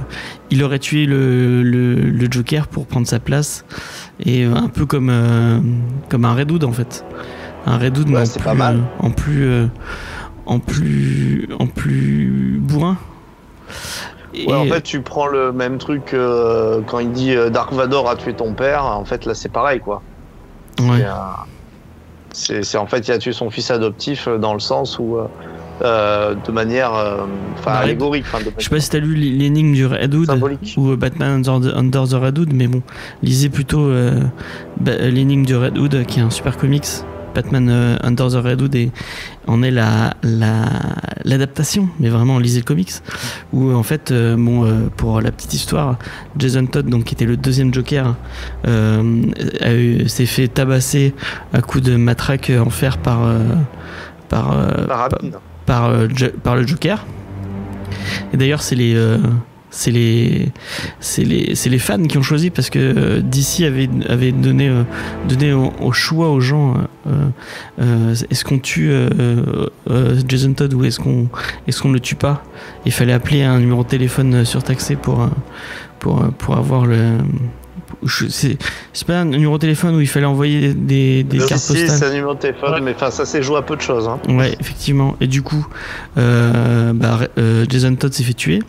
il aurait tué le, le, le Joker pour prendre sa place et euh, un peu comme euh, comme un Red Hood en fait un Red Hood mais en c'est plus, pas mal. en plus euh, en plus en plus bourrin Et- Ouais, en fait, tu prends le même truc euh, quand il dit euh, Dark Vador a tué ton père. En fait, là, c'est pareil, quoi. ouais. C'est en fait, il a tué son fils adoptif euh, dans le sens où, euh, euh, de manière, enfin, allégorique, de je sais pas si t'as lu l'énigme du Red Hood symbolique. ou Batman Under the, Under the Red Hood, mais bon, lisez plutôt euh, l'énigme du Red Hood, qui est un super comics. Batman euh, Under the Red Hood et en est la la- l'adaptation, mais vraiment lisez le comics. Où en fait, euh, bon, euh, pour la petite histoire, Jason Todd, donc qui était le deuxième Joker, euh, s'est fait tabasser à coups de matraque en fer par par Par par, le Joker. Et d'ailleurs, c'est les, c'est les, c'est les, c'est les fans qui ont choisi parce que euh, DC avait, avait donné, euh, donné au, au choix aux gens euh, euh, est-ce qu'on tue euh, euh, Jason Todd ou est-ce qu'on, est-ce qu'on ne le tue pas? Il fallait appeler un numéro de téléphone surtaxé pour, pour, pour avoir le. C'est, pas un numéro de téléphone où il fallait envoyer des, cartes si, postales. c'est un numéro de téléphone, mais enfin, ça s'est joué à peu de choses. Hein. Ouais, effectivement. Et du coup, euh, bah, euh, Jason Todd s'est fait tuer.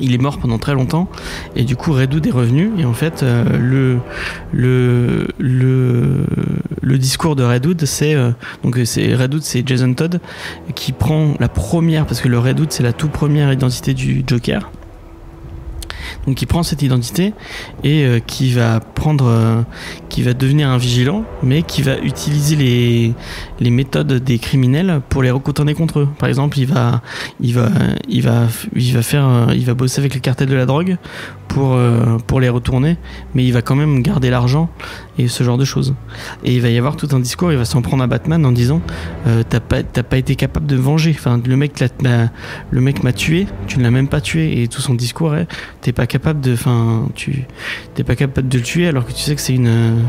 Il est mort pendant très longtemps. Et du coup, Red Hood est revenu. Et en fait, euh, le, discours de Red Hood, c'est. euh, donc, c'est c'est Jason Todd qui prend la première. Parce que le Red Hood, c'est la toute première identité du Joker. Donc, il prend cette identité et euh, qui va prendre. Qui va devenir un vigilant, mais qui va utiliser les les méthodes des criminels pour les retourner contre eux. Par exemple, il va, il va, il va, il va faire, il va bosser avec les cartels de la drogue pour euh, pour les retourner, mais il va quand même garder l'argent et ce genre de choses. Et il va y avoir tout un discours. Il va s'en prendre à Batman en disant, euh, t'as pas, t'as pas été capable de venger. Enfin, le mec, l'a- le mec m'a tué. Tu ne l'as même pas tué. Et tout son discours est, t'es pas capable de, enfin, tu, t'es pas capable de le tuer alors que tu sais que c'est une,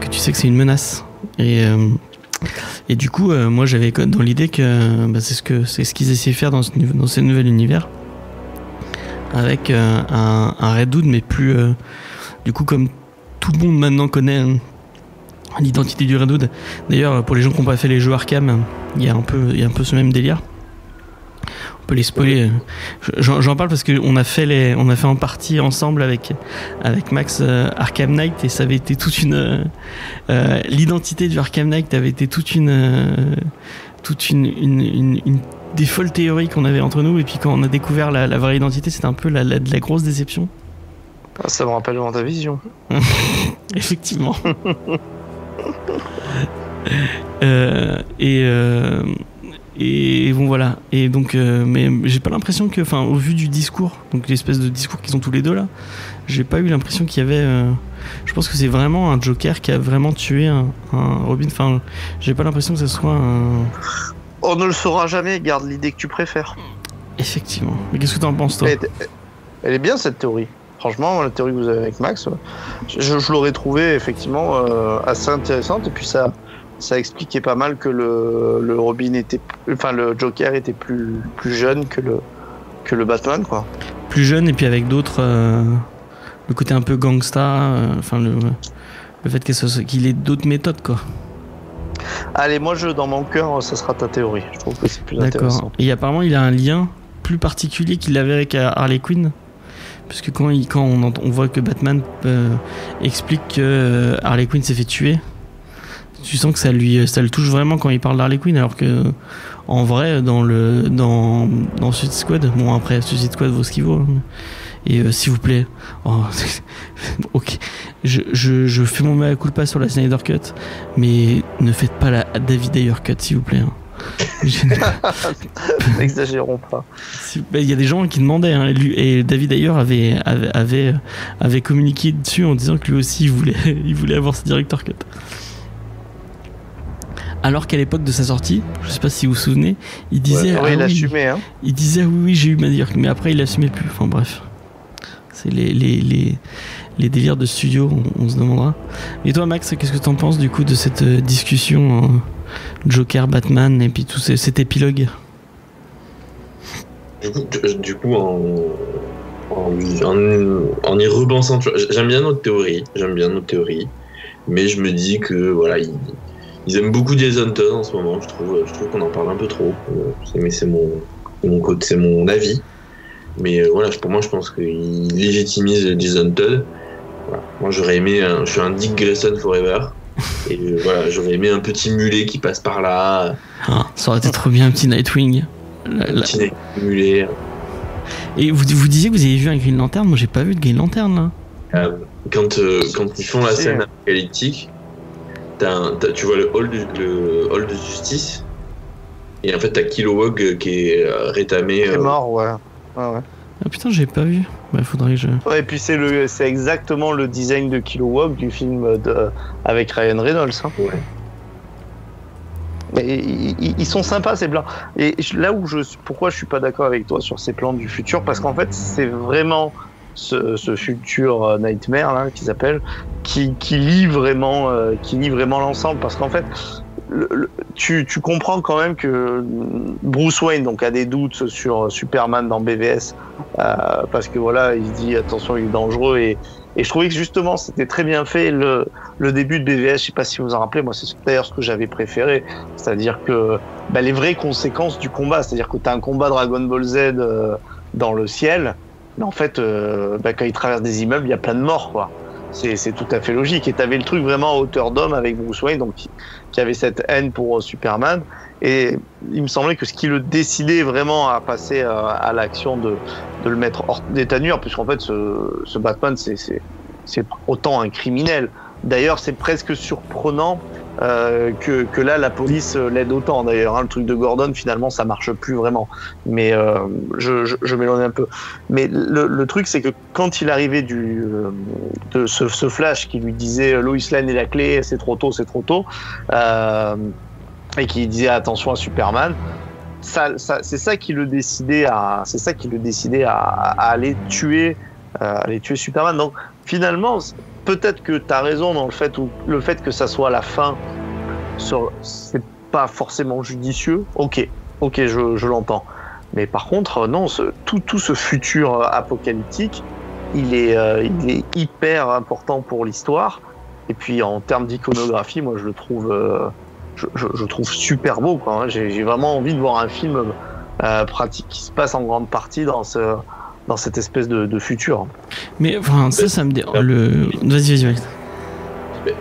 que tu sais que c'est une menace. Et euh, et du coup, euh, moi j'avais dans l'idée que bah, c'est ce que c'est ce qu'ils essayaient de faire dans ce, dans ce nouvel univers, avec euh, un, un Red Hood, mais plus du coup comme tout le monde maintenant connaît hein, l'identité du Red Hood. D'ailleurs, pour les gens qui n'ont pas fait les jeux Arkham, il y a un peu il y a un peu ce même délire. Peut les spoiler. J'en parle parce qu'on a fait les, on a fait en partie ensemble avec avec Max euh, Arkham Knight et ça avait été toute une euh, l'identité du Arkham Knight avait été toute une euh, toute une, une, une- une- des folles théories qu'on avait entre nous et puis quand on a découvert la, la vraie identité c'était un peu la, la- de la grosse déception Ah, Ça me rappelle vraiment ta vision. effectivement et et bon voilà et donc euh, mais j'ai pas l'impression que enfin au vu du discours donc l'espèce de discours qu'ils ont tous les deux là j'ai pas eu l'impression qu'il y avait euh, je pense que c'est vraiment un Joker qui a vraiment tué un, un Robin enfin j'ai pas l'impression que ce soit un On ne le saura jamais, garde l'idée que tu préfères. effectivement mais qu'est-ce que t'en penses toi? Elle, est bien cette théorie. Franchement, la théorie que vous avez avec Max, je, je l'aurais trouvée effectivement euh, assez intéressante. Et puis ça, ça expliquait pas mal que le, le Robin était, enfin le Joker était plus, plus jeune que le, que le Batman, quoi. plus jeune et puis avec d'autres euh, le côté un peu gangsta euh, enfin le le fait qu'il ait d'autres méthodes quoi Allez, moi, je, dans mon cœur, ça sera ta théorie. Je trouve que c'est plus intéressant. D'accord. Et apparemment, il a un lien plus particulier qu'il avait avec euh, Harley Quinn. Puisque quand, il, quand on, voit que Batman euh, explique que Harley Quinn s'est fait tuer, tu sens que ça, lui, ça le touche vraiment quand il parle d'Harley Quinn. Alors que, en vrai, dans, le, dans, dans Suicide Squad, bon, après, Suicide Squad vaut ce qu'il vaut. hein. Et euh, s'il vous plaît, oh, ok, je, je, je fais mon mea culpa sur la Snyder Cut, mais ne faites pas la David Ayer Cut, s'il vous plaît. hein. N'exagérons pas. bah, Il y a des gens qui demandaient, hein, et David d'ailleurs avait, avait, avait, avait communiqué dessus en disant que lui aussi il voulait, il voulait avoir ce director cut. Alors qu'à l'époque de sa sortie, je sais pas si vous vous souvenez, il disait, Ouais, ah il oui, assumait, hein. il disait oui, oui j'ai eu ma director, mais après il l'assumait plus. Enfin bref, c'est les, les, les, les délires de studio, on, on se demandera. Et toi Max, qu'est-ce que t'en penses du coup de cette euh, discussion euh, Joker, Batman et puis tout ce- cet épilogue? Du coup, tu- du coup en, en, en- en y repensant, j'aime bien notre théorie, j'aime bien notre théorie, mais je me dis que voilà, ils aiment beaucoup Jason Todd en ce moment. Je trouve, je trouve qu'on en parle un peu trop. Euh, c'est- Mais c'est mon, mon côté, c'est mon avis. Mais euh, voilà, pour moi, je pense qu'ils légitimisent Jason Todd. Voilà. Moi, j'aurais aimé, un, je suis un Dick Grayson forever. Et euh, voilà, j'aurais aimé un petit mulet qui passe par là, Ah, Ça aurait été trop bien un petit Nightwing. La- un petit mulet. Et vous, vous disiez que vous avez vu un Green Lantern Moi j'ai pas vu de Green Lantern là. Euh, quand, euh, quand ils font la scène apocalyptique, t'as un- t'as- tu vois le hall, de, le hall de justice, et en fait t'as Kilowog qui est euh, rétamé. Il est euh, mort, ouais. Ouais, ouais. Ah putain, j'ai pas vu. Bah faudrait que je. Ouais, et puis c'est le, c'est exactement le design de Kilowog du film de, avec Ryan Reynolds. hein. Ouais. Mais ils, sont sympas ces plans. Et là où je, pourquoi je suis pas d'accord avec toi sur ces plans du futur, parce qu'en fait c'est vraiment ce, futur euh, nightmare là qui s'appelle, qui, qui lie vraiment, euh, qui lie vraiment l'ensemble, parce qu'en fait tu, tu comprends quand même que Bruce Wayne donc a des doutes sur Superman dans BVS euh, parce que voilà il dit attention il est dangereux. Et, et je trouvais que justement c'était très bien fait le, le début de BVS je sais pas si vous en rappelez. Moi c'est d'ailleurs ce que j'avais préféré. C'est-à-dire que bah, les vraies conséquences du combat. C'est-à-dire que tu as un combat Dragon Ball Z euh, dans le ciel mais en fait euh, bah, quand il traverse des immeubles il y a plein de morts quoi. C'est tout à fait logique. Et tu avais le truc vraiment à hauteur d'homme avec Bruce Wayne donc qui, avait cette haine pour euh, Superman. Et il me semblait que ce qui le décidait vraiment à passer euh, à l'action de, de le mettre hors d'état de nuire, puisqu'en fait, ce, ce Batman, c'est autant un criminel. D'ailleurs, c'est presque surprenant euh, que, là, la police euh, l'aide autant. D'ailleurs, hein, le truc de Gordon, finalement, ça marche plus vraiment. Mais euh, je, je, m'éloigne un peu. Mais le, truc, c'est que quand il arrivait de ce, flash qui lui disait Lois Lane est la clé, c'est trop tôt, c'est trop tôt, et qui disait attention à Superman, c'est ça qui le décidait à, c'est ça qui le décidait à, aller tuer, à aller tuer Superman. Donc finalement, peut-être que tu as raison dans le fait où le fait que ça soit la fin, c'est pas forcément judicieux. Ok, ok, je, l'entends. Mais par contre, non, ce- tout, tout ce futur euh, apocalyptique, il est, euh, il est hyper important pour l'histoire. Et puis en termes d'iconographie, moi je le trouve, euh, je, trouve super beau. J'ai vraiment envie de voir un film pratique qui se passe en grande partie dans ce dans cette espèce de, de futur. Mais enfin, ça, ça me dé... le. Vas-y, vas-y, Max.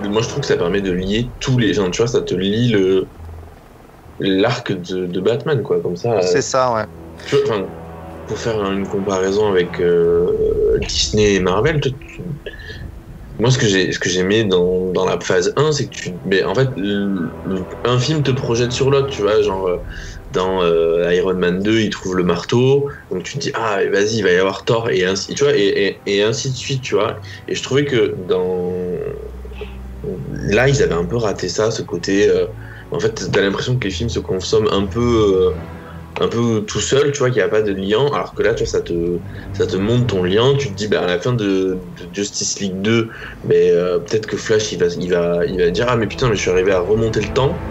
Mais moi, je trouve que ça permet de lier tous les gens. Tu vois, ça te lie le l'arc de, de Batman, quoi. Comme ça. C'est ça, ouais. Tu vois, enfin, pour faire une comparaison avec euh, Disney et Marvel, tu- tu- moi ce que j'ai ce que j'aimais dans, dans la phase 1, c'est que tu mais en fait le- le- un film te projette sur l'autre, tu vois, genre euh, dans euh, Iron Man 2, il trouve le marteau, donc tu te dis ah vas-y, il va y avoir Thor et ainsi tu vois et, ainsi de suite, tu vois. Et je trouvais que dans là, ils avaient un peu raté ça, ce côté euh, en fait, t'as l'impression que les films se consomment un peu euh, un peu tout seul, tu vois, qu'il n'y a pas de lien, alors que là, tu vois, ça te, ça te montre ton lien, tu te dis, bah, à la fin de, de Justice League 2, mais peut-être que Flash, il va, il, va, il va dire, ah, mais putain, mais je suis arrivé à remonter le temps,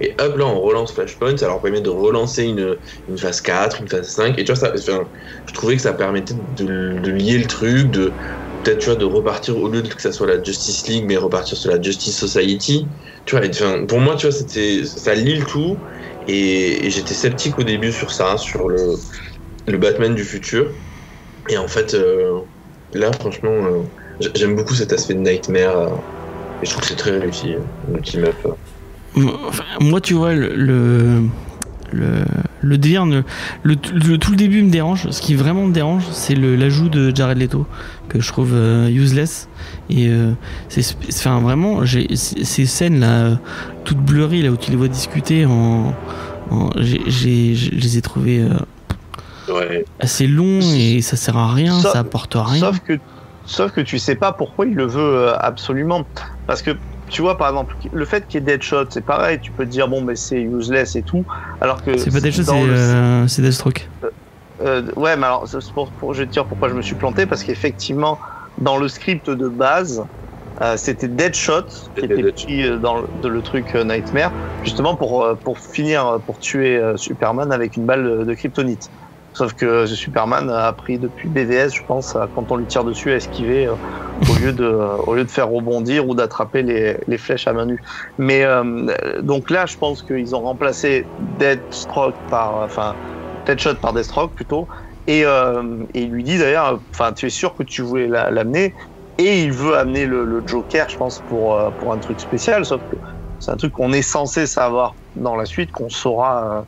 et hop, là, on relance Flashpoint, ça leur permet de relancer une, une phase 4, une phase 5, et tu vois, ça, enfin, je trouvais que ça permettait de, lier le truc, de peut-être, tu vois, de repartir, au lieu de que ça soit la Justice League, mais repartir sur la Justice Society, tu vois, enfin, pour moi, tu vois, c'était, ça lie le tout, et, j'étais sceptique au début sur ça, sur le, le Batman du futur. Et en fait, euh, là, franchement, euh, j'aime beaucoup cet aspect de Nightmare. euh, et je trouve que c'est très réussi, le team up. euh. Enfin, moi, tu vois, le. le... Le, le délire, le, le- tout le début me dérange. Ce qui vraiment me dérange, c'est l'ajout de Jared Leto que je trouve euh, useless. Et euh, c'est, enfin vraiment, ces scènes là, euh, toutes blurry là où tu les vois discuter, en, en- j'ai, j'ai- je les ai trouvées euh, Ouais. assez longs et ça sert à rien, Sauf- ça apporte rien. Sauf que, sauf que tu sais pas pourquoi il le veut absolument. Parce que tu vois, par exemple, le fait qu'il y ait Deadshot, c'est pareil. Tu peux te dire, bon, mais c'est useless et tout. Alors que. c'est pas dans c'est, le- euh, c'est Deathstroke. Euh, ouais, mais alors, c'est pour, pour, je vais te dire pourquoi je me suis planté. Parce qu'effectivement, dans le script de base, euh, c'était Deadshot qui était Deadshot. pris euh, dans le, de le truc euh, Nightmare, justement pour, euh, pour finir, euh, pour tuer euh, Superman avec une balle de, de kryptonite. Sauf que Superman a appris depuis BVS, je pense, quand on lui tire dessus, à esquiver euh, au, lieu de, euh, au lieu de faire rebondir ou d'attraper les, les flèches à main nue. Mais euh, donc là, je pense qu'ils ont remplacé Deathstroke par, enfin, Deadshot par Deathstroke plutôt. Et, il lui dit d'ailleurs, enfin, tu es sûr que tu voulais la- l'amener? Et il veut amener le, le Joker, je pense, pour, pour un truc spécial. Sauf que c'est un truc qu'on est censé savoir dans la suite, qu'on saura,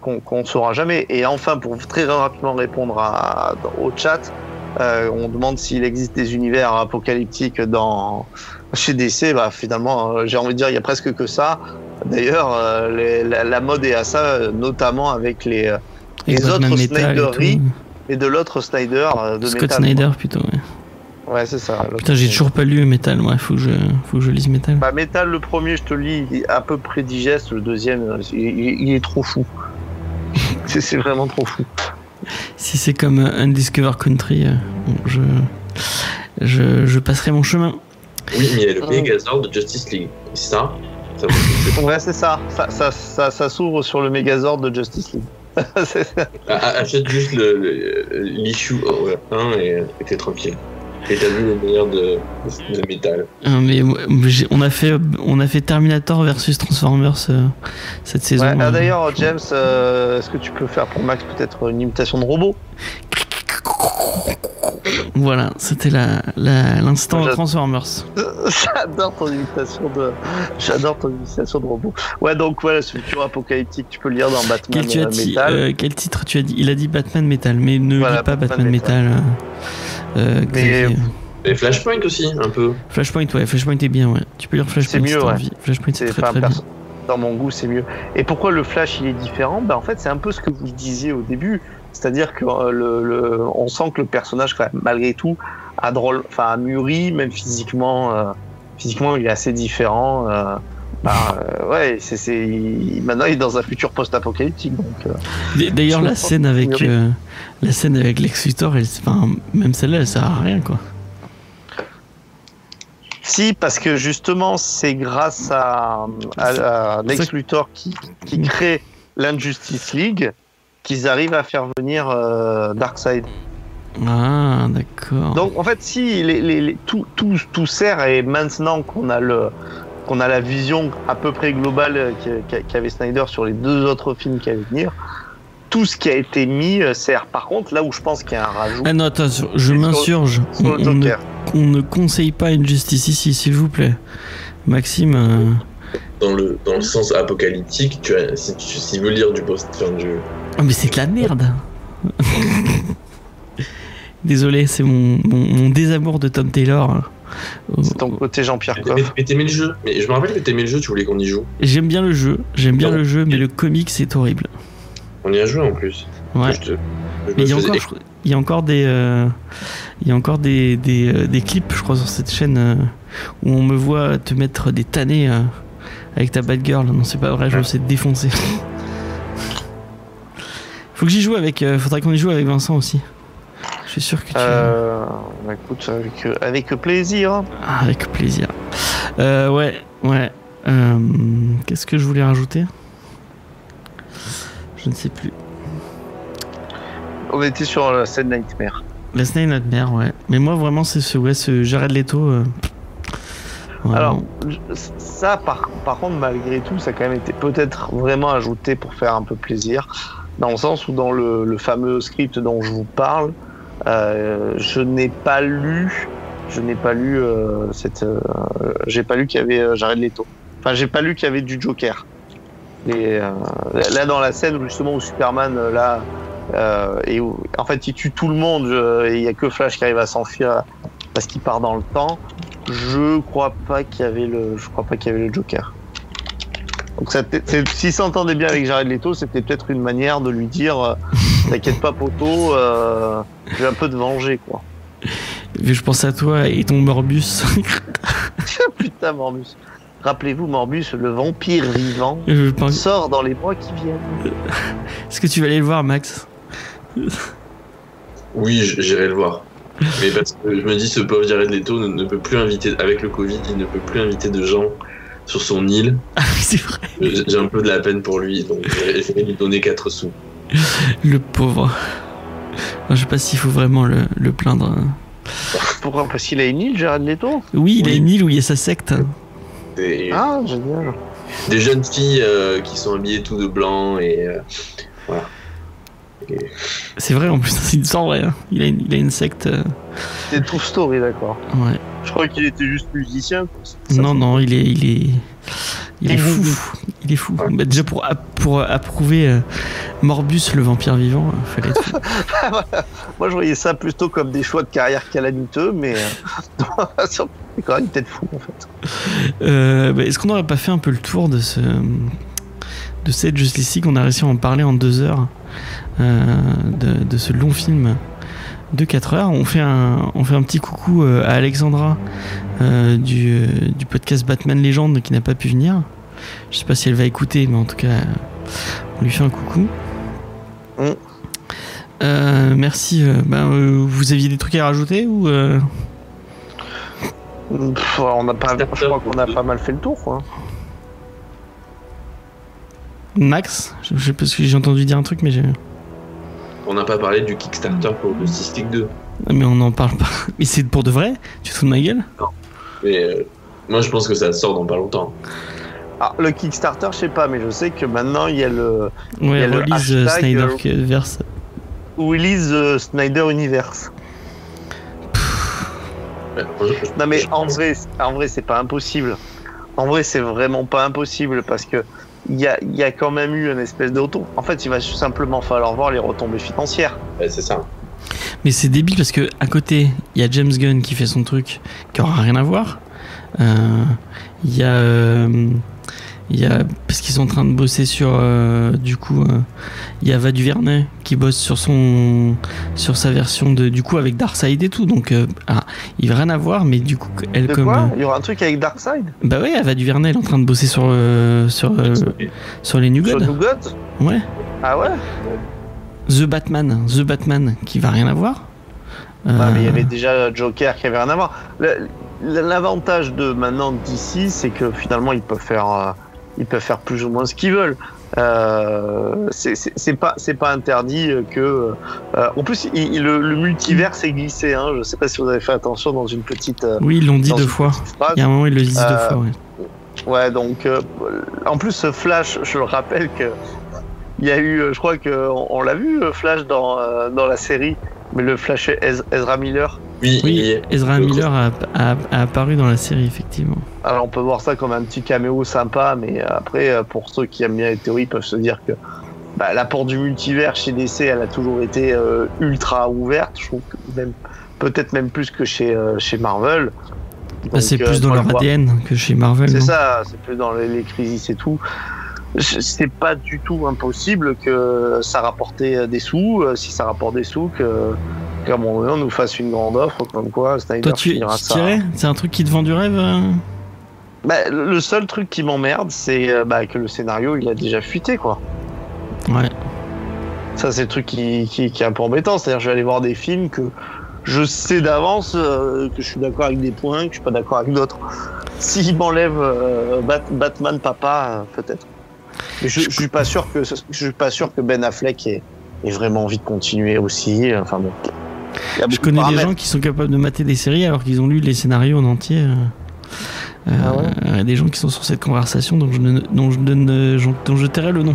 qu'on qu'on saura jamais. Et enfin, pour très rapidement répondre à, au chat, euh, on demande s'il existe des univers apocalyptiques dans chez DC. Bah, finalement, euh, j'ai envie de dire, il y a presque que ça. D'ailleurs, euh, la, la mode est à ça, notamment avec les, les autres et Snyderies et de l'autre Snyder de Scott Metal, Snyder plutôt. Ouais. Ouais, c'est ça. Putain, j'ai toujours pas lu Metal. Ouais, faut que je, faut que je lise Metal. Bah, Metal, le premier, je te lis, il est à peu près digeste. Le deuxième, il est trop fou. c'est c'est vraiment trop fou. Si c'est comme euh, Undiscovered Country, euh, je, je, je passerai mon chemin. Oui, mais il y a le Ah. Megazord de Justice League. C'est ça, ça Ouais, c'est ça. Ça, ça, ça, ça s'ouvre sur le Megazord de Justice League. Ça. Ah, ah, Achète juste le- le- l'issue 1 et et t'es tranquille. Et t'as vu le meilleur de, de métal. Euh, mais on a fait, on a fait Terminator versus Transformers euh, cette saison. Ouais, ah, euh. D'ailleurs, James, euh, est-ce que tu peux faire pour Max peut-être une imitation de robot? Voilà, c'était la, la- l'instant Transformers. J'adore ton imitation de, j'adore ton imitation de robot. Ouais, donc voilà, ce futur apocalyptique, tu peux le lire dans Batman Quel, tu as euh, dit, Metal. euh, quel titre tu as dit? Il a dit Batman Metal, mais ne Voilà, lis pas Batman Batman Metal. euh, euh, Mais-. Et Flashpoint aussi, un peu. Flashpoint, ouais, Flashpoint est bien, ouais. Tu peux lire Flashpoint C'est mieux, si t'as ouais. envie. Flashpoint, c'est très bien. Dans mon goût, c'est mieux. Et pourquoi le Flash il est différent? Ben en fait, c'est un peu ce que vous disiez au début, c'est-à-dire que euh, le, le- on sent que le personnage, quand même, malgré tout, a drôle, enfin a mûri, même physiquement. euh, physiquement, il est assez différent. euh, bah, euh, ouais, c'est, maintenant il est dans un futur post-apocalyptique, D'ailleurs, la scène avec la scène avec Lex Luthor, elle, enfin, même celle-là, elle sert à rien, quoi. Si, parce que justement, c'est grâce à, à- à Lex Luthor qui, qui crée l'Injustice League qu'ils arrivent à faire venir euh, Darkseid. Ah, d'accord. Donc en fait, si les, les- les- tout, tout, tout sert et maintenant qu'on a le qu'on a la vision à peu près globale qu'a- qu'avait Snyder sur les deux autres films qui allaient venir, tout ce qui a été mis euh, sert. Par contre, là où je pense qu'il y a un rajout, Ah non, attends, je sur- m'insurge. On, ne, Joker. on ne conseille pas une justice ici, s'il vous plaît. Maxime, euh, Dans le, dans le sens apocalyptique, tu as, si tu s'il veut lire du post enfin, du, oh, mais c'est de la merde. Désolé, c'est mon, mon, mon désamour de Tom Taylor. C'est ton côté Jean-Pierre Mais, mais, Coff. mais t'aimais le jeu. Mais je me rappelle que t'aimais le jeu, tu voulais qu'on y joue. J'aime bien le jeu, j'aime bien Non. le jeu, mais le comic c'est horrible. On y a joué en plus. Ouais. Je te- je Mais il y a faisais- encore, je- il y a encore des, euh, il y a encore des, des, euh, des clips, je crois, sur cette chaîne euh, où on me voit te mettre des tannés euh, avec ta bad girl. Non, c'est pas vrai, je me sais te défoncer. Faut que j'y joue avec, euh, faudrait qu'on y joue avec Vincent aussi. Je suis sûr que tu. Euh, bah, écoute, avec, euh, avec plaisir. Ah, avec plaisir. Euh, ouais, ouais. Euh, Qu'est-ce que je voulais rajouter? Je ne sais plus. On était sur la scène Nightmare. Last Night Nightmare, ouais. Mais moi, vraiment, c'est ce, ouais, ce Jared Leto. Alors, ça, par, par contre, malgré tout, ça a quand même été peut-être vraiment ajouté pour faire un peu plaisir. Dans le sens où, dans le, le fameux script dont je vous parle, euh, je n'ai pas lu. Je n'ai pas lu euh, cette. euh, j'ai pas lu qu'il y avait euh, Jared Leto. Enfin, j'ai pas lu qu'il y avait du Joker. Et euh, là, dans la scène justement où Superman euh, là et où, en fait il tue tout le monde et il y a que Flash qui arrive à s'enfuir parce qu'il part dans le temps. Je crois pas qu'il y avait le, je crois pas qu'il y avait le Joker. Donc ça, c'est- s'il s'entendait bien avec Jared Leto, c'était peut-être une manière de lui dire, euh, t'inquiète pas poteau, euh, je vais un peu te venger quoi. Mais Je pense à toi et ton Morbus. Putain Morbus. Rappelez-vous Morbus, le vampire vivant, Je pense- sort dans les mois qui viennent. Est-ce que tu vas aller le voir, Max? Oui, j'irai le voir. Mais parce que je me dis, ce pauvre Jared Leto ne, ne peut plus inviter, avec le Covid, il ne peut plus inviter de gens sur son île. Ah, c'est vrai. J'ai j'ai un peu de la peine pour lui, donc j'ai essayé de lui donner 4 sous. Le pauvre. Je sais pas s'il faut vraiment le, le plaindre. Pourquoi Parce qu'il a une île, Jared Leto Oui, il a Oui. une île où il y a sa secte. Des, Ah, génial. des jeunes filles euh, qui sont habillées tout de blanc et euh, voilà. Et- C'est vrai en plus, c'est une vraie. hein. Il, a une, il a une secte. euh, C'est True Story, d'accord. ouais. Je crois qu'il était juste musicien. Non, non, il est, il est, il est fou. Il est fou. Bah, déjà pour, pour approuver euh, Morbus, le vampire vivant, euh, fallait être fou. Moi, je voyais ça plutôt comme des choix de carrière calamiteux, mais euh, c'est quand même une tête fou, en fait. Euh, bah, Est-ce qu'on n'aurait pas fait un peu le tour de ce de cette Justice League? On a réussi à en parler en deux heures euh, de, de ce long film de 4 heures. On fait un, on fait un petit coucou euh, à Alexandra euh, du, euh, du podcast Batman Légende qui n'a pas pu venir. Je sais pas si elle va écouter, mais en tout cas, on lui fait un coucou. Euh, merci. ben, euh, vous aviez des trucs à rajouter ou euh, Pff, on n'a pas, je crois qu'on a pas mal fait le tour, quoi. Max Je je sais pas si j'ai entendu dire un truc, mais j'ai. On n'a pas parlé du Kickstarter pour Justice League 2. Mais on n'en parle pas. Mais c'est pour de vrai? Tu te fous de ma gueule? Mais euh, moi, je pense que ça sort dans pas longtemps. Ah, le Kickstarter, je sais pas, mais je sais que maintenant, il y a le Il y Ouais, a le release euh, hashtag, Snyderverse. Willy's euh, Snyder Universe. Ouais, Non, mais en vrai, c'est- en vrai, c'est pas impossible. En vrai, c'est vraiment pas impossible parce que il y a, il y a quand même eu une espèce de retour. En fait, il va simplement falloir voir les retombées financières. ouais, c'est ça. Mais c'est débile parce que à côté, il y a James Gunn qui fait son truc qui aura rien à voir. Euh, Il y a. euh, Il y a. Parce qu'ils sont en train de bosser sur. euh, du coup. euh, Il y a Va Duvernay qui bosse sur son. Sur sa version de. Du coup, avec Darkseid et tout. Donc. euh, ah, il va rien à voir, mais du coup, elle De comme. quoi euh, Il y aura un truc avec Darkseid bah ouais, Ava Duvernay, elle est en train de bosser sur. euh, sur, euh, sur les New Sur Gods. New Gods Ouais. Ah ouais The Batman, The Batman, qui va rien avoir. Ouais, mais il y Euh, avait déjà Joker qui avait rien à voir. L'avantage de maintenant d'ici, c'est que finalement ils peuvent faire, euh, ils peuvent faire plus ou moins ce qu'ils veulent. Euh, c'est- pas, c'est pas interdit que. euh, en plus, il- il- le, le multivers s'est glissé. Hein, je sais pas si vous avez fait attention dans une petite. euh, Oui, ils l'ont dit deux fois. phrase. Il y a un moment, ils le disent deux fois, ouais. Ouais, donc en plus ce Flash, je le rappelle que Il y a eu, je crois que on, on l'a vu Flash dans dans la série, mais le Flash Ez- Ezra Miller. Oui, Ezra le- Miller a, a- a apparu dans la série, effectivement. Alors on peut voir ça comme un petit caméo sympa, mais après euh, pour ceux qui aiment bien les théories, ils peuvent se dire que bah, la porte du multivers chez DC, elle a toujours été euh, ultra ouverte. Je trouve que même peut-être même plus que chez euh, chez Marvel. Bah, Donc, c'est euh, plus dans leur voir. ADN que chez Marvel. C'est ça, c'est plus dans les, les crises et tout. C'est pas du tout impossible que ça rapporte des sous, si ça rapporte des sous, que qu'à un moment donné on nous fasse une grande offre, comme quoi Snyder Toi, tu, finira tu ça. C'est un truc qui te vend du rêve euh Bah, le seul truc qui m'emmerde, c'est euh, bah, que le scénario il a déjà fuité quoi. Ouais. Ça, c'est le truc qui, qui, qui est un peu embêtant. C'est-à-dire, je vais aller voir des films que je sais d'avance euh, que je suis d'accord avec des points, que je suis pas d'accord avec d'autres. S'il m'enlève euh, Bat- Batman Papa, euh, peut-être. Mais je, je suis pas sûr que je suis pas sûr que Ben Affleck ait, ait vraiment envie de continuer aussi. Enfin bon. Il y a Je de connais des gens qui sont capables de mater des séries alors qu'ils ont lu les scénarios en entier. euh, Ah ouais euh, des gens qui sont sur cette conversation dont je, ne- dont je, donne, euh, dont je tairai le nom.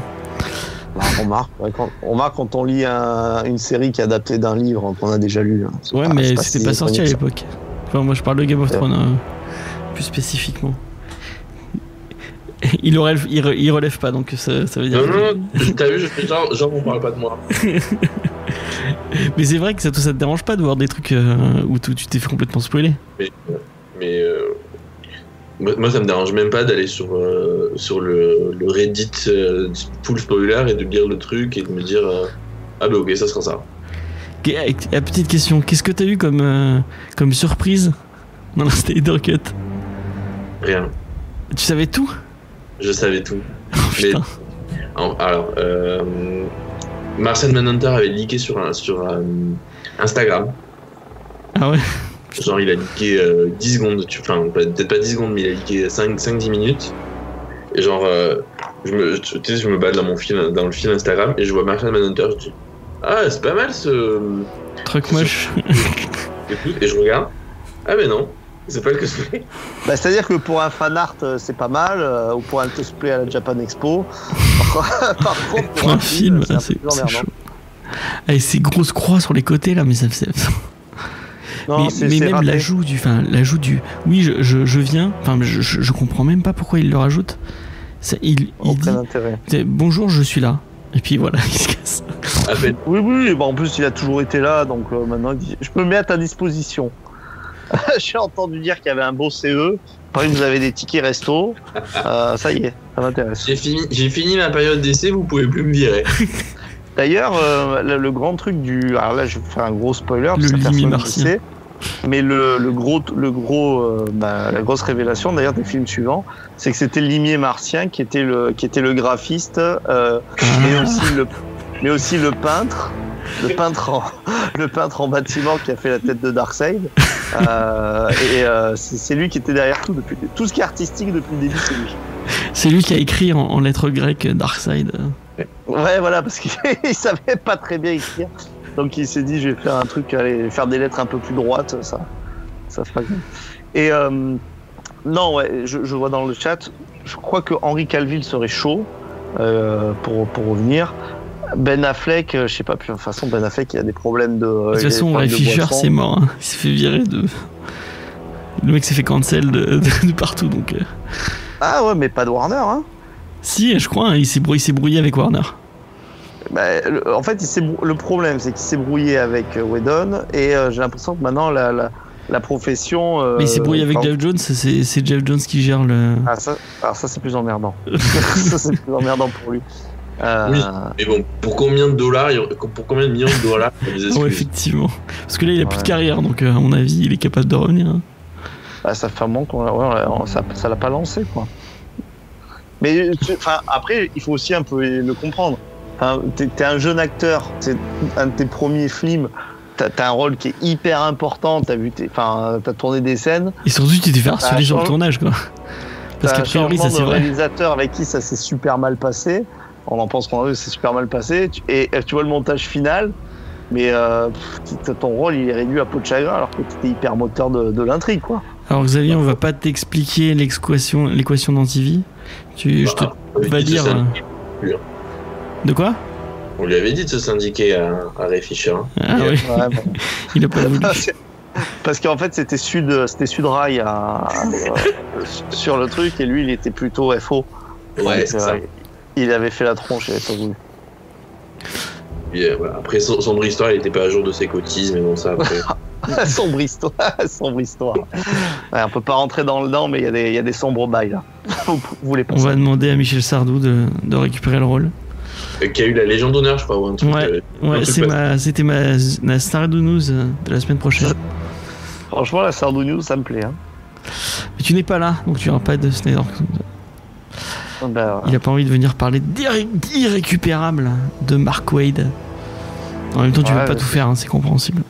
Bah, on ouais, quand, on remarque quand on lit un- une série qui est adaptée d'un livre qu'on a déjà lu. hein. Ouais, pas- mais c'était pas sorti à l'époque. Enfin, moi je parle de Game of Ouais. Thrones euh, plus spécifiquement. Il, relève, il, re- il relève pas donc ça, ça veut dire. Non, que- non, non, t'as vu, je fais genre, genre, on parle pas de moi. Mais c'est vrai que ça, ça te dérange pas de voir des trucs euh, où tu t'es fait complètement spoiler. Mais, mais euh, moi, ça me dérange même pas d'aller sur, euh, sur le, le Reddit euh, full spoiler et de lire le truc et de me dire Ah, bah ok, ça sera ça. Euh, petite question, qu'est-ce que t'as eu comme, comme surprise dans la Snyder Cut? Rien. Tu savais tout? Je savais tout. Oh Alors, euh, Marcel Manhunter avait leaké sur, un, sur euh, Instagram. Ah ouais Genre, il a leaké euh, 10 secondes, tu- enfin, peut-être pas 10 secondes, mais il a leaké 5-10 minutes. Et genre, euh, je me, tu sais, je me balade dans, mon fil, dans le fil Instagram et je vois Marcel Manhunter. Je dis, ah, c'est pas mal ce. Truc moche. Et je regarde. Ah, mais non, c'est pas le cosplay. Bah, C'est-à-dire que pour un fan art, euh, c'est pas mal, euh, ou pour un cosplay à la Japan Expo. Par contre, Pour un film, c'est un plus c'est chaud. Avec ces grosses croix sur les côtés là, mais ça fait. Non, mais même l'ajout du, enfin l'ajout du, oui je, je, je viens, enfin je, je, comprends même pas pourquoi il le rajoute. Ça, il, il Aucun dit intérêt. c'est, bonjour je suis là et puis voilà il se casse. À peine. Oui, oui, bah, en plus, il a toujours été là, donc euh, maintenant, il dit, je peux me mettre à disposition. J'ai entendu dire qu'il y avait un beau CE. Par exemple, vous avez des tickets resto. Euh, ça y est, ça m'intéresse. J'ai fini, j'ai fini ma période d'essai, vous pouvez plus me virer. D'ailleurs, euh, le, le grand truc du. Alors là, je vais faire un gros spoiler. parce Le que personne Limi ne martien. sait. Mais le, le gros, le gros, euh, bah, la grosse révélation d'ailleurs des films suivants, c'est que c'était limier martien qui était le, qui était le graphiste, euh, mais Ah. aussi le, mais aussi le peintre, le peintre en, le peintre en bâtiment qui a fait la tête de Darkseid. Euh, et euh, c'est lui qui était derrière tout depuis tout ce qui est artistique depuis le début, c'est lui. C'est lui qui a écrit en, en lettres grecques Darkseid. Ouais, voilà, parce qu'il il savait pas très bien écrire. Donc il s'est dit, je vais faire un truc, aller faire des lettres un peu plus droites, ça, ça fera bien. Et euh, non, ouais, je, je vois dans le chat, je crois que Henri Calville serait chaud euh, pour, pour revenir. Ben Affleck, euh, je sais pas, puis de toute façon, Ben Affleck, il a des problèmes de. De toute façon, Ray Fisher c'est mort. hein. Il s'est fait virer de. Le mec s'est fait cancel de, de- de partout donc. euh. Ah ouais, mais pas de Warner, hein. Si, je crois, hein, il s'est brouillé, avec Warner. Bah, le- en fait, il le problème, c'est qu'il s'est brouillé avec euh, Whedon et euh, j'ai l'impression que maintenant la, la, la profession. euh, Mais il s'est brouillé avec enfin, Jeff Jones, c'est c'est Jeff Jones qui gère le. Ah, ça, alors ça, c'est plus emmerdant. ça, c'est plus emmerdant pour lui. Euh, Oui. Mais bon, pour combien de dollars, il y aurait- pour combien de millions de dollars Ouais, effectivement. Parce que là, il a plus de carrière, donc euh, à mon avis, il est capable de revenir. hein. bah, ça fait un moment qu'on ouais, ça, ça l'a pas lancé, quoi. Mais tu- enfin, après, il faut aussi un peu le comprendre. Enfin, t'es, un jeune acteur, c'est un de tes premiers films. T'as, un rôle qui est hyper important. T'as vu, tes- enfin, t'as tourné des scènes. Et surtout, tu t'es fait harceler sur le tournage, quoi. Parce un priori, ça c'est vrai. réalisateur avec qui ça s'est super mal passé. On en pense qu'on a vu, c'est super mal passé. Tu- Et, et tu vois le montage final, mais euh, pff, ton rôle il est réduit à peau de chagrin alors que t'étais hyper moteur de, de l'intrigue, quoi. Alors, Xavier, on va pas t'expliquer l'équation l'équation d'Antivie. Tu, je te Bah, va des dire. euh, De quoi? On lui avait dit de se syndiquer à, à Ray Fisher. hein. Ah Ouais, oui, bon. il a pas voulu. Parce qu'en fait, c'était Sud, c'était Sud Rail à- euh, sur le truc et lui, il était plutôt FO. Ouais, c'est euh, ça. Il avait fait la tronche, il avait pas voulu. Puis, euh, voilà. Après, son, sombre histoire, il était pas à jour de ses cotises, mais bon, ça après. sombre histoire, sombre histoire. Ouais, on peut pas rentrer dans le dedans, mais il y, a des- il y a des sombres bails là. Vous, vous les On va demander à Michel Sardou de, de récupérer le rôle. Euh, qui a eu la Légion d'honneur, je crois, ou un truc. Ouais. euh, Ouais, ma, c'était ma, de news de la semaine prochaine. Franchement, la Sardou News, ça me plaît. Hein. Mais tu n'es pas là, donc tu n'auras pas de Snyder. Ben, Il a pas envie de venir parler d'irré- d'irrécupérable de Mark Wade. En même temps, tu Ouais, veux pas mais tout faire, hein, c'est compréhensible.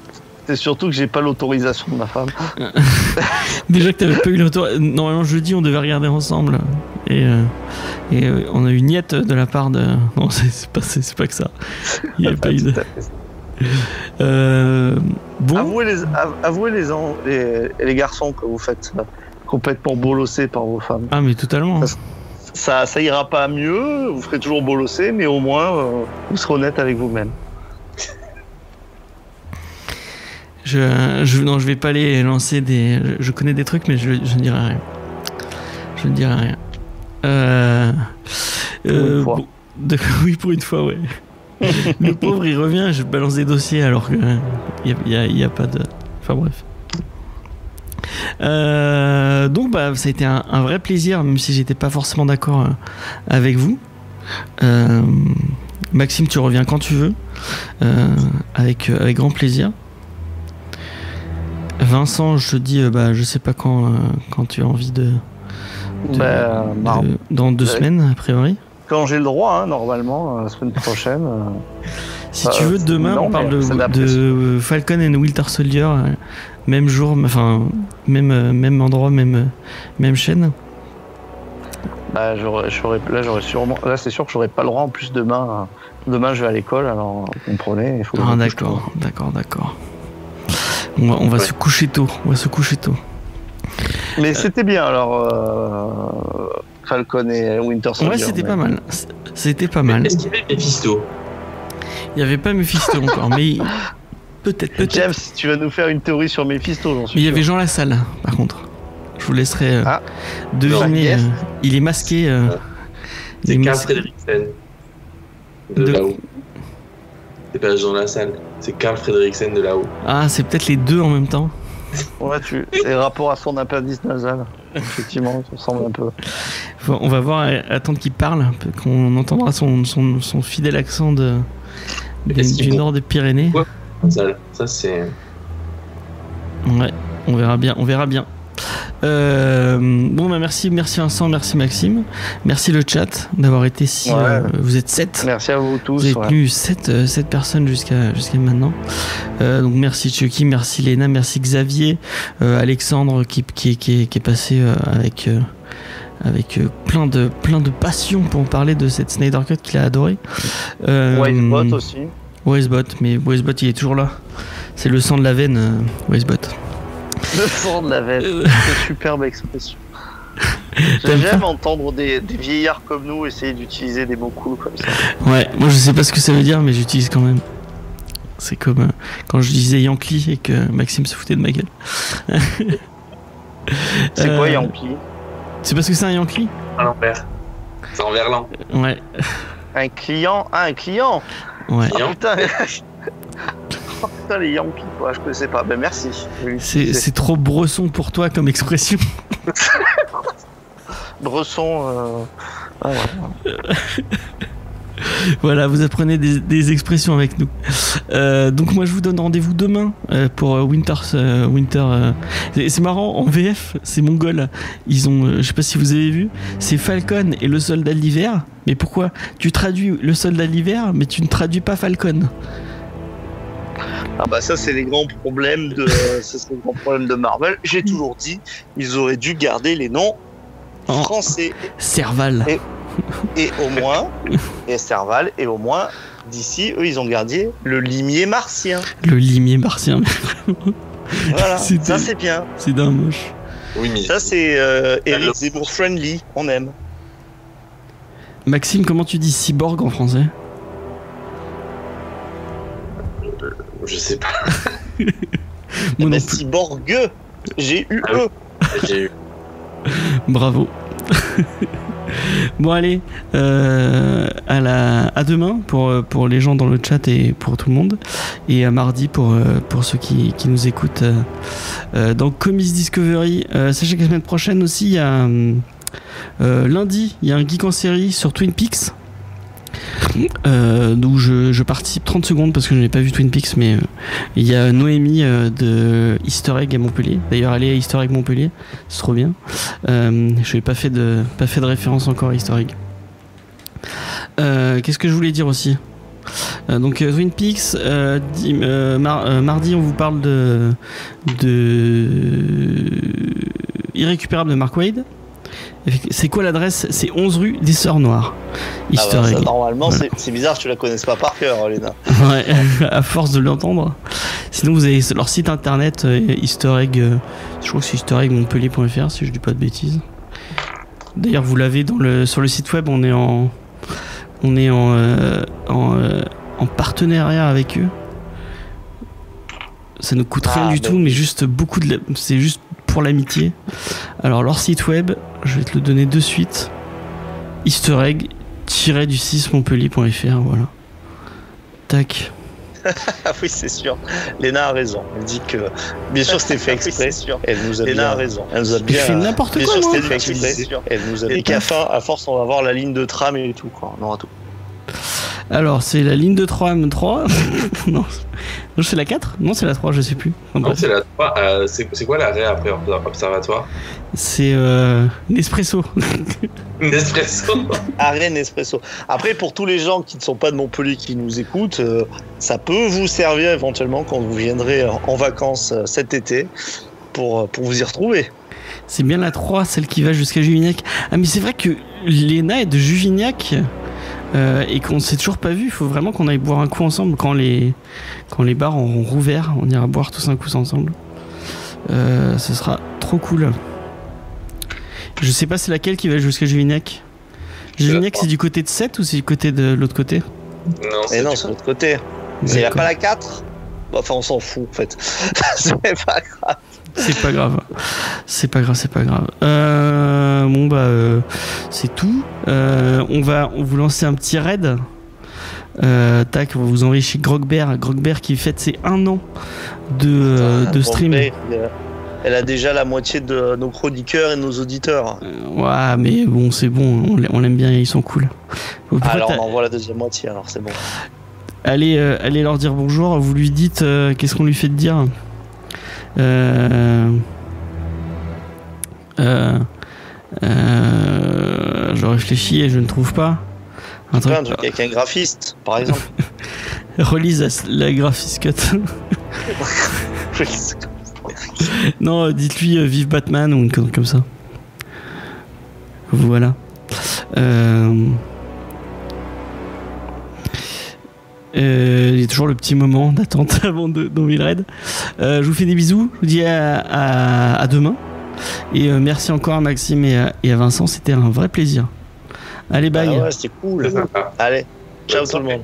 c'est surtout que j'ai pas l'autorisation de ma femme. Déjà que t'avais pas eu l'auto. Normalement, jeudi, on devait regarder ensemble. Et, euh, et euh, on a eu une niette de la part de. Non, c'est pas, pas que ça. Il y avait pas eu de. Euh, bon. Avouez les, av- avouez les, en- les, les garçons que vous faites complètement bolossés par vos femmes. Ah, mais totalement. Ça, ça ira pas mieux, vous ferez toujours bolosser, mais au moins euh, vous serez honnête avec vous-même. Je, je, non, je vais pas les lancer des. Je, je connais des trucs, mais je, je ne dirai rien. Je ne dirai rien. Euh, une fois. bon, de- oui, pour une fois, ouais. Le pauvre, il revient, je balance des dossiers alors que il y a, y a- y a pas de. Enfin bref. Euh, donc, bah, ça a été un, un vrai plaisir, même si j'étais pas forcément d'accord euh, avec vous. Euh, Maxime, tu reviens quand tu veux, euh, avec, avec grand plaisir. Vincent, je te dis, bah, je sais pas quand, quand tu as envie de. de- de- bah, dans deux ouais. semaines, a priori. quand j'ai le droit, hein, normalement, la semaine prochaine. Si tu veux, demain, non, on parle de, Falcon and Winter Soldier, même jour, enfin, même, euh, même endroit, même, euh, même chaîne. bah, là, j'aurais sûrement, là, c'est sûr que j'aurais pas le droit. En plus, demain, euh, demain, je vais à l'école, alors vous comprenez. Il faut Ah, d'accord, d'accord, d'accord. On va, on va Ouais. se coucher tôt, on va se coucher tôt. Mais c'était bien, alors, euh, Falcon et Winter Soldier. Ouais, c'était mais- pas mal. C'était pas mal. Est-ce qu'il y avait Mephisto? Il y avait pas Mephisto encore, mais peut-être, peut-être. James, tu vas nous faire une théorie sur Mephisto, j'en suis Mais il y avait Jean Lassalle, par contre. Je vous laisserai euh, Ah. deviner. Euh, il est masqué. euh, il C'est est Carl. Fredriksen. De, De- là-haut. C'est pas Jean Lassalle, c'est Carl Fredriksen de là-haut. Ah, c'est peut-être les deux en même temps. Ouais, tu... C'est rapport à son appendice nasal. Effectivement, ça ressemble un peu. Faut- On va voir, attendre qu'il parle, qu'on entendra son, son, son fidèle accent de, de- du nord des Pyrénées. Ouais. Ça, ça c'est. Ouais, on verra bien, on verra bien. Euh, bon, bah merci, merci Vincent, merci Maxime, merci le chat d'avoir été si. Ouais. euh, vous êtes 7 Merci à vous tous. Vous avez ouais. tenu 7, personnes jusqu'à jusqu'à maintenant. Euh, donc merci Chucky, merci Léna, merci Xavier, euh, Alexandre qui, qui, qui, est, qui est passé euh, avec, euh, avec euh, plein, de, plein de passion pour parler de cette Snyder Cut qu'il a adoré. Euh, Wisebot aussi. Wisebot, mais Wisebot il est toujours là. C'est le sang de la veine, euh, Wisebot. Le sang de la veine. C'est superbe expression. J'aime entendre des, des vieillards comme nous essayer d'utiliser des mots cool comme ça. Ouais, moi je sais pas ce que ça veut dire, mais j'utilise quand même. C'est comme euh, quand je disais Yankee et que Maxime se foutait de ma gueule. C'est quoi Euh, Yankee? C'est parce que c'est un Yankee? À l'envers. C'est en verlan. Ouais, Un client? Ah, un client? Ouais. Oh putain, les Yankees, quoi, je connaissais pas. Ben merci. C'est trop bresson pour toi comme expression. Bresson. euh, ah ouais. voilà, vous apprenez des, expressions avec nous. Euh, donc moi je vous donne rendez-vous demain euh, pour euh, Winter. Winter. c'est marrant en VF, c'est mongol. Ils ont, je sais pas si vous avez vu, c'est Falcon et le soldat de l'hiver. Mais pourquoi? Tu traduis le soldat de l'hiver, mais tu ne traduis pas Falcon. Ah bah ça c'est les grands problèmes de ça, les grands problèmes de Marvel. J'ai toujours dit ils auraient dû garder les noms en français. Serval. Et, au moins, et Serval, et au moins, d'ici, eux, ils ont gardé le limier martien. Le limier martien, Voilà, ça c'est bien. C'est d'un moche. Oui, mais... Ça c'est euh, Eric Zemmour friendly, on aime. Maxime, comment tu dis cyborg en français? Euh, je sais pas. Moi eh ben cyborg, G-U-E. Ah Bravo. bon allez, euh, à, la, à demain pour, euh, pour les gens dans le chat et pour tout le monde. Et à mardi pour, euh, pour ceux qui, qui nous écoutent euh, dans Comics Discovery. Sachez que la semaine prochaine aussi, il y a lundi, il y a un geek en série sur Twin Peaks. Euh, d'où je, participe 30 secondes parce que je n'ai pas vu Twin Peaks mais euh, il y a Noémie euh, de Easter Egg à Montpellier. D'ailleurs allez à Easter Egg Montpellier c'est trop bien. Euh, je n'ai pas fait de pas fait de référence encore à Easter Egg. Qu'est-ce que je voulais dire aussi? Donc Twin Peaks mardi on vous parle de de irrécupérable de Mark Wade c'est quoi l'adresse? C'est 11 rue des Sœurs Noires Ah bah, ça, Egg normalement, Voilà. c'est- bizarre tu la connaisses pas par cœur, Léna. Ouais, à force de l'entendre. Sinon, vous avez leur site internet euh, Egg. euh, je crois que c'est eastereggmontpellier.fr si je dis pas de bêtises. D'ailleurs, vous l'avez dans le sur le site web. On est en on est en euh, en, euh, en partenariat avec eux. Ça ne coûte rien Ah, du bah tout, mais juste beaucoup de c'est juste pour l'amitié. Alors leur site web, je vais te le donner de suite. Easter egg du 6 montpellier.fr voilà. Tac. Ah oui, c'est sûr. Léna a raison. Elle dit que, bien sûr, c'était fait exprès. Elle nous a Léna a raison. Elle nous a bien. fais n'importe Bien quoi sûr, c'était fait exprès. Elle nous a Et qu'à fin, à force, on va voir la ligne de tram et tout, quoi. On aura tout. Alors, c'est la ligne de 3 M3. non, Non, c'est la 4 Non, c'est la 3, je sais plus. Enfin, Non, c'est la 3. euh, c'est c'est quoi l'arrêt après observatoire c'est euh, Nespresso. Nespresso. Arrêt Nespresso. Après, pour tous les gens qui ne sont pas de Montpellier qui nous écoutent, euh, ça peut vous servir éventuellement quand vous viendrez en en vacances euh, cet été pour, euh, pour vous y retrouver. c'est bien la 3, celle qui va jusqu'à Juvignac. Ah, mais c'est vrai que Léna est de Juvignac euh, et qu'on s'est toujours pas vu. Il faut vraiment qu'on aille boire un coup ensemble quand les, quand les bars auront rouvert. On ira boire tous un coup ensemble. Euh, ce sera trop cool. Je sais pas c'est laquelle qui va jusqu'à Juvignac. Juvignac, 3. c'est du côté de 7 ou c'est du côté de l'autre côté? Non, c'est c'est de l'autre côté. Il n'y a D'accord. pas la 4 Enfin, on s'en fout, en fait. c'est pas grave. C'est pas grave. C'est pas grave, c'est pas grave. Euh, bon bah euh, c'est tout. Euh, on va on vous lancer un petit raid. Tac, on va vous envoyer chez Grogbear. Grogbear qui fête ses un an de, euh, de stream. Elle a déjà la moitié de nos chroniqueurs et nos auditeurs. Ouais, mais bon, c'est bon, on l'a- on l'aime bien, ils sont cool. Pourquoi Alors, on envoie la deuxième moitié, alors c'est bon. allez, allez leur dire bonjour. Vous lui dites qu'est-ce qu'on lui fait de dire? Euh, euh, euh, je réfléchis et je ne trouve pas. Un truc, un truc avec un graphiste, par exemple. relise la, la graphiste cut. non, dites-lui vive Batman ou une comme ça. Voilà. Euh, euh, Il y a toujours le petit moment d'attente avant de le raid. Euh, je vous fais des bisous. Je vous dis à, à- à demain. Et euh, merci encore à Maxime et à, et à Vincent. C'était un vrai plaisir. Allez, bye. Ah ouais, c'était cool. Allez, ciao tout le monde.